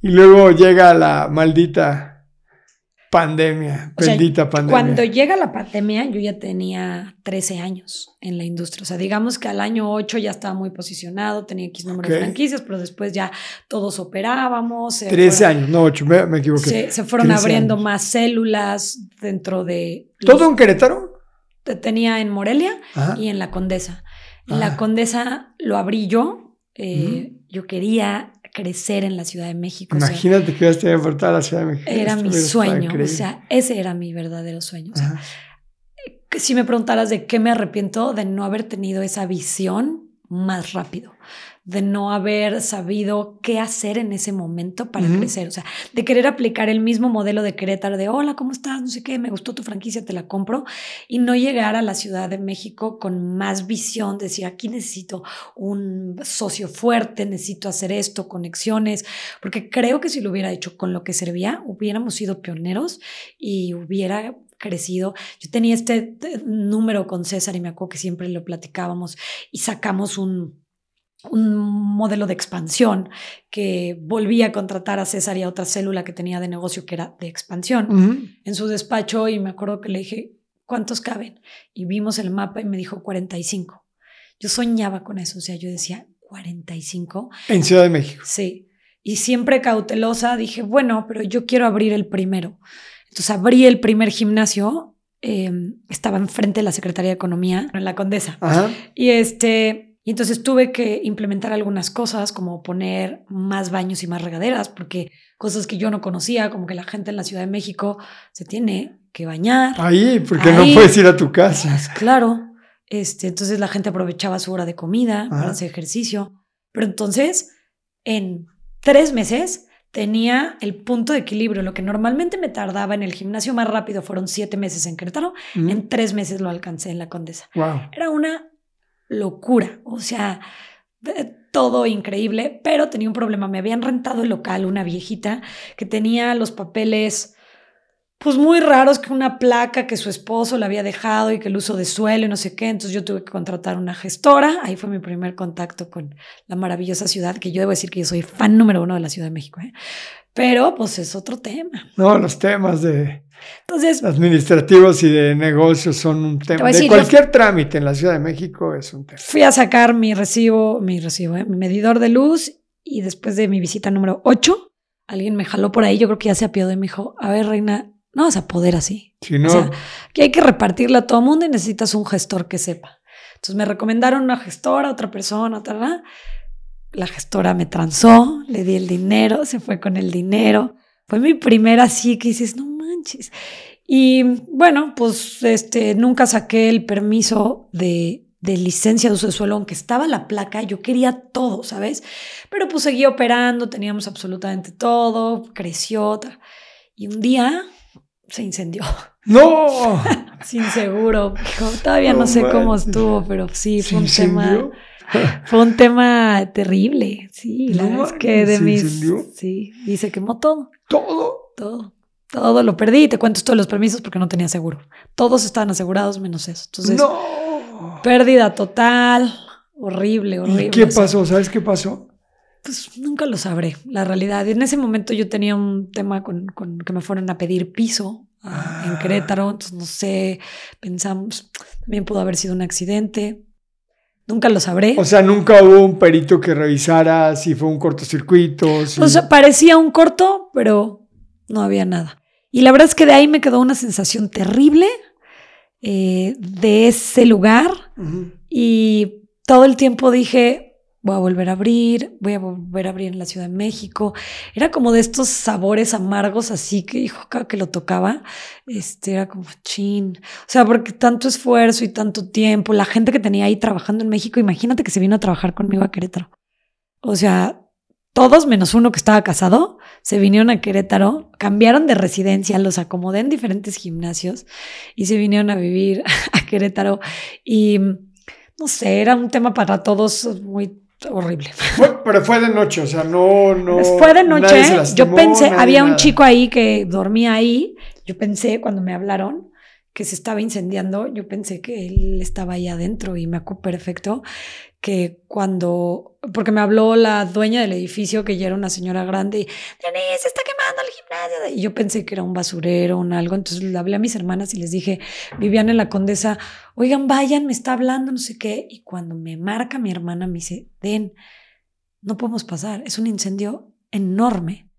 Y luego llega la maldita pandemia, O sea, bendita pandemia. Cuando llega la pandemia, yo ya tenía 13 años en la industria. O sea, digamos que al año 8 ya estaba muy posicionado, tenía X número de franquicias, pero después ya todos operábamos. se 13 fueron- años, no 8, me, me equivoqué. Se, se fueron 13 abriendo años. más células dentro de... ¿Todo en Querétaro? Te- Tenía en Morelia Ajá. y en la Condesa. En Ah. la Condesa lo abrí yo. eh, Yo quería crecer en la Ciudad de México. o sea, Imagínate que ibas a tener por toda la Ciudad de México. era Esto mi sueño. O sea, ese era mi verdadero sueño. O sea, si me preguntaras de qué me arrepiento, de no haber tenido esa visión más rápido, de no haber sabido qué hacer en ese momento para Ujú. crecer, o sea, de querer aplicar el mismo modelo de Querétaro, de hola, ¿cómo estás? No sé qué, me gustó tu franquicia, te la compro, y no llegar a la Ciudad de México con más visión, decir, aquí necesito un socio fuerte, necesito hacer esto, conexiones, porque creo que si lo hubiera hecho con lo que servía, hubiéramos sido pioneros y hubiera crecido. Yo tenía este eh, número con César y me acuerdo que siempre lo platicábamos y sacamos un, un modelo de expansión que volvía a contratar a César y a otra célula que tenía de negocio que era de expansión en su despacho y me acuerdo que le dije, ¿cuántos caben? Y vimos el mapa y me dijo 45. Yo soñaba con eso, o sea, yo decía 45. En Ciudad de México. Sí. Y siempre cautelosa dije, bueno, pero yo quiero abrir el primero. Entonces abrí el primer gimnasio, eh, estaba enfrente de la Secretaría de Economía, en la Condesa. Ajá. Y este, y entonces tuve que implementar algunas cosas, como poner más baños y más regaderas, porque cosas que yo no conocía, como que la gente en la Ciudad de México se tiene que bañar. Ahí, porque Ahí. no puedes ir a tu casa. Pues claro. Este, entonces la gente aprovechaba su hora de comida para Ajá. hacer ejercicio. Pero entonces, en tres meses tenía el punto de equilibrio. Lo que normalmente me tardaba en el gimnasio más rápido fueron siete meses en Querétaro. Ujú. En tres meses lo alcancé en la Condesa. Wow. Era una locura. O sea, todo increíble, pero tenía un problema. Me habían rentado el local, una viejita que tenía los papeles pues muy raros, que una placa que su esposo le había dejado y que el uso de suelo y no sé qué. Entonces yo tuve que contratar una gestora. Ahí fue mi primer contacto con la maravillosa ciudad, que yo debo decir que yo soy fan número uno de la Ciudad de México. ¿eh? Pero pues es otro tema. No, los temas de Entonces, administrativos y de negocios son un tema. a De decir, cualquier trámite en la Ciudad de México es un tema. fui a sacar mi recibo, mi recibo, ¿eh? mi medidor de luz y después de mi visita número 8, alguien me jaló por ahí, yo creo que ya se apiadó y me dijo, a ver, reina, no vas a poder así. Si no, O sea, que hay que repartirla a todo mundo y necesitas un gestor que sepa. Entonces me recomendaron una gestora, otra persona, otra. La gestora me transó, le di el dinero, se fue con el dinero. Fue mi primera así que dices, no manches. Y bueno, pues este, nunca saqué el permiso de, de licencia de uso de suelo, aunque estaba la placa, yo quería todo, ¿sabes? Pero pues seguí operando, teníamos absolutamente todo, creció. Y un día se incendió. no. sin seguro. Todavía no, sé cómo estuvo, pero sí, fue un tema. Fue un tema terrible. Sí, la verdad es que de mis. Sí, y se quemó todo. Todo. Todo. Todo lo perdí y te cuento todos los permisos porque no tenía seguro. Todos estaban asegurados menos eso. Entonces, no. pérdida total. Horrible, horrible. ¿Y qué pasó? ¿Sabes qué pasó? Pues nunca lo sabré, la realidad. En ese momento yo tenía un tema con, con que me fueron a pedir piso ah, en Querétaro, entonces no sé, pensamos, también pudo haber sido un accidente. Nunca lo sabré. O sea, nunca hubo un perito que revisara si fue un cortocircuito. Si... O sea, parecía un corto, pero no había nada. Y la verdad es que de ahí me quedó una sensación terrible eh, de ese lugar. Y todo el tiempo dije, voy a volver a abrir, voy a volver a abrir en la Ciudad de México. Era como de estos sabores amargos, así que, hijo, cada que lo tocaba, este, era como chin. O sea, porque tanto esfuerzo y tanto tiempo, la gente que tenía ahí trabajando en México, imagínate que se vino a trabajar conmigo a Querétaro. O sea, todos menos uno que estaba casado se vinieron a Querétaro, cambiaron de residencia, los acomodé en diferentes gimnasios y se vinieron a vivir a Querétaro. Y no sé, era un tema para todos muy horrible. pero fue de noche, o sea, no, no. Fue de noche. yo pensé, había un chico ahí que dormía ahí. Yo pensé cuando me hablaron que se estaba incendiando, yo pensé que él estaba ahí adentro y me acuerdo perfecto que cuando, porque me habló la dueña del edificio, que ya era una señora grande, y se está quemando el gimnasio. Y yo pensé que era un basurero o algo. Entonces le hablé a mis hermanas y les dije, vivían en la condesa, oigan, vayan, me está hablando, no sé qué. Y cuando me marca mi hermana, me dice, Den, no podemos pasar, es un incendio enorme.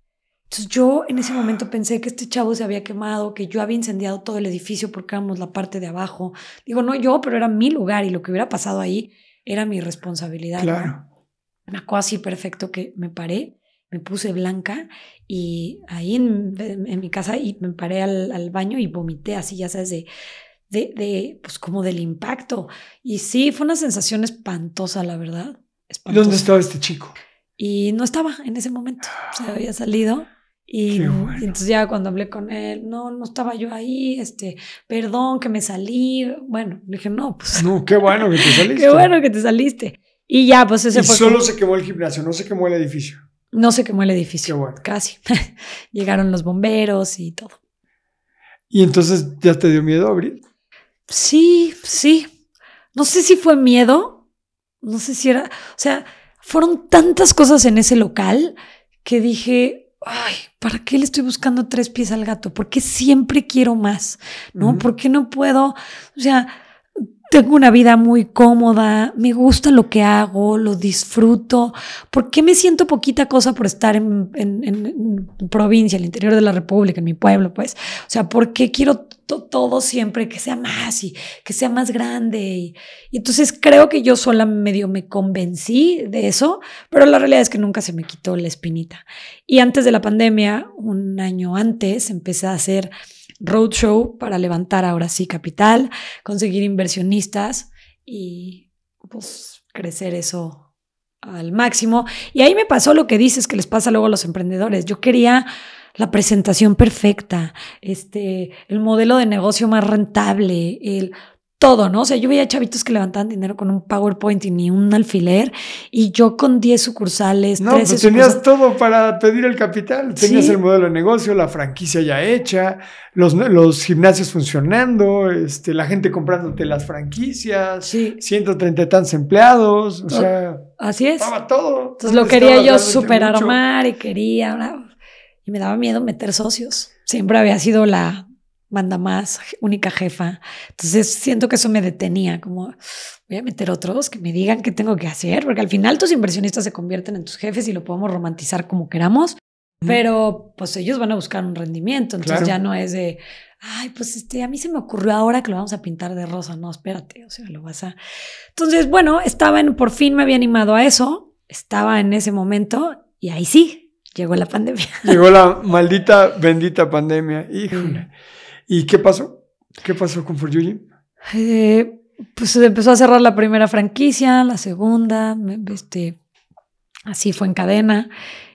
Entonces yo en ese momento pensé que este chavo se había quemado, que yo había incendiado todo el edificio porque éramos la parte de abajo. Digo, no yo, pero era mi lugar y lo que hubiera pasado ahí era mi responsabilidad. Claro. Me acuerdo así perfecto que me paré, me puse blanca y ahí en, mi casa y me paré al, baño y vomité así, ya sabes, de, de, de, pues como del impacto. Y sí, fue una sensación espantosa, la verdad. Espantosa. ¿Dónde estaba este chico? Y no estaba en ese momento, se había salido. Y, entonces ya cuando hablé con él, no, no estaba yo ahí, este, perdón que me salí. Bueno, le dije, no, pues. No, qué bueno que te saliste. qué bueno que te saliste. Y ya, pues ese y Solo se quemó el gimnasio, no se quemó el edificio. No se quemó el edificio. Qué bueno. Casi. Llegaron los bomberos y todo. ¿Y entonces ya te dio miedo abrir? Sí, sí. No sé si fue miedo. No sé si era. O sea, fueron tantas cosas en ese local que dije, ay, ¿para qué le estoy buscando tres pies al gato? ¿Por qué siempre quiero más? ¿No? ¿Por qué no puedo? O sea, tengo una vida muy cómoda, me gusta lo que hago, lo disfruto. ¿Por qué me siento poquita cosa por estar en, provincia, en el interior de la República, en mi pueblo? Pues, o sea, ¿por qué quiero todo siempre que sea más y que sea más grande? Y, y, entonces creo que yo sola medio me convencí de eso, pero la realidad es que nunca se me quitó la espinita. Y antes de la pandemia, un año antes, empecé a hacer roadshow para levantar ahora sí capital, conseguir inversionistas y pues crecer eso al máximo. Y ahí me pasó lo que dices que les pasa luego a los emprendedores. Yo quería la presentación perfecta, este, el modelo de negocio más rentable, el todo, ¿no? O sea, yo veía chavitos que levantaban dinero con un PowerPoint y ni un alfiler, y yo con 10 sucursales. No, pues tenías todo para pedir el capital. Tenías el modelo de negocio, la franquicia ya hecha, los, los gimnasios funcionando, este, la gente comprándote las franquicias, sí. 130 y tantos empleados, o sea. Así es. Estaba todo. Entonces lo quería yo super armar y quería. Y me daba miedo meter socios. Siempre había sido la manda más, única jefa. Entonces siento que eso me detenía, como voy a meter otros que me digan qué tengo que hacer, porque al final tus inversionistas se convierten en tus jefes y lo podemos romantizar como queramos, pero pues ellos van a buscar un rendimiento, entonces ya no es de, ay, pues este, a mí se me ocurrió ahora que lo vamos a pintar de rosa, no, espérate, o sea, lo vas a... Entonces, bueno, estaba en, por fin me había animado a eso, estaba en ese momento y ahí sí, llegó la pandemia. Llegó la maldita, bendita pandemia, híjole. ¿Y qué pasó? ¿Qué pasó con For eh, pues se empezó a cerrar la primera franquicia, la segunda, este, así fue en cadena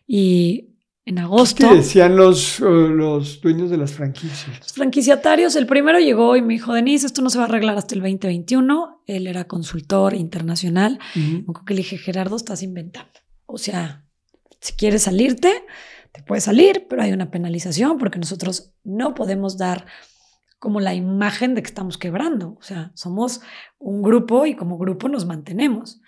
y en agosto. ¿Qué decían los, uh, los dueños de las franquicias? Los franquiciatarios, el primero llegó y me dijo, Denise, esto no se va a arreglar hasta el 2021. Él era consultor internacional. Ujú. que le dije, Gerardo, estás inventando. O sea, si quieres salirte, te puedes salir, pero hay una penalización porque nosotros no podemos dar como la imagen de que estamos quebrando. O sea, somos un grupo y como grupo nos mantenemos.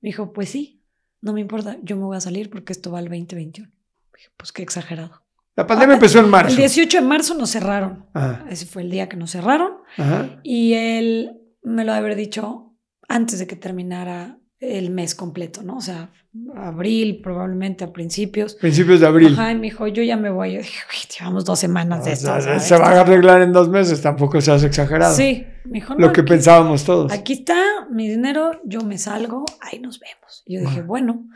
Me dijo, pues sí, no me importa, yo me voy a salir porque esto va al 2021. Dije, pues qué exagerado. La pandemia empezó en marzo. El 18 de marzo nos cerraron. Ajá, Ese fue el día que nos cerraron. ajá. Y él me lo había dicho antes de que terminara el mes completo, ¿no? O sea, abril, probablemente a principios. Principios de abril. Ajá, y me dijo, yo ya me voy. Yo dije, "Uy, llevamos dos semanas de O esto. se va a arreglar en dos meses, tampoco seas exagerado. Sí, me dijo, no, Lo que aquí- pensábamos todos. Aquí está mi dinero, yo me salgo, ahí nos vemos. Y yo dije, bueno.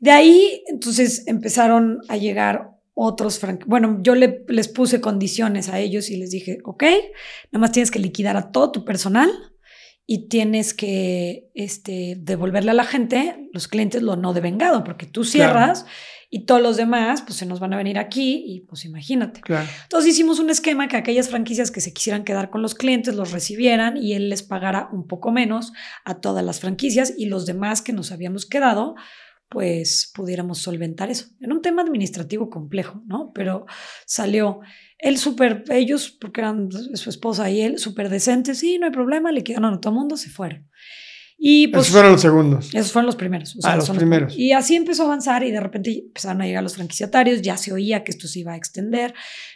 De ahí, entonces empezaron a llegar otros Bueno, yo le- les puse condiciones a ellos y les dije, ok, nada más tienes que liquidar a todo tu personal y tienes que este, devolverle a la gente los clientes lo no devengado, porque tú cierras y todos los demás pues se nos van a venir aquí y pues imagínate. Claro. Entonces hicimos un esquema que aquellas franquicias que se quisieran quedar con los clientes los recibieran y él les pagara un poco menos a todas las franquicias y los demás que nos habíamos quedado pues pudiéramos solventar eso. Era un tema administrativo complejo, ¿no? Pero salió él súper, ellos, porque eran su esposa y él, súper decentes, sí, no hay problema, le quedaron a todo el mundo, se fueron. Y pues Esos fueron los segundos. esos fueron los primeros. o Ah, los primeros. Y así empezó a avanzar y de repente empezaron a llegar los franquiciatarios, ya se oía que esto se iba a extender.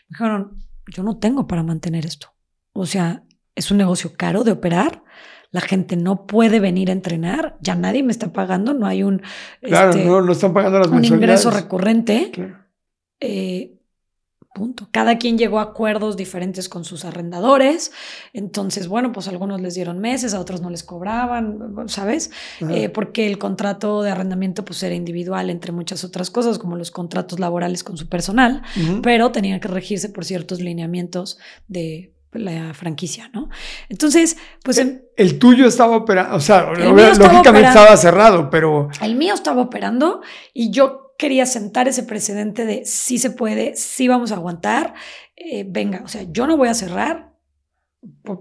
Me dijeron, yo no tengo para mantener esto. O sea, es un negocio caro de operar. La gente no puede venir a entrenar, ya nadie me está pagando, no hay un, Claro, este, no, no están pagando las un ingreso recurrente. Claro. Eh, punto. Cada quien llegó a acuerdos diferentes con sus arrendadores. Entonces, bueno, pues algunos les dieron meses, a otros no les cobraban, ¿sabes? Eh, porque el contrato de arrendamiento pues era individual entre muchas otras cosas, como los contratos laborales con su personal, pero tenían que regirse por ciertos lineamientos de la franquicia, ¿no? Entonces, pues em- El tuyo estaba operando, o sea, estaba lógicamente operando. estaba cerrado, pero el mío estaba operando y yo quería sentar ese precedente de sí se puede, sí vamos a aguantar, eh, venga, o sea, yo no voy a cerrar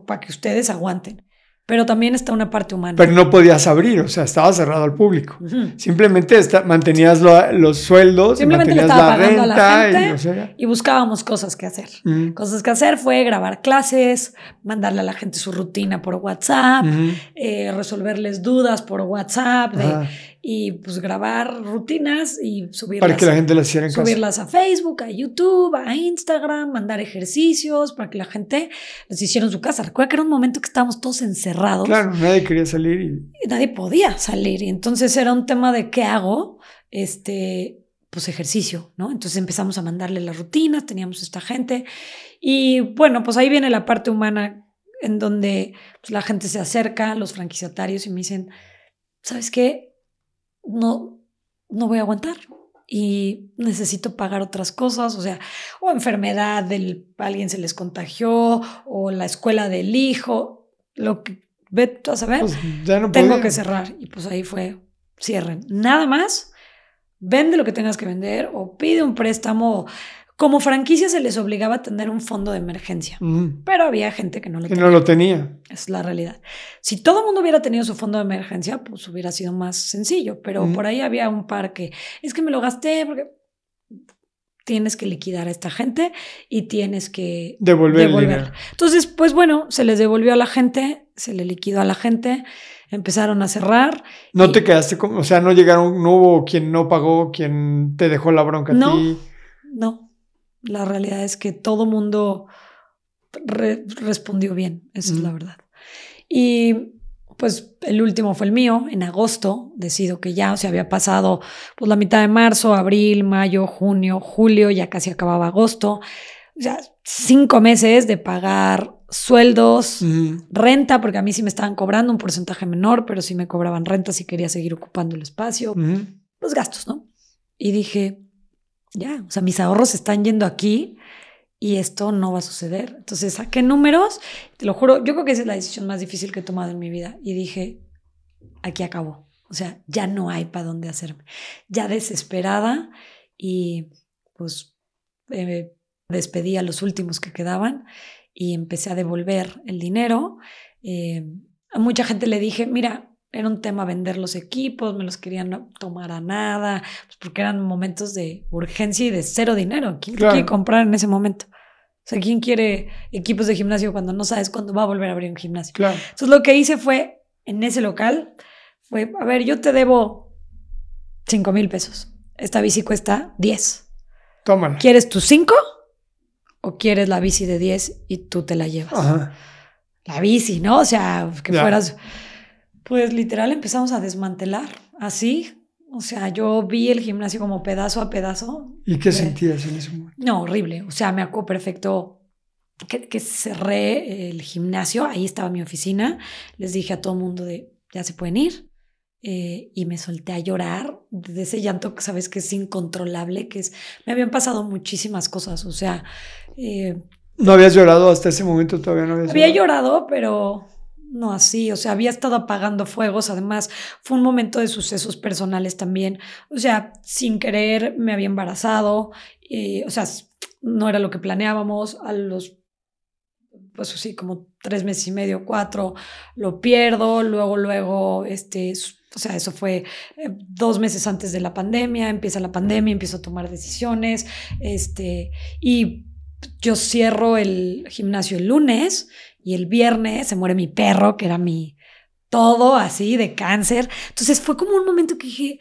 para que ustedes aguanten, pero también está una parte humana. pero no podías abrir, o sea, estaba cerrado al público. Simplemente está- mantenías lo- los sueldos, Simplemente le mantenías estaba la pagando a la renta y, gente. o sea, Y buscábamos cosas que hacer. mm, Cosas que hacer fue grabar clases, mandarle a la gente su rutina por WhatsApp, eh, resolverles dudas por WhatsApp de- y pues grabar rutinas y subirlas, para que la gente las hiciera en casa. subirlas a Facebook, a YouTube, a Instagram, mandar ejercicios para que la gente los hiciera en su casa. Recuerda que era un momento que estábamos todos encerrados Claro, nadie quería salir y y nadie podía salir y entonces era un tema de qué hago, este, pues ejercicio, ¿no? Entonces empezamos a mandarle las rutinas, teníamos esta gente y bueno, pues ahí viene la parte humana en donde pues, la gente se acerca, los franquiciatarios y me dicen, ¿sabes qué? No, no voy a aguantar y necesito pagar otras cosas, o sea, o enfermedad del alguien se les contagió o la escuela del hijo, lo que ve a saber pues, ya no tengo podía. que cerrar. Y pues ahí fue, cierren. Nada más, vende lo que tengas que vender o pide un préstamo. Como franquicia se les obligaba a tener un fondo de emergencia, pero había gente que no lo que tenía. no lo tenía. Es la realidad. Si todo el mundo hubiera tenido su fondo de emergencia, pues hubiera sido más sencillo, pero por ahí había un par que es que me lo gasté porque tienes que liquidar a esta gente y tienes que Devolver devolver. Entonces, pues bueno, se les devolvió a la gente, se le liquidó a la gente, empezaron a cerrar. No y- te quedaste como, o sea, no llegaron, no hubo quien no pagó, quien te dejó la bronca No. a ti. No, la realidad es que todo mundo re- respondió bien, esa es la verdad. Y pues el último fue el mío, en agosto, decido que ya, o sea, había pasado pues la mitad de marzo, abril, mayo, junio, julio, ya casi acababa agosto, o sea, cinco meses de pagar sueldos, renta, porque a mí sí me estaban cobrando un porcentaje menor, pero sí me cobraban renta si quería seguir ocupando el espacio, los gastos, ¿no? Y dije, ya, o sea, mis ahorros están yendo aquí y esto no va a suceder. Entonces saqué números, te lo juro, yo creo que esa es la decisión más difícil que he tomado en mi vida y dije, aquí acabó. O sea, ya no hay para dónde hacerme. Ya desesperada y pues eh, despedí a los últimos que quedaban y empecé a devolver el dinero. Eh, a mucha gente le dije, mira, era un tema vender los equipos, me los querían tomar a nada, pues porque eran momentos de urgencia y de cero dinero. ¿Quién quiere comprar en ese momento? O sea, ¿quién quiere equipos de gimnasio cuando no sabes cuándo va a volver a abrir un gimnasio? Claro. Entonces lo que hice fue, en ese local, fue, a ver, yo te debo 5 mil pesos. Esta bici cuesta 10. Tómala. ¿Quieres tus 5 o quieres la bici de 10 y tú te la llevas? Ajá. La bici, ¿no? O sea, que fueras... Pues literal empezamos a desmantelar, así. O sea, yo vi el gimnasio como pedazo a pedazo. ¿Y qué sentías en ese momento? No, horrible. O sea, me acuerdo perfecto que, que, cerré el gimnasio, ahí estaba mi oficina, les dije a todo el mundo de, ya se pueden ir, eh, y me solté a llorar de ese llanto que sabes que es incontrolable, que es, me habían pasado muchísimas cosas, o sea... Eh, ¿No habías llorado hasta ese momento? Todavía no habías Había llorado, pero no así, o sea, había estado apagando fuegos, además fue un momento de sucesos personales también, o sea, sin querer me había embarazado, o sea, no era lo que planeábamos, a los, pues sí, como tres meses y medio, cuatro, lo pierdo, luego, luego, este, o sea, eso fue eh, dos meses antes de la pandemia, empieza la pandemia, empiezo a tomar decisiones, este, y yo cierro el gimnasio el lunes y el viernes se muere mi perro, que era mi todo así de cáncer. Entonces fue como un momento que dije,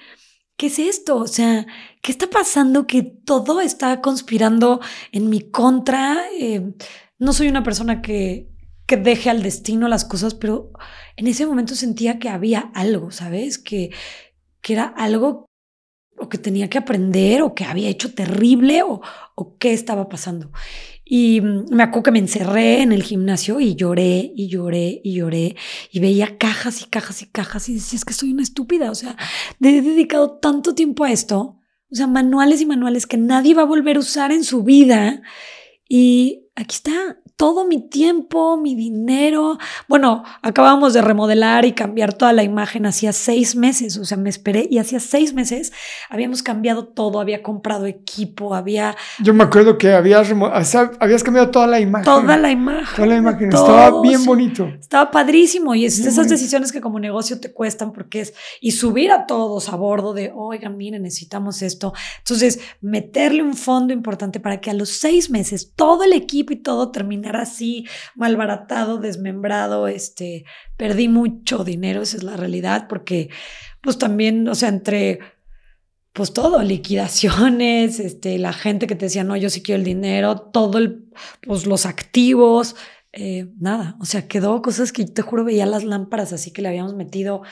¿qué es esto? O sea, ¿qué está pasando? Que todo está conspirando en mi contra. Eh, no soy una persona que, que deje al destino las cosas, pero en ese momento sentía que había algo, ¿sabes? Que, que era algo o que tenía que aprender o que había hecho terrible o, o qué estaba pasando. Y mm, me acuerdo que me encerré en el gimnasio y lloré y lloré y lloré y veía cajas y cajas y cajas y decía, es que soy una estúpida, o sea, he dedicado tanto tiempo a esto, o sea, manuales y manuales que nadie va a volver a usar en su vida. Y aquí está, todo mi tiempo, mi dinero. Bueno, acabamos de remodelar y cambiar toda la imagen hacía seis meses, o sea, me esperé y hacía seis meses habíamos cambiado todo, había comprado equipo, había... Yo me acuerdo que habías, habías cambiado toda la imagen. Toda la imagen. Toda la imagen, estaba bien bonito. Estaba padrísimo y es esas decisiones que como negocio te cuestan porque es, y subir a todos a bordo de, oigan, miren, necesitamos esto. Entonces, meterle un fondo importante para que a los seis meses todo el equipo y todo termine así, malbaratado, desmembrado, este, perdí mucho dinero, esa es la realidad, porque pues también, o sea, entre pues todo, liquidaciones, este, la gente que te decía, no, yo sí quiero el dinero, todo el, pues los activos, eh, nada, o sea, quedó cosas que te juro veía las lámparas así que le habíamos metido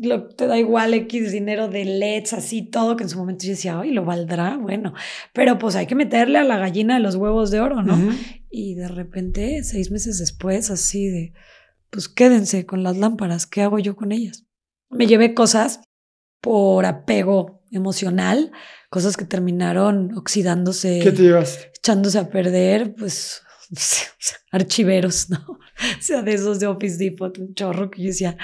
lo, te da igual X dinero de LEDs, así todo, que en su momento yo decía, ay, lo valdrá, bueno, pero pues hay que meterle a la gallina de los huevos de oro, ¿no? Y de repente, seis meses después, así de, pues quédense con las lámparas, ¿qué hago yo con ellas? Me llevé cosas por apego emocional, cosas que terminaron oxidándose. ¿Qué te llevaste? Echándose a perder, pues archiveros, ¿no? Sea, de esos de Office Depot, un chorro que yo decía,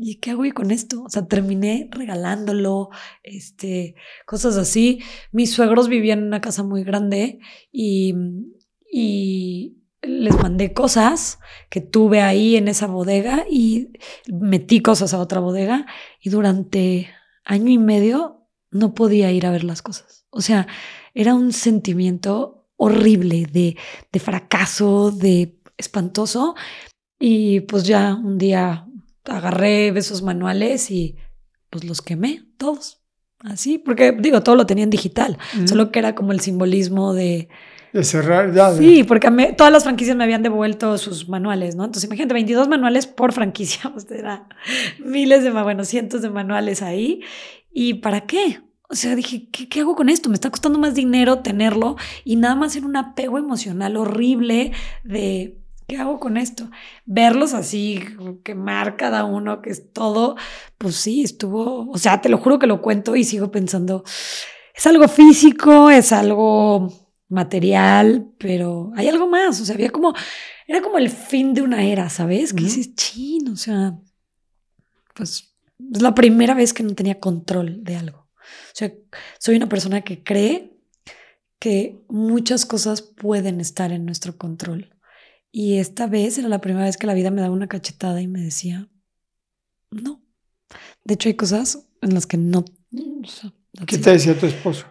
¿y qué hago con esto? O sea, terminé regalándolo, este, cosas así. Mis suegros vivían en una casa muy grande y, y les mandé cosas que tuve ahí en esa bodega y metí cosas a otra bodega y durante año y medio no podía ir a ver las cosas. O sea, era un sentimiento horrible de, de fracaso, de espantoso. Y pues ya un día agarré esos manuales y pues los quemé todos. Así, porque digo, todo lo tenían digital, solo que era como el simbolismo de... De cerrar ya. Sí, porque todas las franquicias me habían devuelto sus manuales, ¿no? Entonces, imagínate, 22 manuales por franquicia, usted era miles de, bueno, cientos de manuales ahí. ¿Y para qué? O sea, dije, ¿qué, ¿qué, hago con esto? Me está costando más dinero tenerlo y nada más en un apego emocional horrible de ¿qué hago con esto? Verlos así, quemar cada uno, que es todo, pues sí, estuvo, o sea, te lo juro que lo cuento y sigo pensando, es algo físico, es algo material, pero hay algo más, o sea, había como, era como el fin de una era, ¿sabes? Que dices, chin, o sea, pues es la primera vez que no tenía control de algo. O sea, soy una persona que cree que muchas cosas pueden estar en nuestro control. Y esta vez era la primera vez que la vida me daba una cachetada y me decía, no. De hecho, hay cosas en las que no. ¿Qué te decía tu esposo?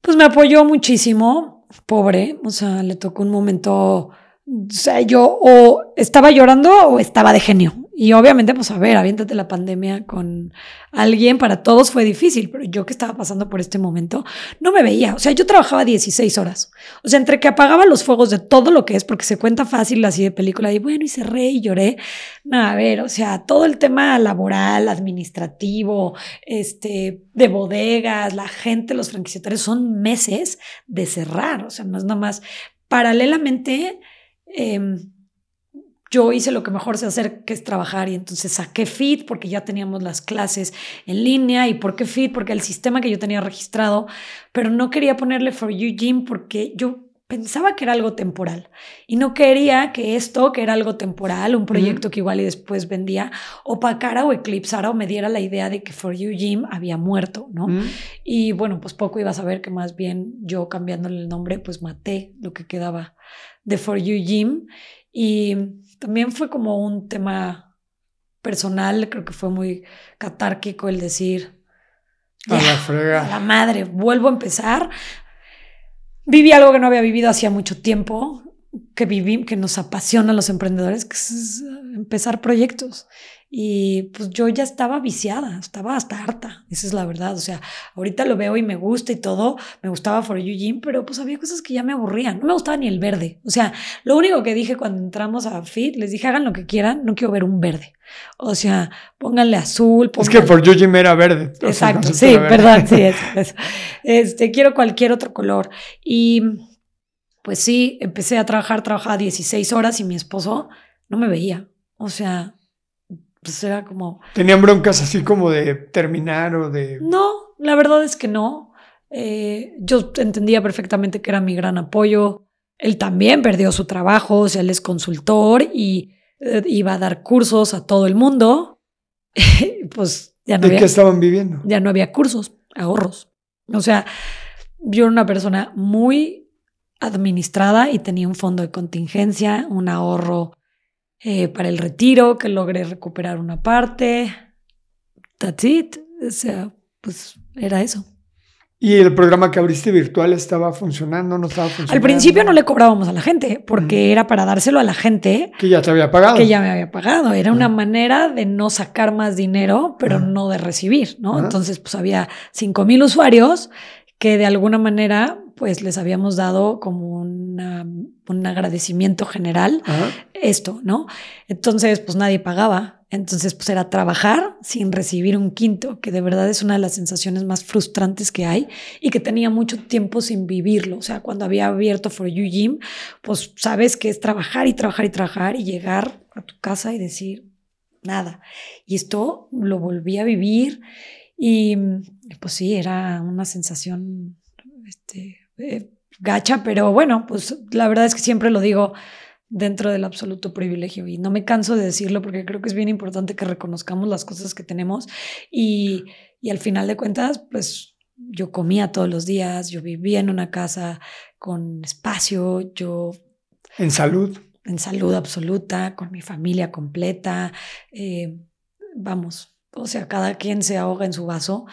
Pues me apoyó muchísimo, pobre. O sea, le tocó un momento. O sea, yo o estaba llorando o estaba de genio. Y obviamente, pues a ver, aviéntate la pandemia con alguien, para todos fue difícil, pero yo que estaba pasando por este momento, no me veía. O sea, yo trabajaba 16 horas. O sea, entre que apagaba los fuegos de todo lo que es, porque se cuenta fácil así de película, y bueno, y cerré y lloré. No, a ver, o sea, todo el tema laboral, administrativo, este, de bodegas, la gente, los franquiciatarios, son meses de cerrar. O sea, no es nada más. Paralelamente, eh, yo hice lo que mejor sé hacer, que es trabajar, y entonces saqué Fit porque ya teníamos las clases en línea. ¿Y por qué Fit? Porque el sistema que yo tenía registrado, pero no quería ponerle For You Gym porque yo pensaba que era algo temporal y no quería que esto, que era algo temporal, un proyecto que igual y después vendía, opacara o eclipsara o me diera la idea de que For You Gym había muerto, ¿no? Y bueno, pues poco iba a saber que más bien yo cambiándole el nombre, pues maté lo que quedaba de For You Gym y también fue como un tema personal, creo que fue muy catárquico el decir, a la frega. A la madre, vuelvo a empezar. Viví algo que no había vivido hacía mucho tiempo, que viví, que nos apasiona a los emprendedores, que es empezar proyectos. Y pues yo ya estaba viciada, estaba hasta harta, esa es la verdad. O sea, ahorita lo veo y me gusta y todo, me gustaba For You Gym, pero pues había cosas que ya me aburrían. No me gustaba ni el verde. O sea, lo único que dije cuando entramos a Fit, les dije hagan lo que quieran, no quiero ver un verde. O sea, pónganle azul. Es que For You Gym era verde. Exacto, sí, verdad, sí, es, Este, quiero cualquier otro color. Y pues sí, empecé a trabajar, trabajaba 16 horas y mi esposo no me veía. O sea, pues era como... ¿Tenían broncas así como de terminar o de...? No, la verdad es que no. Eh, yo entendía perfectamente que era mi gran apoyo. Él también perdió su trabajo, o sea, él es consultor y eh, iba a dar cursos a todo el mundo. pues ya no ¿De qué estaban viviendo? Ya no había cursos, ahorros. O sea, yo era una persona muy administrada y tenía un fondo de contingencia, un ahorro eh, para el retiro, que logré recuperar una parte. That's it. O sea, pues era eso. ¿Y el programa que abriste virtual estaba funcionando? ¿No estaba funcionando? Al principio no le cobrábamos a la gente, porque era para dárselo a la gente. Que ya te había pagado. Que ya me había pagado. Era una manera de no sacar más dinero, pero no de recibir, ¿no? Entonces, pues había 5 mil usuarios que de alguna manera pues les habíamos dado como un agradecimiento general esto, ¿no? Entonces, pues nadie pagaba. Entonces, pues era trabajar sin recibir un quinto, que de verdad es una de las sensaciones más frustrantes que hay y que tenía mucho tiempo sin vivirlo. O sea, cuando había abierto For You Gym, pues sabes que es trabajar y trabajar y trabajar y llegar a tu casa y decir nada. Y esto lo volví a vivir y pues sí, era una sensación este, eh, gacha, pero bueno, pues la verdad es que siempre lo digo dentro del absoluto privilegio y no me canso de decirlo porque creo que es bien importante que reconozcamos las cosas que tenemos y, y al final de cuentas, pues yo comía todos los días, yo vivía en una casa con espacio, yo... En salud. En salud absoluta, con mi familia completa. Eh, vamos, o sea, cada quien se ahoga en su vaso,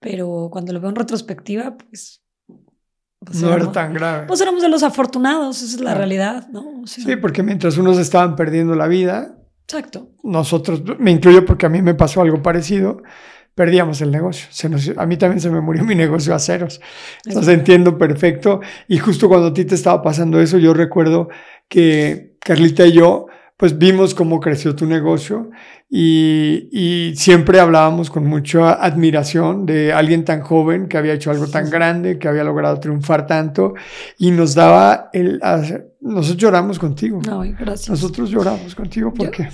pero cuando lo veo en retrospectiva, pues pues no era tan grave. Pues éramos de los afortunados, esa es la realidad, ¿no? sí, porque mientras unos estaban perdiendo la vida, Exacto. Nosotros, me incluyo porque a mí me pasó algo parecido, perdíamos el negocio. a mí también se me murió mi negocio a ceros. Entonces entiendo perfecto. Y justo cuando a ti te estaba pasando eso, yo recuerdo que Carlita y yo pues vimos cómo creció tu negocio y, siempre hablábamos con mucha admiración de alguien tan joven que había hecho algo tan grande, que había logrado triunfar tanto y nos daba el... Nosotros lloramos contigo. No, gracias. Nosotros lloramos contigo porque...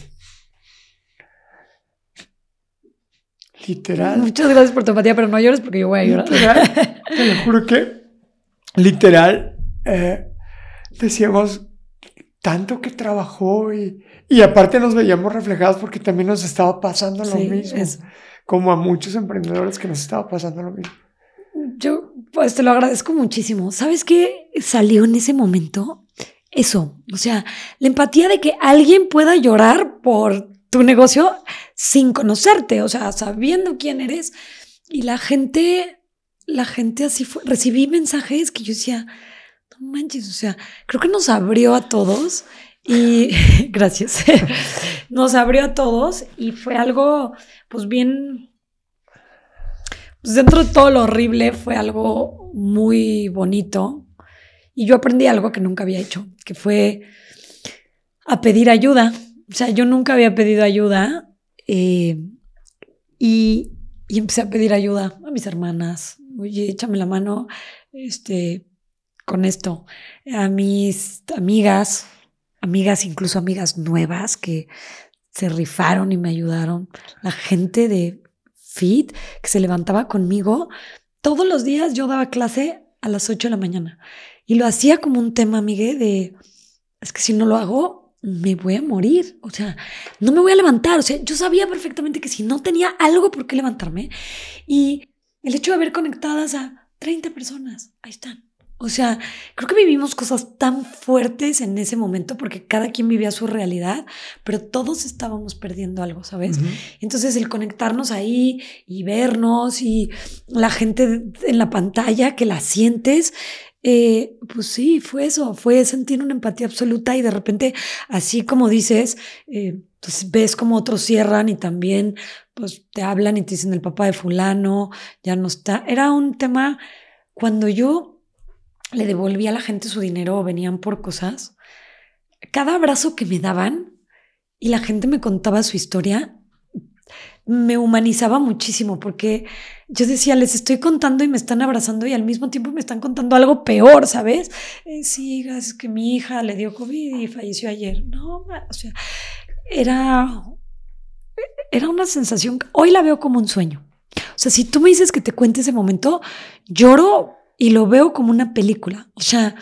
Literal. Muchas gracias por tu empatía, pero no llores porque yo voy a llorar. Literal, te lo juro que, literal, eh, decíamos, tanto que trabajó y, y aparte nos veíamos reflejados porque también nos estaba pasando lo mismo, como a muchos emprendedores que nos estaba pasando lo mismo. Yo Pues te lo agradezco muchísimo. ¿Sabes qué salió en ese momento? Eso, o sea, la empatía de que alguien pueda llorar por tu negocio sin conocerte, o sea, sabiendo quién eres. Y la gente, la gente así fue. Recibí mensajes que yo decía, manches, o sea, creo que nos abrió a todos y gracias, nos abrió a todos y fue algo, pues bien, pues dentro de todo lo horrible fue algo muy bonito y yo aprendí algo que nunca había hecho, que fue a pedir ayuda. O sea, yo nunca había pedido ayuda eh, y, y, empecé a pedir ayuda a mis hermanas. Oye, échame la mano este, con esto. A mis amigas, amigas, incluso amigas nuevas que se rifaron y me ayudaron. La gente de FIT que se levantaba conmigo. Todos los días yo daba clase a las 8 de la mañana y lo hacía como un tema, Miguel, de, es que si no lo hago, me voy a morir. O sea, no me voy a levantar. O sea, yo sabía perfectamente que si no tenía algo por qué levantarme. Y el hecho de haber conectadas a 30 personas, ahí están. O sea, creo que vivimos cosas tan fuertes en ese momento porque cada quien vivía su realidad, pero todos estábamos perdiendo algo, ¿sabes? Entonces el conectarnos ahí y vernos y la gente en la pantalla que la sientes, eh, pues sí, fue eso, fue sentir una empatía absoluta y de repente, así como dices, eh, pues ves como otros cierran y también pues te hablan y te dicen el papá de fulano, ya no está. Era un tema cuando yo le devolvía a la gente su dinero o venían por cosas, cada abrazo que me daban y la gente me contaba su historia, me humanizaba muchísimo porque yo decía, les estoy contando y me están abrazando y al mismo tiempo me están contando algo peor, ¿sabes? Eh, sí, es que mi hija le dio COVID y falleció ayer. No, o sea, era, era una sensación, hoy la veo como un sueño. O sea, si tú me dices que te cuente ese momento, lloro y lo veo como una película. O sea,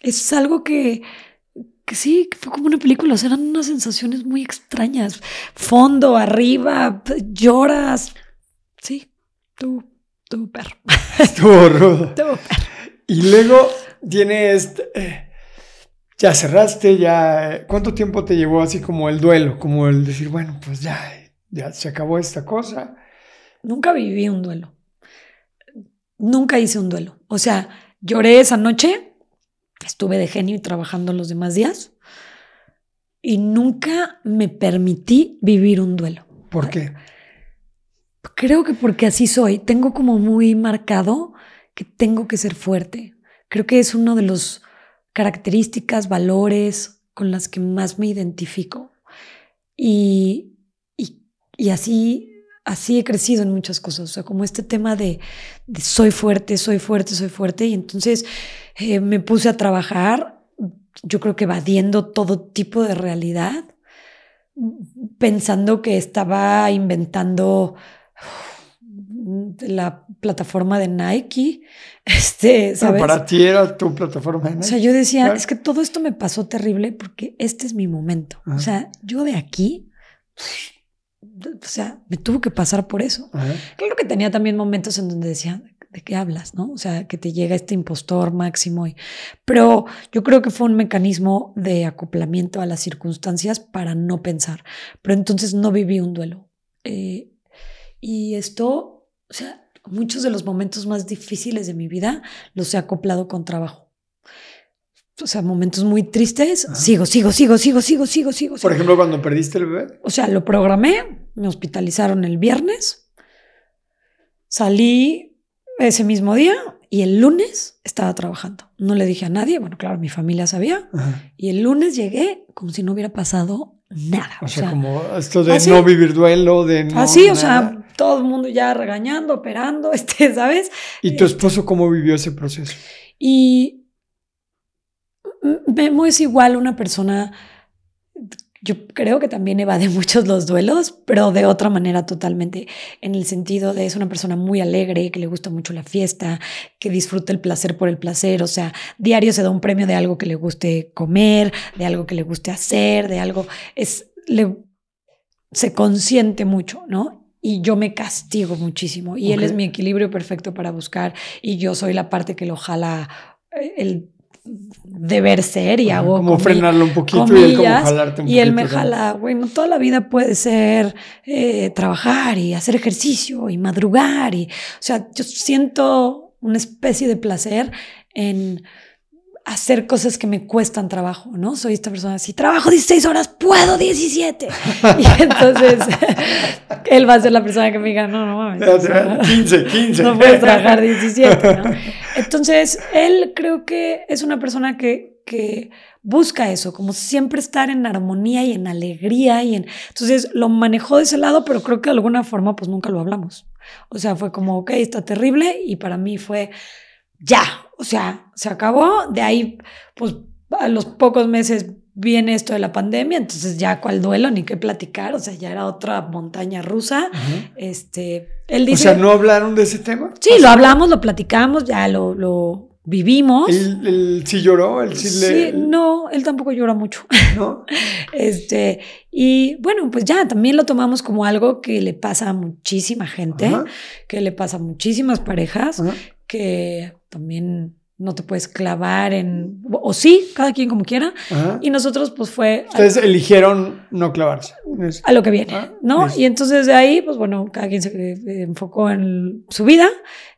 es algo que, que sí, que fue como una película. O sea, eran unas sensaciones muy extrañas. Fondo, arriba, lloras. Sí, tú, tú, perro. Estuvo rudo. Y luego tienes. Eh, ya cerraste, ya. ¿Cuánto tiempo te llevó así como el duelo? Como el decir, bueno, pues ya, ya se acabó esta cosa. Nunca viví un duelo. Nunca hice un duelo. O sea, lloré esa noche, estuve de genio y trabajando los demás días, y nunca me permití vivir un duelo. ¿Por qué? Creo que porque así soy. Tengo como muy marcado que tengo que ser fuerte. Creo que es uno de los características, valores con las que más me identifico. Y, y, así, así he crecido en muchas cosas. O sea, como este tema de, soy fuerte, soy fuerte, soy fuerte. Y entonces eh, me puse a trabajar, yo creo que evadiendo todo tipo de realidad, pensando que estaba inventando la plataforma de Nike. Este, ¿sabes? para ti era tu plataforma de Nike. O sea, yo decía, es que todo esto me pasó terrible porque este es mi momento. O sea, yo de aquí, o sea, me tuvo que pasar por eso. Claro que tenía también momentos en donde decía, ¿de qué hablas? ¿No? O sea, que te llega este impostor máximo. Y, pero yo creo que fue un mecanismo de acoplamiento a las circunstancias para no pensar. Pero entonces no viví un duelo. Eh, y esto, o sea, muchos de los momentos más difíciles de mi vida los he acoplado con trabajo. O sea, momentos muy tristes, sigo, sigo, sigo, sigo, sigo, sigo, sigo. Por ejemplo, cuando perdiste el bebé. O sea, lo programé, me hospitalizaron el viernes, salí ese mismo día y el lunes estaba trabajando. No le dije a nadie, bueno, claro, mi familia sabía. Y el lunes llegué como si no hubiera pasado nada. O, sea, como esto de no vivir duelo, de no. Así, o sea, todo el mundo ya regañando, operando, este, ¿sabes? ¿Y tu esposo cómo vivió ese proceso? Y Memo es igual una persona, yo creo que también evade muchos los duelos, pero de otra manera totalmente, en el sentido de es una persona muy alegre, que le gusta mucho la fiesta, que disfruta el placer por el placer, o sea, diario se da un premio de algo que le guste comer, de algo que le guste hacer, de algo, es, le, se consiente mucho, ¿no? y yo me castigo muchísimo y él es mi equilibrio perfecto para buscar y yo soy la parte que lo jala eh, el deber ser y hago como frenarlo un poquito y él como jalarte un y él me jala, bueno, toda la vida puede ser eh, trabajar y hacer ejercicio y madrugar y, o sea, yo siento una especie de placer en hacer cosas que me cuestan trabajo, ¿no? Soy esta persona, si trabajo 16 horas, puedo 17. Y entonces él va a ser la persona que me diga, no, no mames. o sea, 15, 15. no puedes trabajar 17, ¿no? Entonces, él creo que es una persona que, que busca eso, como siempre estar en armonía y en alegría y en... Entonces, lo manejó de ese lado, pero creo que de alguna forma, pues nunca lo hablamos. O sea, fue como, ok, está terrible y para mí fue, ya, o sea, se acabó, de ahí, pues a los pocos meses viene esto de la pandemia, entonces ya cuál duelo, ni qué platicar, o sea, ya era otra montaña rusa. Este, él O dice... sea, ¿no hablaron de ese tema? Sí, lo hablamos, lo platicamos, ya lo, lo vivimos. ¿Él, él sí lloró? ¿Él sí, Sí, le...? no, él tampoco llora mucho. ¿No? Este, y bueno, pues ya también lo tomamos como algo que le pasa a muchísima gente, Ajá, que le pasa a muchísimas parejas, ajá. que también no te puedes clavar en, o sí, cada quien como quiera. ajá. Y nosotros pues fue a, Ustedes eligieron no clavarse. Es- a lo que viene, Ah, ¿no? Y entonces de ahí, pues bueno, cada quien se enfocó en su vida,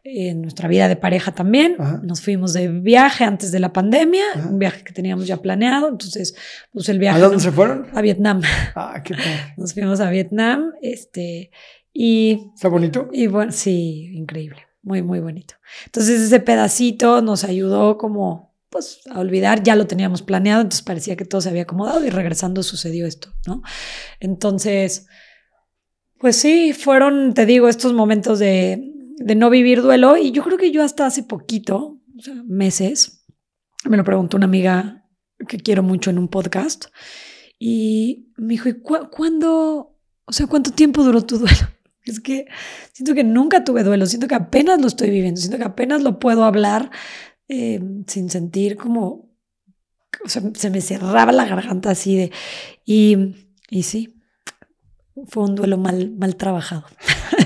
en nuestra vida de pareja también. Ajá. Nos fuimos de viaje antes de la pandemia, Ajá. un viaje que teníamos ya planeado, entonces pues el ¿A viaje dónde no- se fueron? a Vietnam. Ah, qué padre. Nos fuimos a Vietnam, este, y, ¿Está bonito? y bueno, sí, increíble, muy, muy bonito. Entonces ese pedacito nos ayudó como, pues, a olvidar, ya lo teníamos planeado, entonces parecía que todo se había acomodado y regresando sucedió esto, ¿no? Entonces, pues sí, fueron, te digo, estos momentos de, de no vivir duelo y yo creo que yo hasta hace poquito, o sea, meses, me lo preguntó una amiga que quiero mucho en un podcast y me dijo, ¿y cu- cuándo, o sea, cuánto tiempo duró tu duelo? Es que siento que nunca tuve duelo, siento que apenas lo estoy viviendo, siento que apenas lo puedo hablar eh, sin sentir como, o sea, se me cerraba la garganta así de, y, y sí, fue un duelo mal, mal trabajado.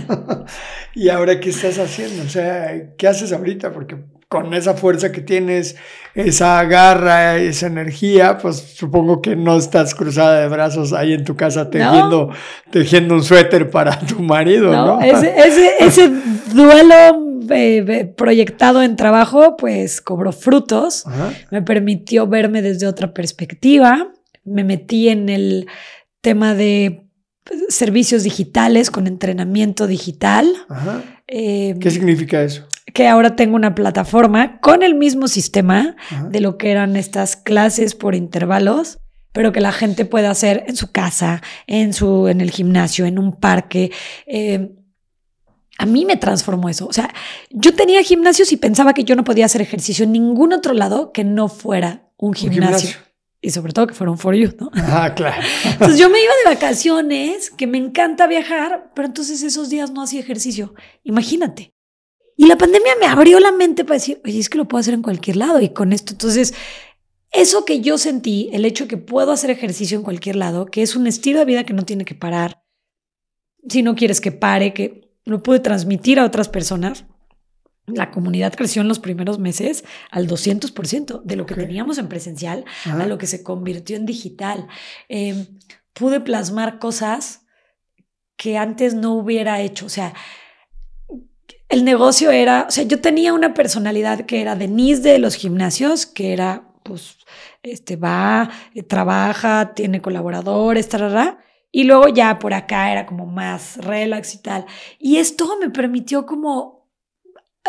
¿Y ahora qué estás haciendo? O sea, ¿qué haces ahorita? Porque con esa fuerza que tienes, esa garra, esa energía, pues supongo que no estás cruzada de brazos ahí en tu casa tejiendo, tejiendo un suéter para tu marido, ¿no? ¿no? Ese, ese, ese duelo eh, eh, proyectado en trabajo, pues cobró frutos. Ajá, me permitió verme desde otra perspectiva. Me metí en el tema de servicios digitales con entrenamiento digital, ajá. eh, ¿Qué significa eso? Que ahora tengo una plataforma con el mismo sistema Ajá. de lo que eran estas clases por intervalos, pero que la gente puede hacer en su casa, en, su, en el gimnasio, en un parque. Eh, a mí me transformó eso. O sea, yo tenía gimnasios y pensaba que yo no podía hacer ejercicio en ningún otro lado que no fuera un Un gimnasio. Y sobre todo que fuera un for you, ¿no? Ah, claro. Entonces yo me iba de vacaciones, que me encanta viajar, pero entonces esos días no hacía ejercicio. Imagínate. Y la pandemia me abrió la mente para decir, oye, es que lo puedo hacer en cualquier lado. Y con esto, entonces, eso que yo sentí, el hecho de que puedo hacer ejercicio en cualquier lado, que es un estilo de vida que no tiene que parar, si no quieres que pare, que lo pude transmitir a otras personas. La comunidad creció en los primeros meses al 200% de lo que teníamos en presencial Ajá. a lo que se convirtió en digital. Eh, pude plasmar cosas que antes no hubiera hecho. O sea, el negocio era, o sea, yo tenía una personalidad que era Denise de los gimnasios, que era, pues, este, va, eh, trabaja, tiene colaboradores, tarara, y luego ya por acá era como más relax y tal. Y esto me permitió como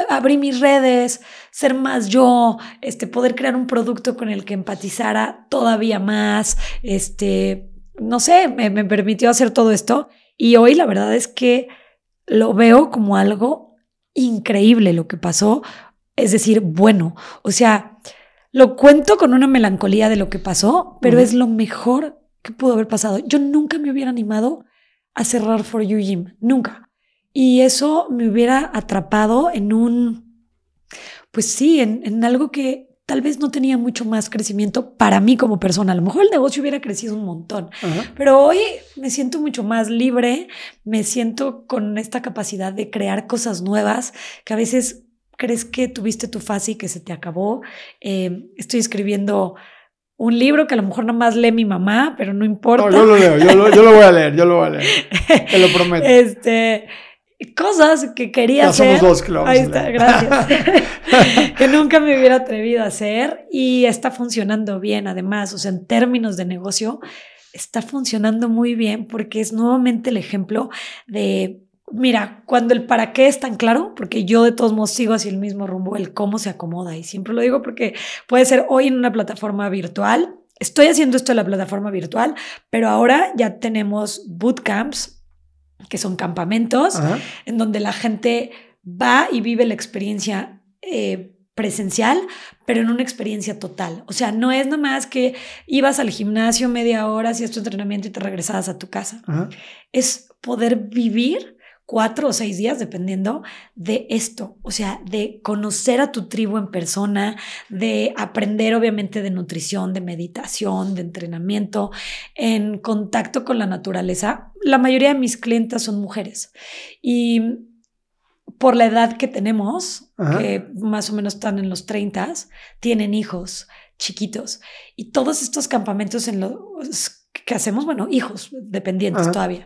abrir mis redes, ser más yo, este, poder crear un producto con el que empatizara todavía más, este, no sé, me, me permitió hacer todo esto. Y hoy la verdad es que lo veo como algo increíble lo que pasó, es decir, bueno, o sea, lo cuento con una melancolía de lo que pasó, pero es lo mejor que pudo haber pasado. Yo nunca me hubiera animado a cerrar For You Gym, nunca. Y eso me hubiera atrapado en un, pues sí, en, en algo que tal vez no tenía mucho más crecimiento para mí como persona. A lo mejor el negocio hubiera crecido un montón, pero hoy me siento mucho más libre, me siento con esta capacidad de crear cosas nuevas que a veces crees que tuviste tu fase y que se te acabó. Eh, estoy escribiendo un libro que a lo mejor más lee mi mamá, pero no importa. No, yo lo leo, yo lo, yo lo, voy a leer, yo lo voy a leer. Te lo prometo. Este, cosas que quería ya hacer. Somos dos que Ahí está, gracias. que nunca me hubiera atrevido a hacer y está funcionando bien, además, o sea, en términos de negocio, está funcionando muy bien porque es nuevamente el ejemplo de Mira, cuando el para qué es tan claro, porque yo de todos modos sigo hacia el mismo rumbo, el cómo se acomoda. Y siempre lo digo porque puede ser hoy en una plataforma virtual. Estoy haciendo esto en la plataforma virtual, pero ahora ya tenemos bootcamps, que son campamentos, en donde la gente va y vive la experiencia eh, presencial, pero en una experiencia total. O sea, no es nomás que ibas al gimnasio media hora, hacías tu entrenamiento y te regresabas a tu casa. Es poder vivir cuatro o seis días, dependiendo de esto, o sea, de conocer a tu tribu en persona, de aprender obviamente de nutrición, de meditación, de entrenamiento, en contacto con la naturaleza. La mayoría de mis clientes son mujeres. Y por la edad que tenemos, que más o menos están en los 30, tienen hijos chiquitos. Y todos estos campamentos en los que hacemos, bueno, hijos dependientes todavía.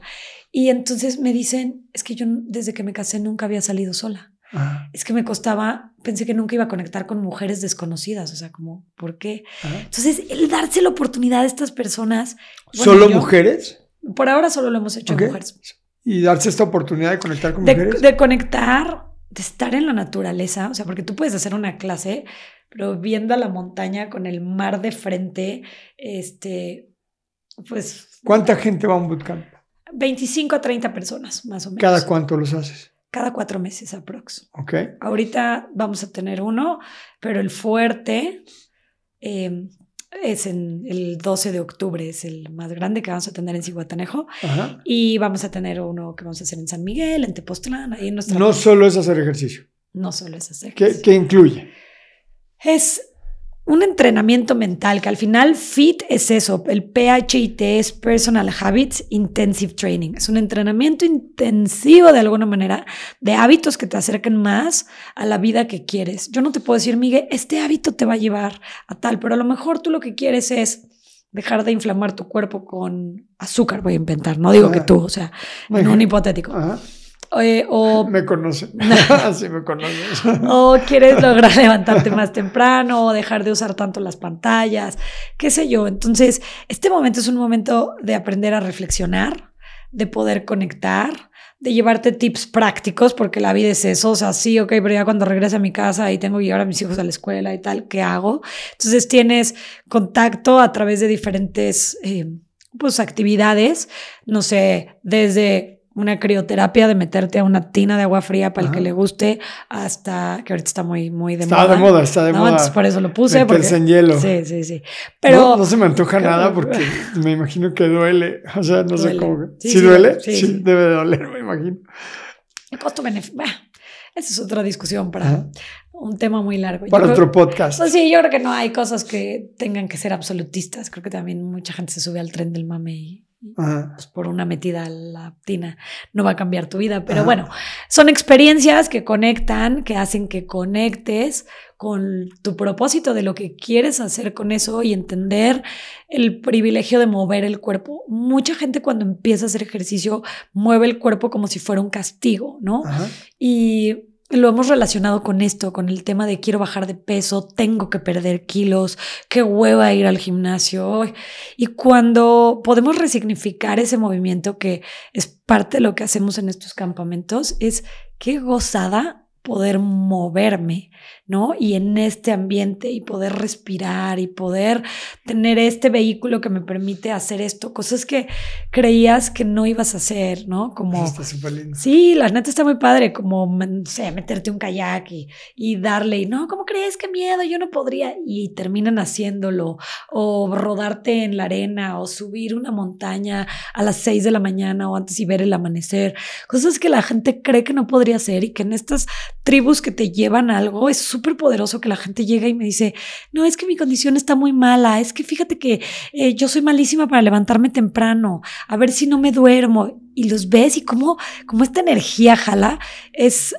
Y entonces me dicen, es que yo desde que me casé nunca había salido sola. Es que me costaba, pensé que nunca iba a conectar con mujeres desconocidas, o sea, como, ¿por qué? Entonces, el darse la oportunidad a estas personas. ¿Solo mujeres? Por ahora solo lo hemos hecho mujeres. Y darse esta oportunidad de conectar con de, mujeres. De conectar, de estar en la naturaleza, o sea, porque tú puedes hacer una clase, pero viendo a la montaña con el mar de frente, este, pues... ¿Cuánta gente va a un bootcamp? 25 a 30 personas, más o menos. ¿Cada cuánto los haces? Cada cuatro meses aprox. Ok. Ahorita vamos a tener uno, pero el fuerte em, es en el 12 de octubre, es el más grande que vamos a tener en Cihuatanejo. Y vamos a tener uno que vamos a hacer en San Miguel, en Tepoztlán, ahí en nuestra... No solo es hacer ejercicio. No solo es hacer ejercicio. ¿Qué, ¿Qué incluye? Es un entrenamiento mental, que al final FIT es eso, el PHIT es Personal Habits Intensive Training. Es un entrenamiento intensivo de alguna manera de hábitos que te acerquen más a la vida que quieres. Yo no te puedo decir, Miguel, este hábito te va a llevar a tal, pero a lo mejor tú lo que quieres es dejar de inflamar tu cuerpo con azúcar, voy a inventar, no digo que tú, o sea, en un hipotético. Eh, o, me conoce. Así me conoce. o quieres lograr levantarte más temprano o dejar de usar tanto las pantallas, qué sé yo. Entonces, este momento es un momento de aprender a reflexionar, de poder conectar, de llevarte tips prácticos, porque la vida es eso, o sea, sí, ok, pero ya cuando regrese a mi casa y tengo que llevar a mis hijos a la escuela y tal, ¿qué hago? Entonces tienes contacto a través de diferentes, eh, pues, actividades, no sé, desde una crioterapia de meterte a una tina de agua fría para el que le guste, hasta que ahorita está muy, muy de moda. Está de moda, está de moda. por eso lo puse. Meterse en hielo. Sí, sí, sí. Pero, no, se me antoja nada porque me imagino que duele. O sea, no sé cómo. Sí, duele? Sí, debe de doler, me imagino. El costo-beneficio. Esa es otra discusión para un tema muy largo. Para otro podcast. Pues sí, yo creo que no hay cosas que tengan que ser absolutistas. Creo que también mucha gente se sube al tren del mame y pues por una metida a la tina no va a cambiar tu vida. Pero bueno, son experiencias que conectan, que hacen que conectes con tu propósito de lo que quieres hacer con eso y entender el privilegio de mover el cuerpo. Mucha gente cuando empieza a hacer ejercicio mueve el cuerpo como si fuera un castigo, ¿no? Y lo hemos relacionado con esto, con el tema de quiero bajar de peso, tengo que perder kilos, qué hueva ir al gimnasio. Y cuando podemos resignificar ese movimiento que es parte de lo que hacemos en estos campamentos, es qué gozada poder moverme, ¿no? Y en este ambiente y poder respirar y poder tener este vehículo que me permite hacer esto, cosas que creías que no ibas a hacer, ¿no? Como... Está súper lindo. Sí, la neta está muy padre, como, no sé, meterte un kayak y, y darle, y no, ¿cómo crees? Qué miedo, yo no podría. Y terminan haciéndolo, o rodarte en la arena, o subir una montaña a las seis de la mañana o antes y ver el amanecer, cosas que la gente cree que no podría hacer y que en estas tribus que te llevan algo, es súper poderoso que la gente llega y me dice, no, es que mi condición está muy mala, es que fíjate que eh, yo soy malísima para levantarme temprano, a ver si no me duermo. Y los ves y cómo, cómo esta energía jala, es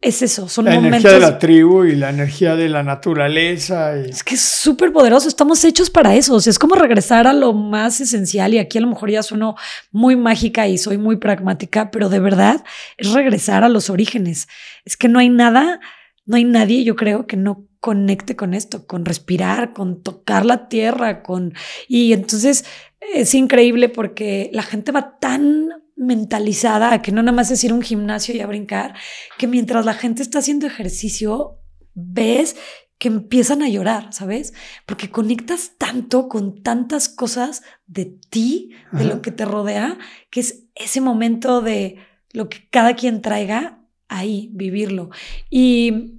es eso, son la momentos. energía de la tribu y la energía de la naturaleza. Es que es súper poderoso, estamos hechos para eso. O sea, es como regresar a lo más esencial. Y aquí a lo mejor ya sueno muy mágica y soy muy pragmática, pero de verdad es regresar a los orígenes. Es que no hay nada, no hay nadie, yo creo, que no conecte con esto, con respirar, con tocar la tierra, con. Y entonces es increíble porque la gente va tan mentalizada a que no nada más es ir a un gimnasio y a brincar, que mientras la gente está haciendo ejercicio, ves que empiezan a llorar, ¿sabes? Porque conectas tanto con tantas cosas de ti, de lo que te rodea, que es ese momento de lo que cada quien traiga ahí, vivirlo. Y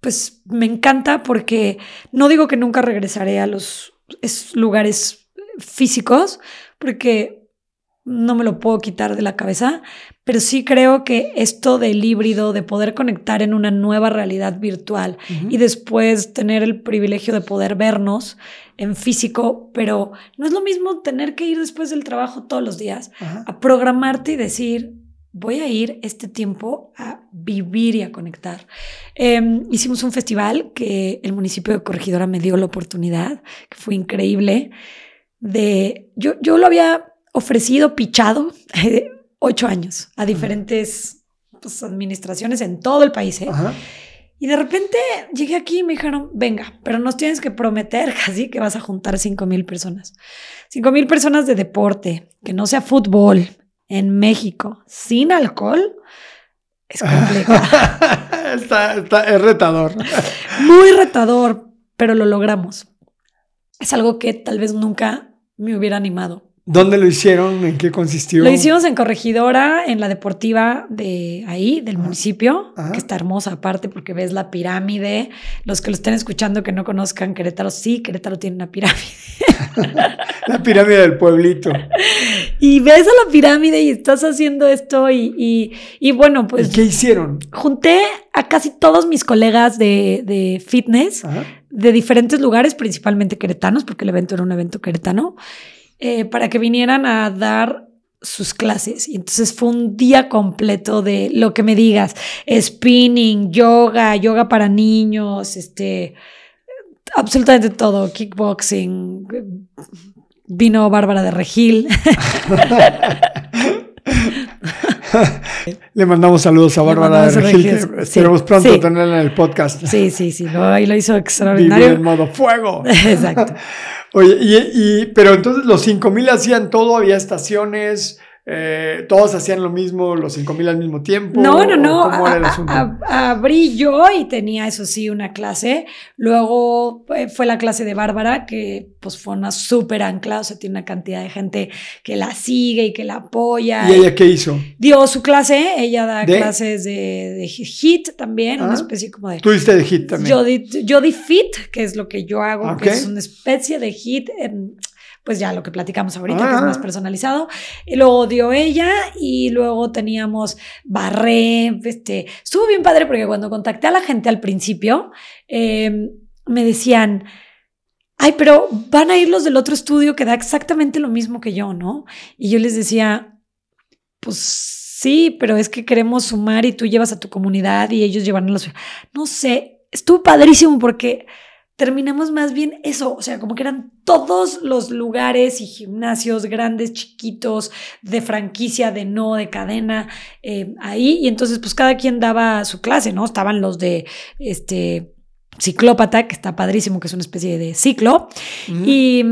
pues me encanta porque no digo que nunca regresaré a los lugares físicos, porque no me lo puedo quitar de la cabeza, pero sí creo que esto del híbrido, de poder conectar en una nueva realidad virtual y después tener el privilegio de poder vernos en físico, pero no es lo mismo tener que ir después del trabajo todos los días a programarte y decir, voy a ir este tiempo a vivir y a conectar. Em, hicimos un festival que el municipio de Corregidora me dio la oportunidad, que fue increíble, de, yo, yo lo había ofrecido, pichado, ocho años a diferentes pues, administraciones en todo el país. ¿eh? Y de repente llegué aquí y me dijeron, venga, pero nos tienes que prometer casi que vas a juntar cinco mil personas. Cinco mil personas de deporte, que no sea fútbol, en México, sin alcohol, es complicado. está, es retador. Muy retador, pero lo logramos. Es algo que tal vez nunca me hubiera animado. ¿Dónde lo hicieron? ¿En qué consistió? Lo hicimos en Corregidora, en la deportiva de ahí, del municipio, que está hermosa aparte porque ves la pirámide. Los que lo estén escuchando que no conozcan Querétaro, sí, Querétaro tiene una pirámide. la pirámide del pueblito. Y ves a la pirámide y estás haciendo esto y, y, bueno, pues... ¿Y qué hicieron? Junté a casi todos mis colegas de, de fitness de diferentes lugares, principalmente queretanos, porque el evento era un evento queretano. Eh, para que vinieran a dar sus clases. Y entonces fue un día completo de lo que me digas, spinning, yoga, yoga para niños, este, absolutamente todo, kickboxing. Vino Bárbara de Regil. Le mandamos saludos a Bárbara de Regil, que esperemos pronto tenerla en el podcast. Sí, sí, sí, ahí lo hizo extraordinario. Vivir en modo fuego. Exacto. Oye, y, pero entonces los 5000 hacían todo, había estaciones, eh, todos hacían lo mismo, los 5000 al mismo tiempo. No, no, no. abrí yo y tenía, eso sí, una clase. Luego eh, fue la clase de Bárbara, que pues fue una súper ancla, o sea, tiene una cantidad de gente que la sigue y que la apoya. ¿Y ella qué hizo? Dio su clase, ella da clases de, de HIT también, una ah. especie como de. ¿Tú diste de HIT también? Yo di, yo di FIT, que es lo que yo hago, que es una especie de HIT. En, pues ya lo que platicamos ahorita, que es más ah. personalizado. Y luego dio ella y luego teníamos Barré, este, estuvo bien padre porque cuando contacté a la gente al principio, em, me decían, ay, pero van a ir los del otro estudio que da exactamente lo mismo que yo, ¿no? Y yo les decía, pues sí, pero es que queremos sumar y tú llevas a tu comunidad y ellos llevan a la No sé, estuvo padrísimo porque terminamos más bien eso, o sea, como que eran todos los lugares y gimnasios grandes, chiquitos, de franquicia, de no, de cadena, eh, ahí, y entonces pues cada quien daba su clase, ¿no? Estaban los de, este, ciclópata, que está padrísimo, que es una especie de ciclo, y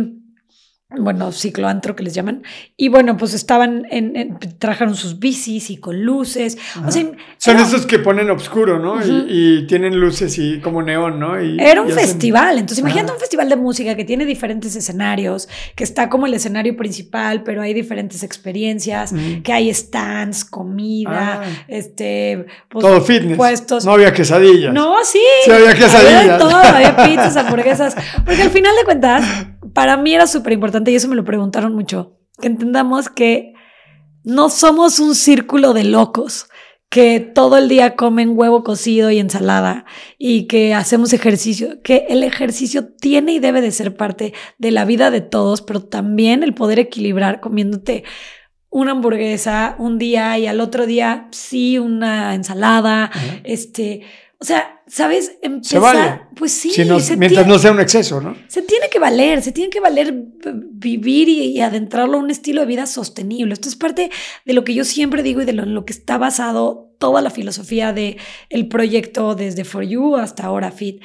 bueno, cicloantro que les llaman. Y bueno, pues estaban en, trajeron sus bicis y con luces. Son esos que ponen oscuro, ¿no? y, tienen luces y como neón, ¿no? era un festival. Entonces, imagínate un festival de música que tiene diferentes escenarios, que está como el escenario principal, pero hay diferentes experiencias, que hay stands, comida, ah. este, pues, todo fitness. Puestos. No había quesadillas. No, sí. Sí había quesadillas. Había todo, había pizzas, hamburguesas. Porque al final de cuentas, para mí era súper importante y eso me lo preguntaron mucho, que entendamos que no somos un círculo de locos, que todo el día comen huevo cocido y ensalada y que hacemos ejercicio, que el ejercicio tiene y debe de ser parte de la vida de todos, pero también el poder equilibrar comiéndote una hamburguesa un día y al otro día sí una ensalada, este, o sea, ¿sabes? Empezar, se vale. Pues sí. mientras no sea un exceso, ¿no? Se tiene que valer, se tiene que valer vivir y, adentrarlo a un estilo de vida sostenible. Esto es parte de lo que yo siempre digo y de lo, que está basado toda la filosofía del el proyecto desde For You hasta ahora Fit.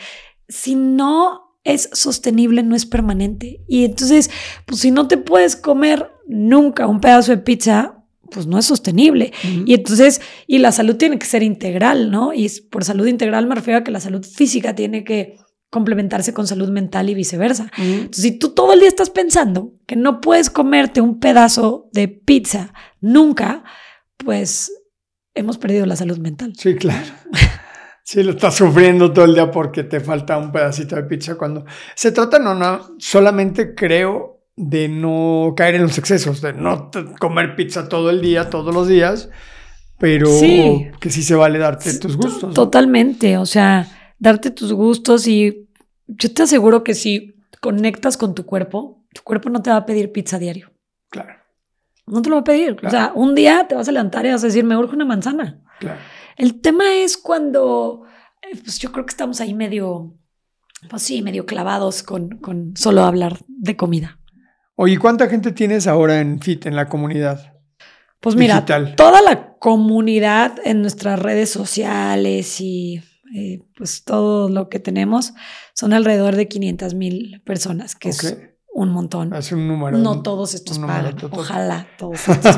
Si no es sostenible, no es permanente. Y entonces, pues si no te puedes comer nunca un pedazo de pizza, pues no es sostenible. Y entonces, y la salud tiene que ser integral, ¿no? Y por salud integral me refiero a que la salud física tiene que complementarse con salud mental y viceversa. Entonces, si tú todo el día estás pensando que no puedes comerte un pedazo de pizza nunca, pues hemos perdido la salud mental. Sí, claro. Sí, lo estás sufriendo todo el día porque te falta un pedacito de pizza cuando se trata, no, no, solamente creo de no caer en los excesos, de no comer pizza todo el día, todos los días, pero que sí se vale darte tus gustos. Totalmente, o sea, darte tus gustos y yo te aseguro que si conectas con tu cuerpo, tu cuerpo no te va a pedir pizza diario. Claro. No te lo va a pedir. O sea, un día te vas a levantar y vas a decir, me urge una manzana. Claro. El tema es cuando, eh, pues yo creo que estamos ahí medio, pues sí, medio clavados con, con solo hablar de comida. Oye, ¿cuánta gente tienes ahora en FIT, en la comunidad? Pues mira, toda la comunidad en nuestras redes sociales y eh, pues todo lo que tenemos son alrededor de 500 mil personas, que es un montón. Es un número. No todos estos pagan. Ojalá todos estos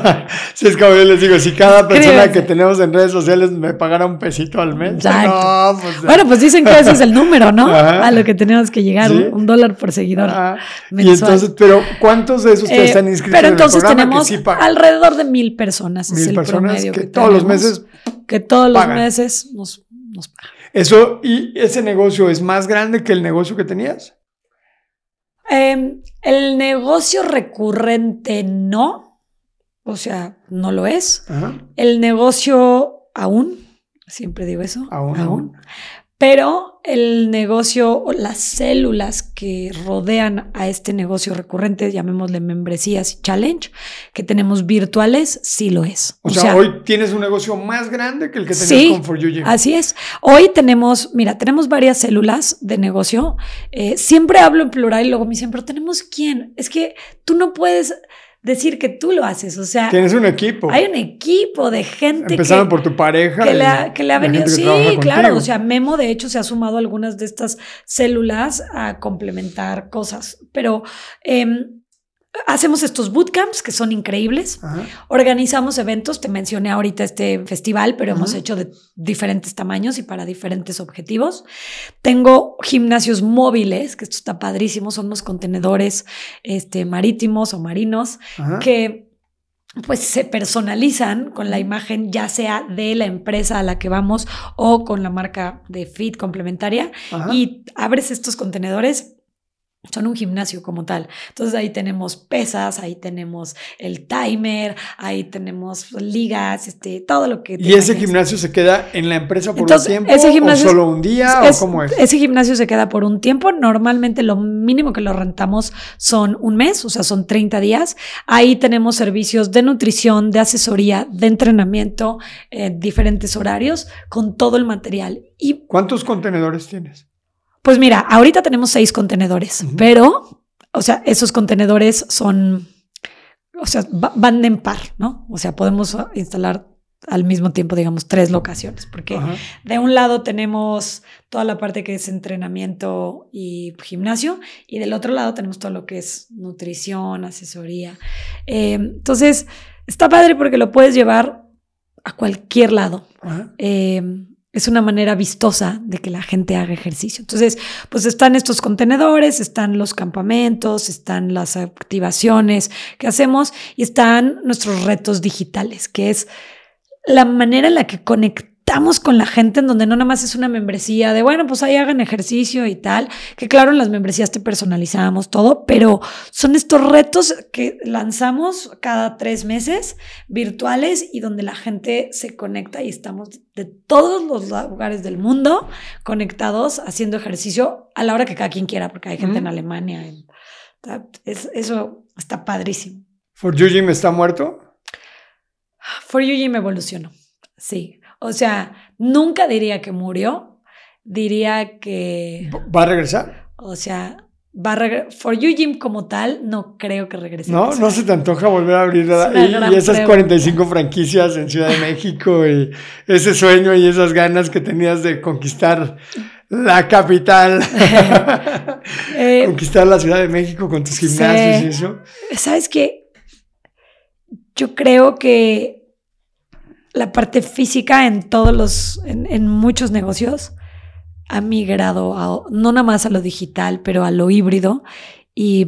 sí, es como yo les digo, si cada persona que tenemos en redes sociales me pagara un pesito al mes. No, pues, bueno, pues dicen que ese es el número, ¿no? A lo que tenemos que llegar, un, dólar por seguidor. Y entonces, pero ¿cuántos de esos eh, están inscritos pero entonces en el tenemos alrededor de mil personas. Mil es el personas promedio que, todos los meses. Que todos los meses nos, nos pagan. Eso, ¿y ese negocio es más grande que el negocio que tenías? Em, el negocio recurrente no, o sea, no lo es. El negocio aún, siempre digo eso, aún, aún. Pero el negocio o las células que rodean a este negocio recurrente, llamémosle membresías y challenge, que tenemos virtuales, sí lo es. O, sea, hoy tienes un negocio más grande que el que tenías con For You Así es. Hoy tenemos, mira, tenemos varias células de negocio. Eh, siempre hablo en plural y luego me dicen, pero tenemos quién. Es que tú no puedes decir que tú lo haces. O sea, tienes un equipo. Hay un equipo de gente. Empezaron por tu pareja. Que, le ha, que le ha venido. Sí, claro. O sea, Memo, de hecho, se ha sumado a algunas de estas células a complementar cosas. Pero eh, Hacemos estos bootcamps que son increíbles. Organizamos eventos. Te mencioné ahorita este festival, pero hemos hecho de diferentes tamaños y para diferentes objetivos. Tengo gimnasios móviles, que esto está padrísimo. Son unos contenedores este, marítimos o marinos que pues se personalizan con la imagen ya sea de la empresa a la que vamos o con la marca de Fit complementaria y abres estos contenedores son un gimnasio como tal. Entonces ahí tenemos pesas, ahí tenemos el timer, ahí tenemos ligas, este, todo lo que... ¿Y ese gimnasio se queda en la empresa por un tiempo ese gimnasio, o solo un día o cómo es? Ese gimnasio se queda por un tiempo. Normalmente lo mínimo que lo rentamos son un mes, o sea, son 30 días. Ahí tenemos servicios de nutrición, de asesoría, de entrenamiento, en diferentes horarios, con todo el material. Y, ¿Cuántos contenedores tienes? Pues mira, ahorita tenemos seis contenedores, pero, o sea, esos contenedores son, o sea, van en par, ¿no? O sea, podemos instalar al mismo tiempo, digamos, tres locaciones, porque de un lado tenemos toda la parte que es entrenamiento y gimnasio, y del otro lado tenemos todo lo que es nutrición, asesoría. Eh, entonces, está padre porque lo puedes llevar a cualquier lado es una manera vistosa de que la gente haga ejercicio. Entonces, pues están estos contenedores, están los campamentos, están las activaciones que hacemos y están nuestros retos digitales, que es la manera en la que conectamos conectamos con la gente en donde no nada más es una membresía de, bueno, pues ahí hagan ejercicio y tal, que claro, en las membresías te personalizamos todo, pero son estos retos que lanzamos cada tres meses virtuales y donde la gente se conecta y estamos de todos los lugares del mundo conectados haciendo ejercicio a la hora que cada quien quiera, porque hay gente en Alemania. eso está padrísimo. ¿For You Gym está muerto? For You Gym evolucionó, sí. O sea, nunca diría que murió, diría que... ¿Va a regresar? O sea, va a regresar. For You Gym como tal, no creo que regrese. No, no se te antoja volver a abrir y, esas 45 franquicias en Ciudad de México y ese sueño y esas ganas que tenías de conquistar la capital. Eh, conquistar la Ciudad de México con tus gimnasios y eso. ¿Sabes qué? Yo creo que la parte física en todos los, en, muchos negocios ha migrado a, no nada más a lo digital, pero a lo híbrido y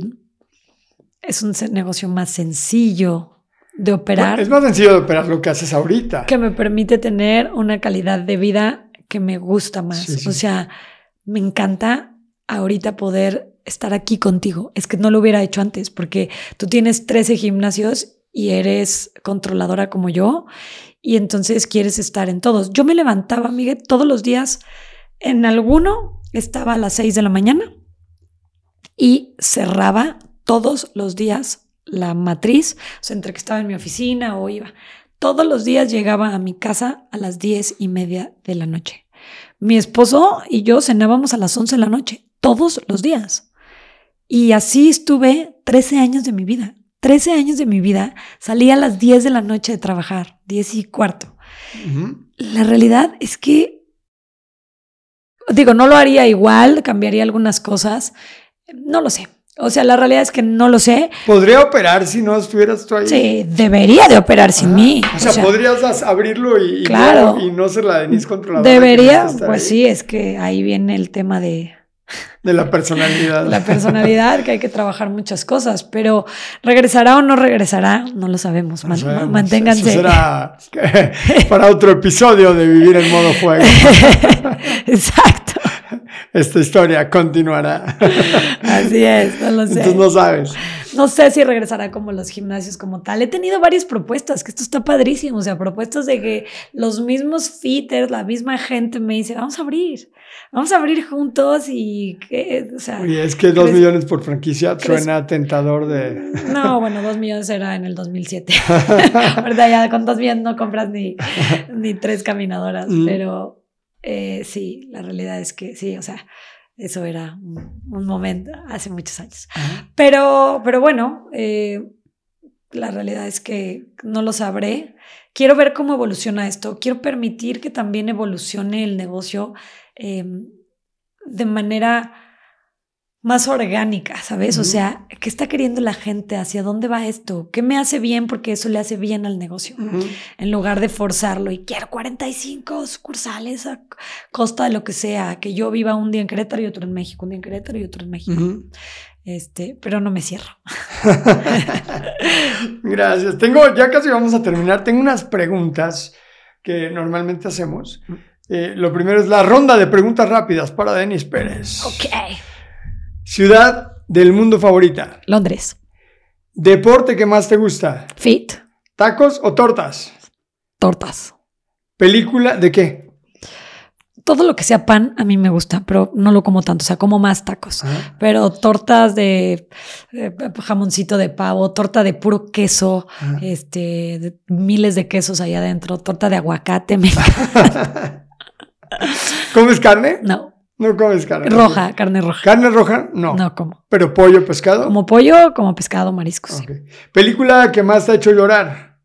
es un negocio más sencillo de operar. es más sencillo de operar lo que haces ahorita. Que me permite tener una calidad de vida que me gusta más. O sea, me encanta ahorita poder estar aquí contigo. Es que no lo hubiera hecho antes porque tú tienes 13 gimnasios y eres controladora como yo y entonces quieres estar en todos. Yo me levantaba, Miguel, todos los días. En alguno estaba a las 6 de la mañana y cerraba todos los días la matriz, o sea, entre que estaba en mi oficina o iba. Todos los días llegaba a mi casa a las diez y media de la noche. Mi esposo y yo cenábamos a las 11 de la noche, todos los días. Y así estuve 13 años de mi vida. 13 años de mi vida salía a las 10 de la noche de trabajar, 10 y cuarto. La realidad es que, digo, no lo haría igual, cambiaría algunas cosas, no lo sé. O sea, la realidad es que no lo sé. ¿Podría operar si no estuvieras tú ahí? Sí, debería de operar sin mí. O sea, podrías abrirlo y, claro, y no ser la Denise controladora. Debería, pues sí, es que ahí viene el tema de de la personalidad. La personalidad, que hay que trabajar muchas cosas, pero regresará o no regresará, no lo sabemos. manténganse. será para otro episodio de Vivir en modo fuego. Exacto. Esta historia continuará. Así es, no lo sé. Entonces no sabes. No sé si regresará como los gimnasios como tal. He tenido varias propuestas, que esto está padrísimo. O sea, propuestas de que los mismos fitters, la misma gente me dice, vamos a abrir, vamos a abrir juntos y que, o sea. Oye, es que dos millones por franquicia suena tentador de. No, bueno, dos millones era en el 2007. ¿Verdad? Ya con dos millones no compras ni, ni tres caminadoras, mm. pero eh, sí, la realidad es que sí, o sea eso era un, momento hace muchos años. Pero, pero bueno, eh, la realidad es que no lo sabré. Quiero ver cómo evoluciona esto. Quiero permitir que también evolucione el negocio em, de manera más orgánica, ¿sabes? O sea, ¿qué está queriendo la gente? ¿Hacia dónde va esto? ¿Qué me hace bien? Porque eso le hace bien al negocio. En lugar de forzarlo y quiero 45 sucursales a costa de lo que sea, que yo viva un día en Querétaro y otro en México, un día en Querétaro y otro en México. Este, pero no me cierro. Gracias. Tengo, ya casi vamos a terminar. Tengo unas preguntas que normalmente hacemos. Eh, lo primero es la ronda de preguntas rápidas para Denis Pérez. Ok. Ciudad del mundo favorita. Londres. Deporte que más te gusta. Fit. ¿Tacos o tortas? Tortas. ¿Película de qué? Todo lo que sea pan a mí me gusta, pero no lo como tanto, o sea, como más tacos. Pero tortas de, jamoncito de pavo, torta de puro queso, este, miles de quesos ahí adentro, torta de aguacate, me ¿Comes carne? No. No comes carne. Roja, carne roja. ¿Carne roja? No. No como. ¿Pero pollo, pescado? Como pollo, como pescado, mariscos. ¿Película que más te ha hecho llorar?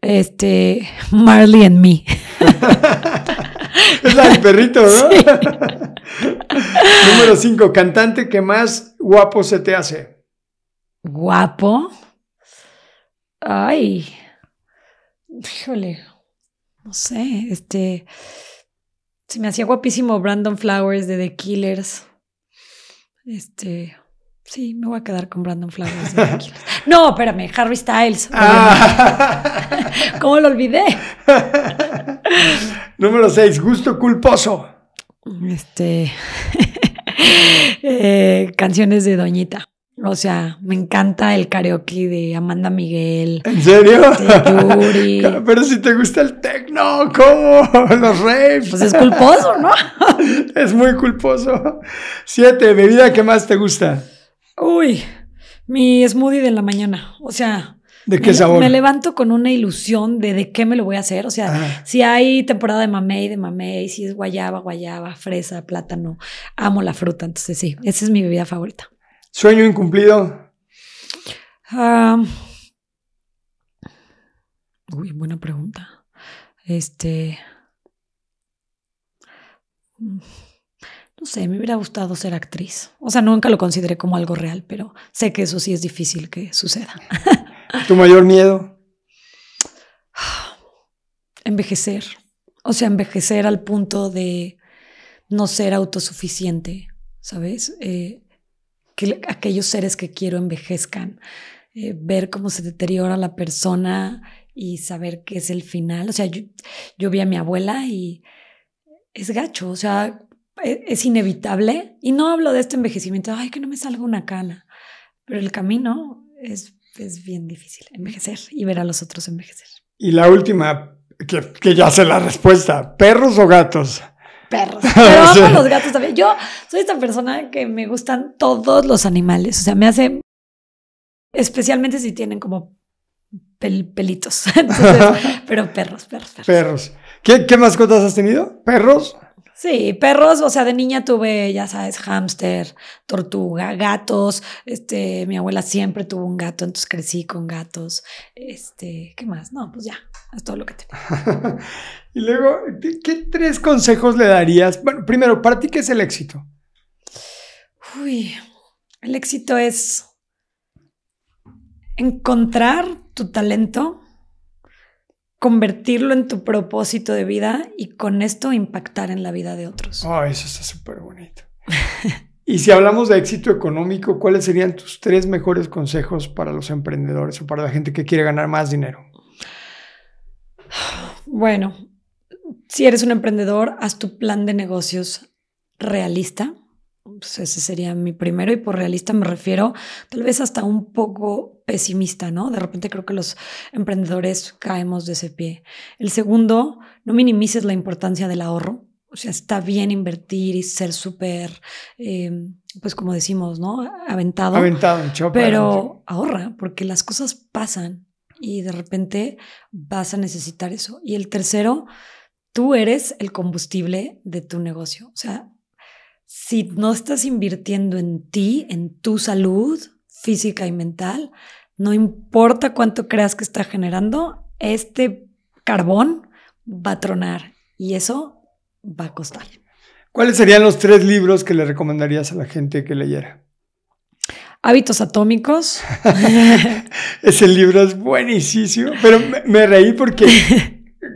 Este, Marley and Me. es la del perrito, ¿no? Número 5. Cantante que más guapo se te hace. ¿Guapo? Ay. Híjole. No sé, este. Se me hacía guapísimo Brandon Flowers de The Killers. Este. Sí, me voy a quedar con Brandon Flowers de The Killers. No, espérame, Harry Styles. Ah. ¿Cómo lo olvidé? Número 6, gusto culposo. Este. eh, canciones de Doñita. O sea, me encanta el karaoke de Amanda Miguel. ¿En serio? De Yuri. Pero si te gusta el techno, ¿cómo? Los raves. Pues es culposo, ¿no? es muy culposo. Siete, bebida que más te gusta. Uy, mi smoothie de la mañana. O sea, ¿De qué me, sabor? Me levanto con una ilusión de de qué me lo voy a hacer. O sea, Ajá. si hay temporada de mamey, de mamey, si es guayaba, guayaba, fresa, plátano. Amo la fruta. Entonces, sí, esa es mi bebida favorita. Sueño incumplido. Ah, uy, buena pregunta. Este. No sé, me hubiera gustado ser actriz. O sea, nunca lo consideré como algo real, pero sé que eso sí es difícil que suceda. ¿Tu mayor miedo? Envejecer. O sea, envejecer al punto de no ser autosuficiente, ¿sabes? Eh, que aquellos seres que quiero envejezcan. Eh, ver cómo se deteriora la persona y saber que es el final. O sea, yo, yo vi a mi abuela y es gacho, o sea, e- es inevitable. Y no hablo de este envejecimiento, ay, que no me salga una cana. Pero el camino es, es bien difícil, envejecer y ver a los otros envejecer. Y la última, que, que ya sé la respuesta. ¿Perros o gatos? Perros. Pero amo los gatos también. Yo soy esta persona que me gustan todos los animales. O sea, me hace. Especialmente si tienen como pel- pelitos. Entonces, pero perros, perros, perros. Perros. ¿Qué, qué mascotas has tenido? ¿Perros? Sí, perros, o sea, de niña tuve, ya sabes, hámster, tortuga, gatos. Este, mi abuela siempre tuvo un gato, entonces crecí con gatos. Este, ¿qué más? No, pues ya, es todo lo que tenía. y luego, ¿qué, qué tres consejos le darías? Bueno, primero, ¿para ti qué es el éxito? Uy, el éxito es encontrar tu talento, convertirlo en tu propósito de vida y con esto impactar en la vida de otros. Oh, eso está súper bonito. y si hablamos de éxito económico, ¿cuáles serían tus tres mejores consejos para los emprendedores o para la gente que quiere ganar más dinero? Bueno, si eres un emprendedor, haz tu plan de negocios realista. Pues ese sería mi primero y por realista me refiero tal vez hasta un poco pesimista, ¿no? De repente creo que los emprendedores caemos de ese pie. El segundo, no minimices la importancia del ahorro. O sea, está bien invertir y ser súper, eh, pues como decimos, ¿no? Aventado. Aventado. Pero ahorra, porque las cosas pasan y de repente vas a necesitar eso. Y el tercero, tú eres el combustible de tu negocio. O sea, si no estás invirtiendo en ti, en tu salud física y mental, no importa cuánto creas que está generando, este carbón va a tronar y eso va a costar. ¿Cuáles serían los tres libros que le recomendarías a la gente que leyera? Hábitos atómicos. Ese libro es buenísimo, pero me, me reí porque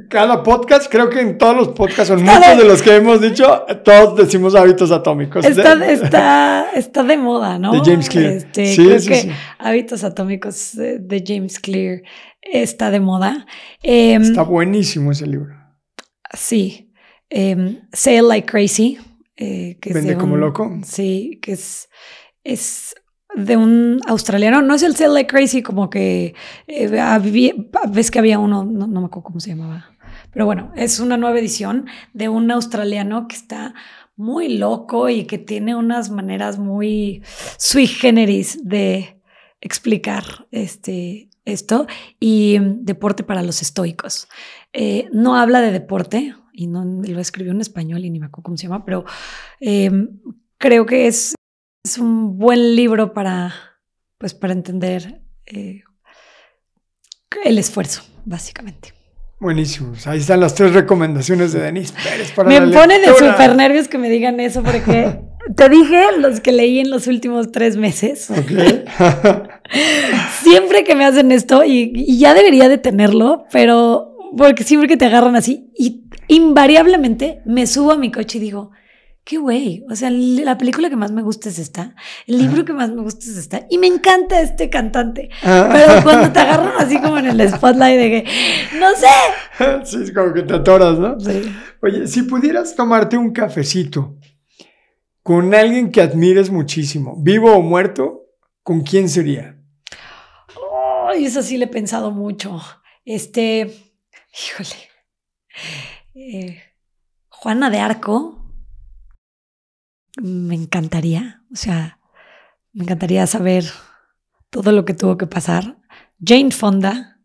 cada podcast, creo que en todos los podcasts, o en Está muchos de- de los que hemos dicho, todos decimos hábitos atómicos. Está, De- está, está de moda, ¿no? De James Clear. Este, Sí, creo sí, que sí. Hábitos Atómicos eh, de James Clear está de moda. Em, Está buenísimo ese libro. Sí. Em, Sail Like Crazy. eh, que Vende de como loco. Sí, que es, es de un australiano. No es el Sail Like Crazy, como que eh, ves que había uno, no, no me acuerdo cómo se llamaba. Pero bueno, es una nueva edición de un australiano que está muy loco y que tiene unas maneras muy sui generis de explicar este, esto y mm, deporte para los estoicos. Eh, no habla de deporte y no lo escribió en español y ni me acuerdo cómo se llama, pero eh, creo que es, es un buen libro para, pues, para entender eh, el esfuerzo, básicamente. Buenísimo. Ahí están las tres recomendaciones de Denise Pérez para Me la pone de súper nervios que me digan eso porque te dije los que leí en los últimos tres meses. Ok. Siempre que me hacen esto, y, y ya debería de tenerlo, pero porque siempre que te agarran así, y invariablemente me subo a mi coche y digo, qué güey. O sea, la película que más me gusta es esta. El libro que más me gusta es esta. Y me encanta este cantante. Ah. Pero cuando te agarran así como en el spotlight de que, no sé. Sí, es como que te atoras, ¿no? Sí. Oye, si pudieras tomarte un cafecito con alguien que admires muchísimo, vivo o muerto, ¿con quién sería? Ay, eso sí le he pensado mucho. Este, híjole. Eh, Juana de Arco, me encantaría, o sea, me encantaría saber todo lo que tuvo que pasar. Jane Fonda,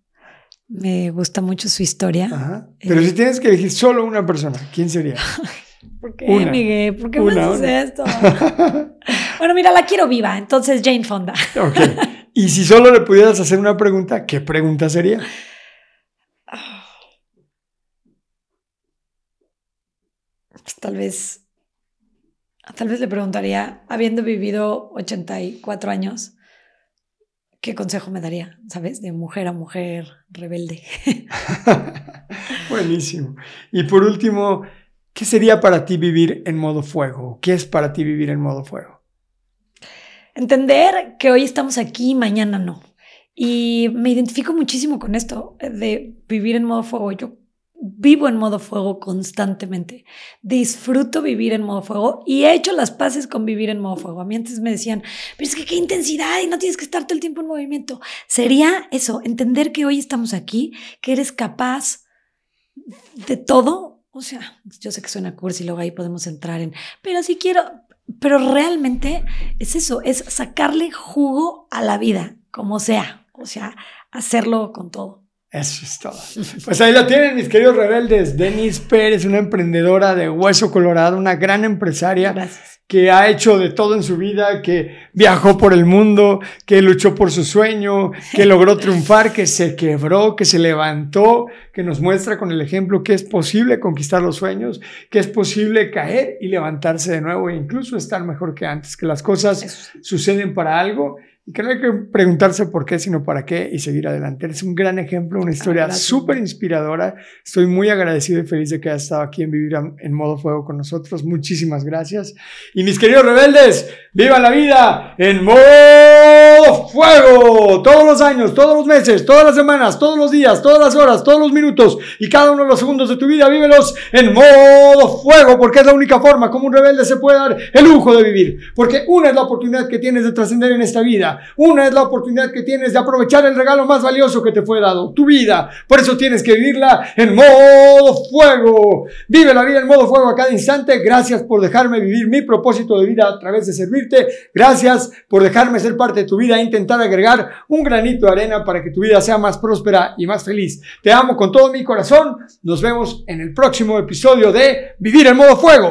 me gusta mucho su historia. Pero si tienes que elegir solo una persona, ¿quién sería? ¿Por qué, Miguel? ¿Por qué me haces esto? bueno, mira, la quiero viva, entonces Jane Fonda. Y si solo le pudieras hacer una pregunta, ¿qué pregunta sería? Pues tal vez Tal vez le preguntaría, habiendo vivido 84 años, ¿qué consejo me daría? ¿Sabes? De mujer a mujer rebelde. Buenísimo. Y por último, ¿qué sería para ti vivir en modo fuego? ¿Qué es para ti vivir en modo fuego? Entender que hoy estamos aquí y mañana no. Y me identifico muchísimo con esto de vivir en modo fuego. Yo vivo en modo fuego constantemente. Disfruto vivir en modo fuego y he hecho las paces con vivir en modo fuego. A mí antes me decían, pero es que qué intensidad y no tienes que estar todo el tiempo en movimiento. Sería eso, entender que hoy estamos aquí, que eres capaz de todo. O sea, yo sé que suena cursi y luego ahí podemos entrar en, pero si quiero, pero realmente es eso, es sacarle jugo a la vida, como sea. O sea, hacerlo con todo. Eso es todo. Pues ahí lo tienen, mis queridos rebeldes. Denise Pérez, una emprendedora de Hueso Colorado, una gran empresaria que ha hecho de todo en su vida, que viajó por el mundo, que luchó por su sueño, que logró triunfar, que se quebró, que se levantó, que nos muestra con el ejemplo que es posible conquistar los sueños, que es posible caer y levantarse de nuevo e incluso estar mejor que antes, que las cosas suceden para algo y que no hay que preguntarse por qué, sino para qué y seguir adelante. Es un gran ejemplo, una historia súper inspiradora. Estoy muy agradecido y feliz de que hayas estado aquí en Vivir en Modo Fuego con nosotros. Muchísimas gracias. Y mis queridos rebeldes, viva la vida en modo fuego. Todos los años, todos los meses, todas las semanas, todos los días, todas las horas, todos los minutos y cada uno de los segundos de tu vida, vívelos en modo fuego, porque es la única forma como un rebelde se puede dar el lujo de vivir. Porque una es la oportunidad que tienes de trascender en esta vida. Una es la oportunidad que tienes de aprovechar el regalo más valioso que te fue dado, tu vida. Por eso tienes que vivirla en modo fuego. Vive la vida en modo fuego a cada instante. Gracias por dejarme vivir mi propósito de vida a través de servirte. Gracias por dejarme ser parte de tu vida intentar agregar un granito de arena para que tu vida sea más próspera y más feliz. Te amo con todo mi corazón. Nos vemos en el próximo episodio de Vivir en modo fuego.